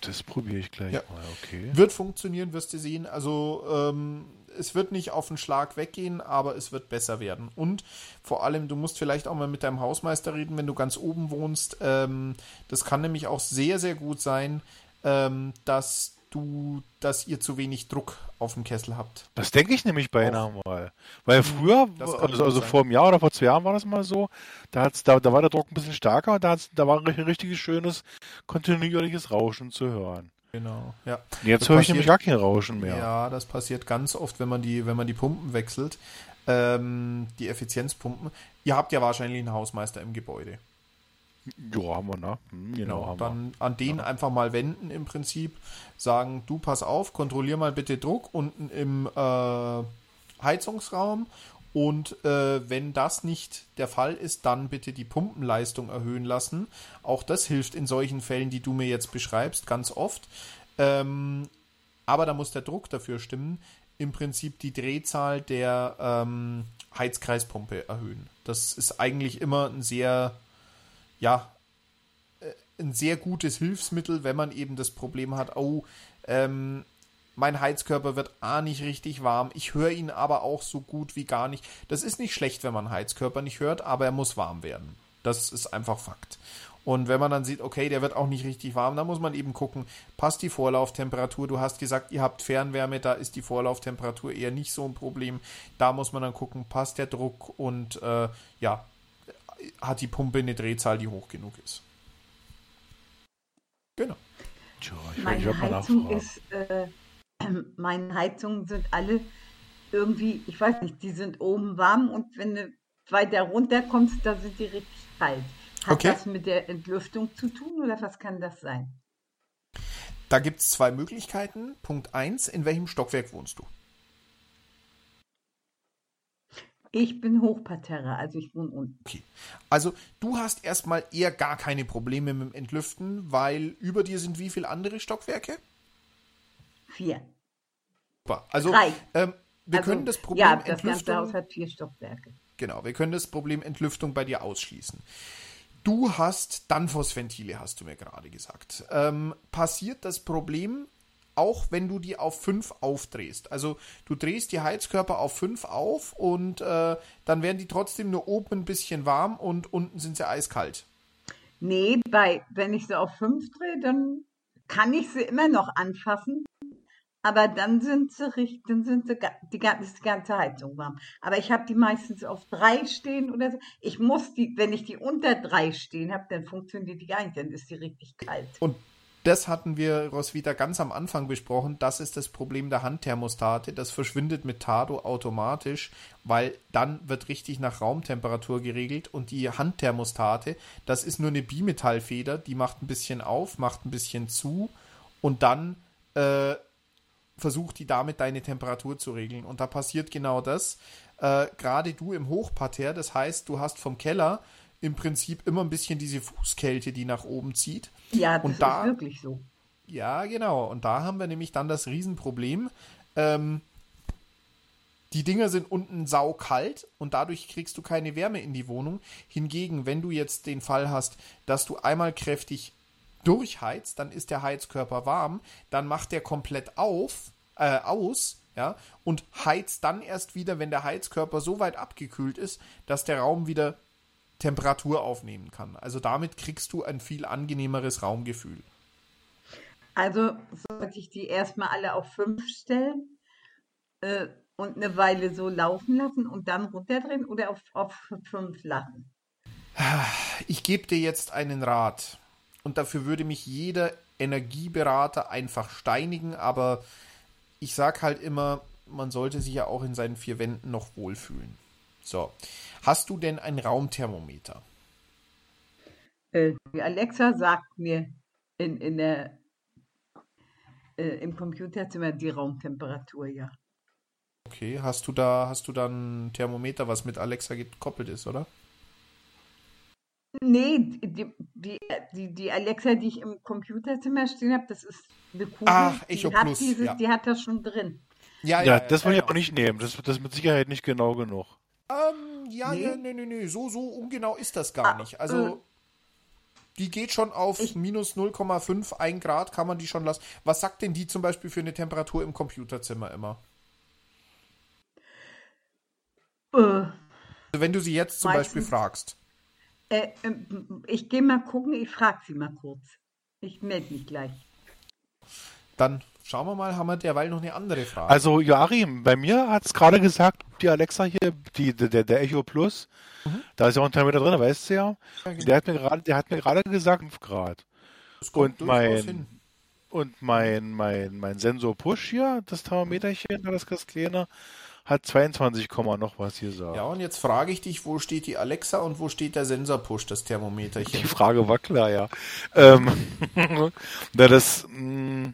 Das probiere ich gleich ja. mal, okay. Wird funktionieren, wirst du sehen. Also ähm, es wird nicht auf den Schlag weggehen, aber es wird besser werden. Und vor allem, du musst vielleicht auch mal mit deinem Hausmeister reden, wenn du ganz oben wohnst. Ähm, das kann nämlich auch sehr, sehr gut sein, ähm, dass du, dass ihr zu wenig Druck auf dem Kessel habt. Das denke ich nämlich beinahe mal. Weil mhm. früher, also, also vor einem Jahr oder vor zwei Jahren war das mal so, da, hat's, da, da war der Druck ein bisschen stärker und da, da war ein richtiges schönes, kontinuierliches Rauschen zu hören. Genau, ja. Jetzt höre ich nämlich gar kein Rauschen mehr. Ja, das passiert ganz oft, wenn man die, wenn man die Pumpen wechselt, ähm, die Effizienzpumpen. Ihr habt ja wahrscheinlich einen Hausmeister im Gebäude. Ja, haben wir, ne? Hm, genau, genau dann wir. an den ja. einfach mal wenden im Prinzip, sagen, du pass auf, kontrollier mal bitte Druck unten im äh, Heizungsraum und äh, wenn das nicht der Fall ist, dann bitte die Pumpenleistung erhöhen lassen. Auch das hilft in solchen Fällen, die du mir jetzt beschreibst, ganz oft. Ähm, aber da muss der Druck dafür stimmen. Im Prinzip die Drehzahl der ähm, Heizkreispumpe erhöhen. Das ist eigentlich immer ein sehr, ja, äh, ein sehr gutes Hilfsmittel, wenn man eben das Problem hat, oh, ähm, mein Heizkörper wird A nicht richtig warm. Ich höre ihn aber auch so gut wie gar nicht. Das ist nicht schlecht, wenn man Heizkörper nicht hört, aber er muss warm werden. Das ist einfach Fakt. Und wenn man dann sieht, okay, der wird auch nicht richtig warm, dann muss man eben gucken, passt die Vorlauftemperatur. Du hast gesagt, ihr habt Fernwärme, da ist die Vorlauftemperatur eher nicht so ein Problem. Da muss man dann gucken, passt der Druck und äh, ja, hat die Pumpe eine Drehzahl, die hoch genug ist. Genau. Tja, ich Meine Heizung ist äh, meine Heizungen sind alle irgendwie, ich weiß nicht, die sind oben warm und wenn du weiter runter kommst, da sind die richtig kalt. Hat okay. das mit der Entlüftung zu tun oder was kann das sein? Da gibt es zwei Möglichkeiten. Punkt 1, in welchem Stockwerk wohnst du? Ich bin Hochparterre, also ich wohne unten. Okay. Also du hast erstmal eher gar keine Probleme mit dem Entlüften, weil über dir sind wie viele andere Stockwerke? Vier. Super. Also. Ähm, wir also, können das Problem ja, das ganze Haus hat vier Stockwerke. Genau, wir können das Problem Entlüftung bei dir ausschließen. Du hast Danfoss-Ventile, hast du mir gerade gesagt. Ähm, passiert das Problem auch, wenn du die auf 5 aufdrehst? Also du drehst die Heizkörper auf 5 auf und äh, dann werden die trotzdem nur oben ein bisschen warm und unten sind sie eiskalt. Nee, bei, wenn ich sie auf 5 drehe, dann kann ich sie immer noch anfassen, aber dann sind sie richtig, dann sind sie die, ist die ganze Heizung warm. Aber ich habe die meistens auf drei stehen oder so. Ich muss die, wenn ich die unter drei stehen habe, dann funktioniert die gar nicht, dann ist die richtig kalt. Und das hatten wir, Roswitha, ganz am Anfang besprochen. Das ist das Problem der Handthermostate. Das verschwindet mit Tado automatisch, weil dann wird richtig nach Raumtemperatur geregelt und die Handthermostate, das ist nur eine Bimetallfeder, die macht ein bisschen auf, macht ein bisschen zu und dann äh, versucht die damit deine Temperatur zu regeln. Und da passiert genau das. Äh, Gerade du im Hochparterre, das heißt, du hast vom Keller im Prinzip immer ein bisschen diese Fußkälte, die nach oben zieht. Ja, das und da, ist wirklich so. Ja, genau. Und da haben wir nämlich dann das Riesenproblem. Ähm, die Dinger sind unten saukalt und dadurch kriegst du keine Wärme in die Wohnung. Hingegen, wenn du jetzt den Fall hast, dass du einmal kräftig durchheizt, dann ist der Heizkörper warm, dann macht der komplett auf, äh, aus, ja, und heizt dann erst wieder, wenn der Heizkörper so weit abgekühlt ist, dass der Raum wieder Temperatur aufnehmen kann. Also damit kriegst du ein viel angenehmeres Raumgefühl. Also sollte ich die erstmal alle auf 5 stellen? Äh, und eine Weile so laufen lassen und dann runterdrehen oder auf, auf 5 lassen? Ich gebe dir jetzt einen Rat. Und dafür würde mich jeder Energieberater einfach steinigen, aber ich sag halt immer, man sollte sich ja auch in seinen vier Wänden noch wohlfühlen. So. Hast du denn ein Raumthermometer? Äh, Alexa sagt mir in, in der, äh, im Computerzimmer die Raumtemperatur, ja. Okay, hast du da, hast du da ein Thermometer, was mit Alexa gekoppelt ist, oder? Nee, die, die, die, die Alexa, die ich im Computerzimmer stehen habe, das ist eine Kugel. Ach, Echo die hat Plus, dieses, ja. Die hat das schon drin. Ja, ja, das will ich aber nicht nehmen. Das, das ist mit Sicherheit nicht genau genug. Ähm, ja, Nee? ja, nee, nee, nee, so, so ungenau ist das gar nicht. Also, die geht schon auf minus 0,5, 1 Grad kann man die schon lassen. Was sagt denn die zum Beispiel für eine Temperatur im Computerzimmer immer? Äh, Also wenn du sie jetzt zum Meistens- Beispiel fragst. Äh, ähm, ich gehe mal gucken, ich frage sie mal kurz. Ich melde mich gleich. Dann schauen wir mal, haben wir derweil noch eine andere Frage. Also Joachim, bei mir hat es gerade gesagt, die Alexa hier, die, der, der Echo Plus, da ist ja auch ein Thermometer drin, weißt du ja. Mhm. Ja, genau. Der hat mir gerade, der hat mir gerade gesagt 5 Grad. Das kommt Und mein, und mein, mein, mein Sensor Push hier, das Thermometerchen, das ganz kleine, hat 22, Komma noch was hier sagt. Ja, und jetzt frage ich dich, wo steht die Alexa und wo steht der Sensorpush, das Thermometerchen? Die Frage war klar, ja. Ähm, na, das, mh,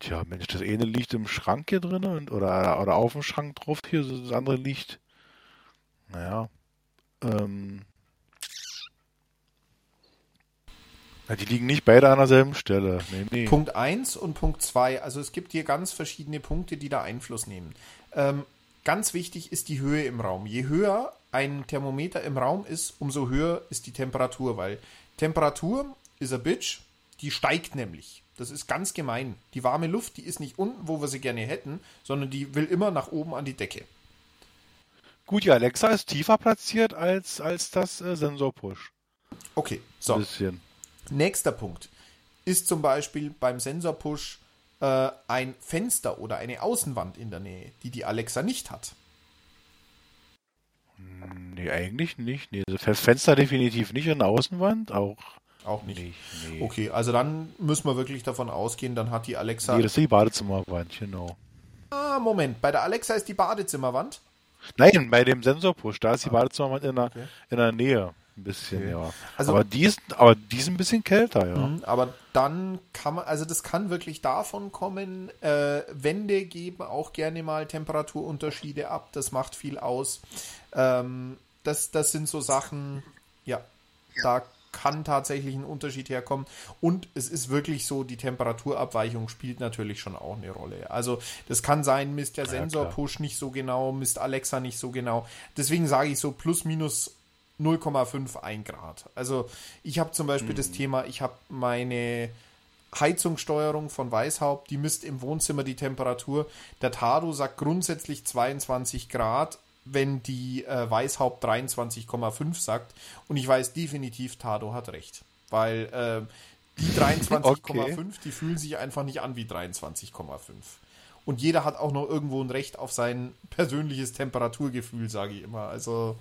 tja, Mensch, das eine liegt im Schrank hier drin und, oder, oder auf dem Schrank drauf hier, das andere liegt, naja, ähm, die liegen nicht beide an derselben Stelle. Nee, nee. Punkt 1 und Punkt 2. Also es gibt hier ganz verschiedene Punkte, die da Einfluss nehmen. Ähm, ganz wichtig ist die Höhe im Raum. Je höher ein Thermometer im Raum ist, umso höher ist die Temperatur, weil Temperatur ist a bitch, die steigt nämlich. Das ist ganz gemein. Die warme Luft, die ist nicht unten, wo wir sie gerne hätten, sondern die will immer nach oben an die Decke. Gut, die Alexa ist tiefer platziert als, als das äh, Sensor Push. Okay, so. Nächster Punkt ist zum Beispiel beim Sensorpush äh, ein Fenster oder eine Außenwand in der Nähe, die die Alexa nicht hat. Nee, eigentlich nicht. Nee, das Fenster definitiv nicht und eine Außenwand auch. Auch nicht. nicht nee. Okay, also dann müssen wir wirklich davon ausgehen, dann hat die Alexa. Nee, das ist die Badezimmerwand, genau. ah, Moment, bei der Alexa ist die Badezimmerwand. Nein, bei dem Sensorpush, da ist die Badezimmerwand in der, in der Nähe. Ein bisschen, Okay. ja. Also- aber, die ist, aber die ist ein bisschen kälter, ja. Mhm, Aber dann kann man, also das kann wirklich davon kommen, äh, Wände geben auch gerne mal Temperaturunterschiede ab, das macht viel aus. Ähm, das, das sind so Sachen, ja, da kann tatsächlich ein Unterschied herkommen. Und es ist wirklich so, die Temperaturabweichung spielt natürlich schon auch eine Rolle. Also das kann sein, misst der Ja, Sensor-Push nicht so genau, misst Alexa nicht so genau. Deswegen sage ich so plus minus 0,51 Grad. Also ich habe zum Beispiel das Thema, ich habe meine Heizungssteuerung von Weishaupt, die misst im Wohnzimmer die Temperatur. Der Tado sagt grundsätzlich 22 Grad, wenn die äh, Weishaupt 23,5 sagt. Und ich weiß definitiv, Tado hat recht. Weil äh, die 23,5, Okay. die fühlen sich einfach nicht an wie 23,5. Und jeder hat auch noch irgendwo ein Recht auf sein persönliches Temperaturgefühl, sage ich immer. Also,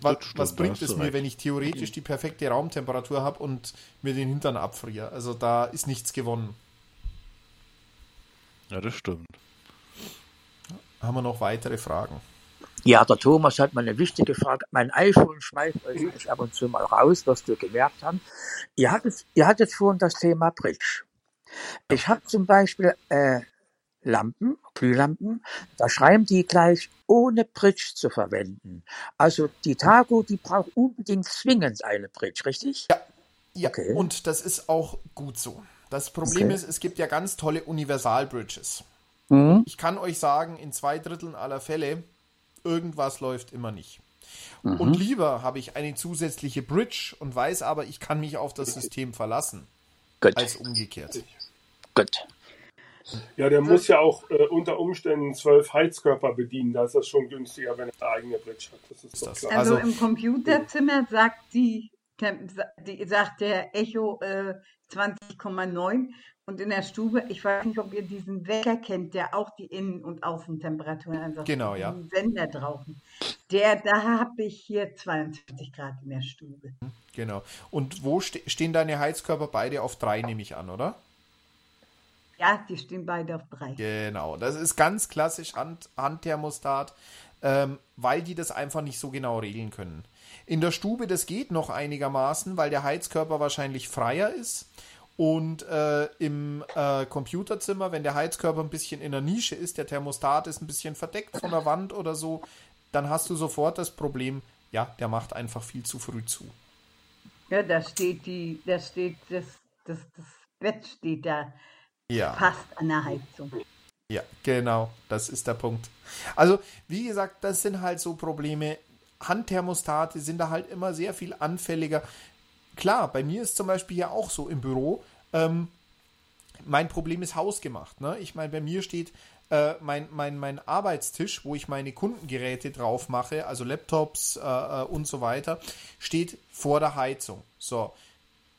was, stimmt, was bringt es mir, recht. wenn ich theoretisch die perfekte Raumtemperatur habe und mir den Hintern abfriere? Also, da ist nichts gewonnen. Ja, das stimmt. Haben wir noch weitere Fragen? Ja, der Thomas hat mal eine wichtige Frage. Mein iPhone schmeißt euch eigentlich ab und zu mal raus, was wir gemerkt haben. Ihr hattet, ihr hattet vorhin das Thema Bridge. Ich habe zum Beispiel äh, Lampen, Glühlampen, da schreiben die gleich ohne Bridge zu verwenden. Also die Tago, die braucht unbedingt zwingend eine Bridge, richtig? Ja. Ja, Okay. und das ist auch gut so. Das Problem Okay. ist, es gibt ja ganz tolle Universal-Bridges. Mhm. Ich kann euch sagen, in zwei Dritteln aller Fälle, irgendwas läuft immer nicht. Mhm. Und lieber habe ich eine zusätzliche Bridge und weiß aber, ich kann mich auf das System verlassen, Gut. als umgekehrt. Gut. Ja, der muss ja auch äh, unter Umständen zwölf Heizkörper bedienen. Da ist das schon günstiger, wenn er eine eigene Bridge hat. Das ist doch klar. Also, Also- im Computerzimmer sagt die die sagt der Echo äh, 20,9 und in der Stube, ich weiß nicht, ob ihr diesen Wecker kennt, der auch die Innen- und Außentemperaturen ansagt. Genau, ja. Sender drauf. Der, da habe ich hier 22 Grad in der Stube. Genau. Und wo ste stehen deine Heizkörper beide auf drei, nehme ich an, oder? Ja, die stehen beide auf drei. Genau. Das ist ganz klassisch Hand Handthermostat, ähm, weil die das einfach nicht so genau regeln können. In der Stube, das geht noch einigermaßen, weil der Heizkörper wahrscheinlich freier ist. Und äh, im äh, Computerzimmer, wenn der Heizkörper ein bisschen in der Nische ist, der Thermostat ist ein bisschen verdeckt von der Wand oder so, dann hast du sofort das Problem, ja, der macht einfach viel zu früh zu. Ja, da steht die, da steht das, das, das Bett steht da ja. fast an der Heizung. Ja, genau, das ist der Punkt. Also, wie gesagt, das sind halt so Probleme. Handthermostate sind da halt immer sehr viel anfälliger. Klar, bei mir ist zum Beispiel ja auch so im Büro, ähm, mein Problem ist hausgemacht. Ne? Ich meine, bei mir steht äh, mein, mein, mein Arbeitstisch, wo ich meine Kundengeräte drauf mache, also Laptops äh, äh, und so weiter, steht vor der Heizung. So.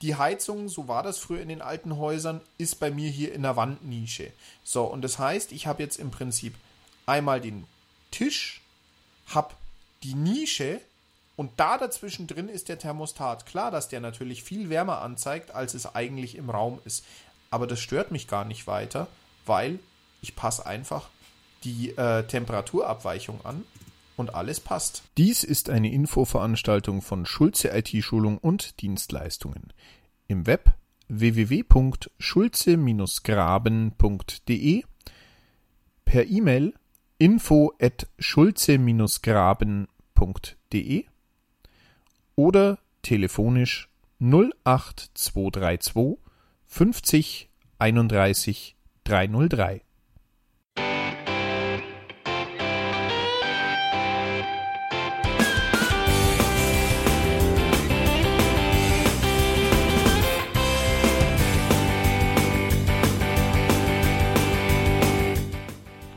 Die Heizung, so war das früher in den alten Häusern, ist bei mir hier in der Wandnische. So, und das heißt, ich habe jetzt im Prinzip einmal den Tisch, habe die Nische und da dazwischen drin ist der Thermostat. Klar, dass der natürlich viel wärmer anzeigt, als es eigentlich im Raum ist. Aber das stört mich gar nicht weiter, weil ich passe einfach die äh, Temperaturabweichung an und alles passt. Dies ist eine Infoveranstaltung von Schulze IT-Schulung und Dienstleistungen. Im Web www.schulze-graben.de per E-Mail info at schulze-graben.de oder telefonisch 08232 50 31 303.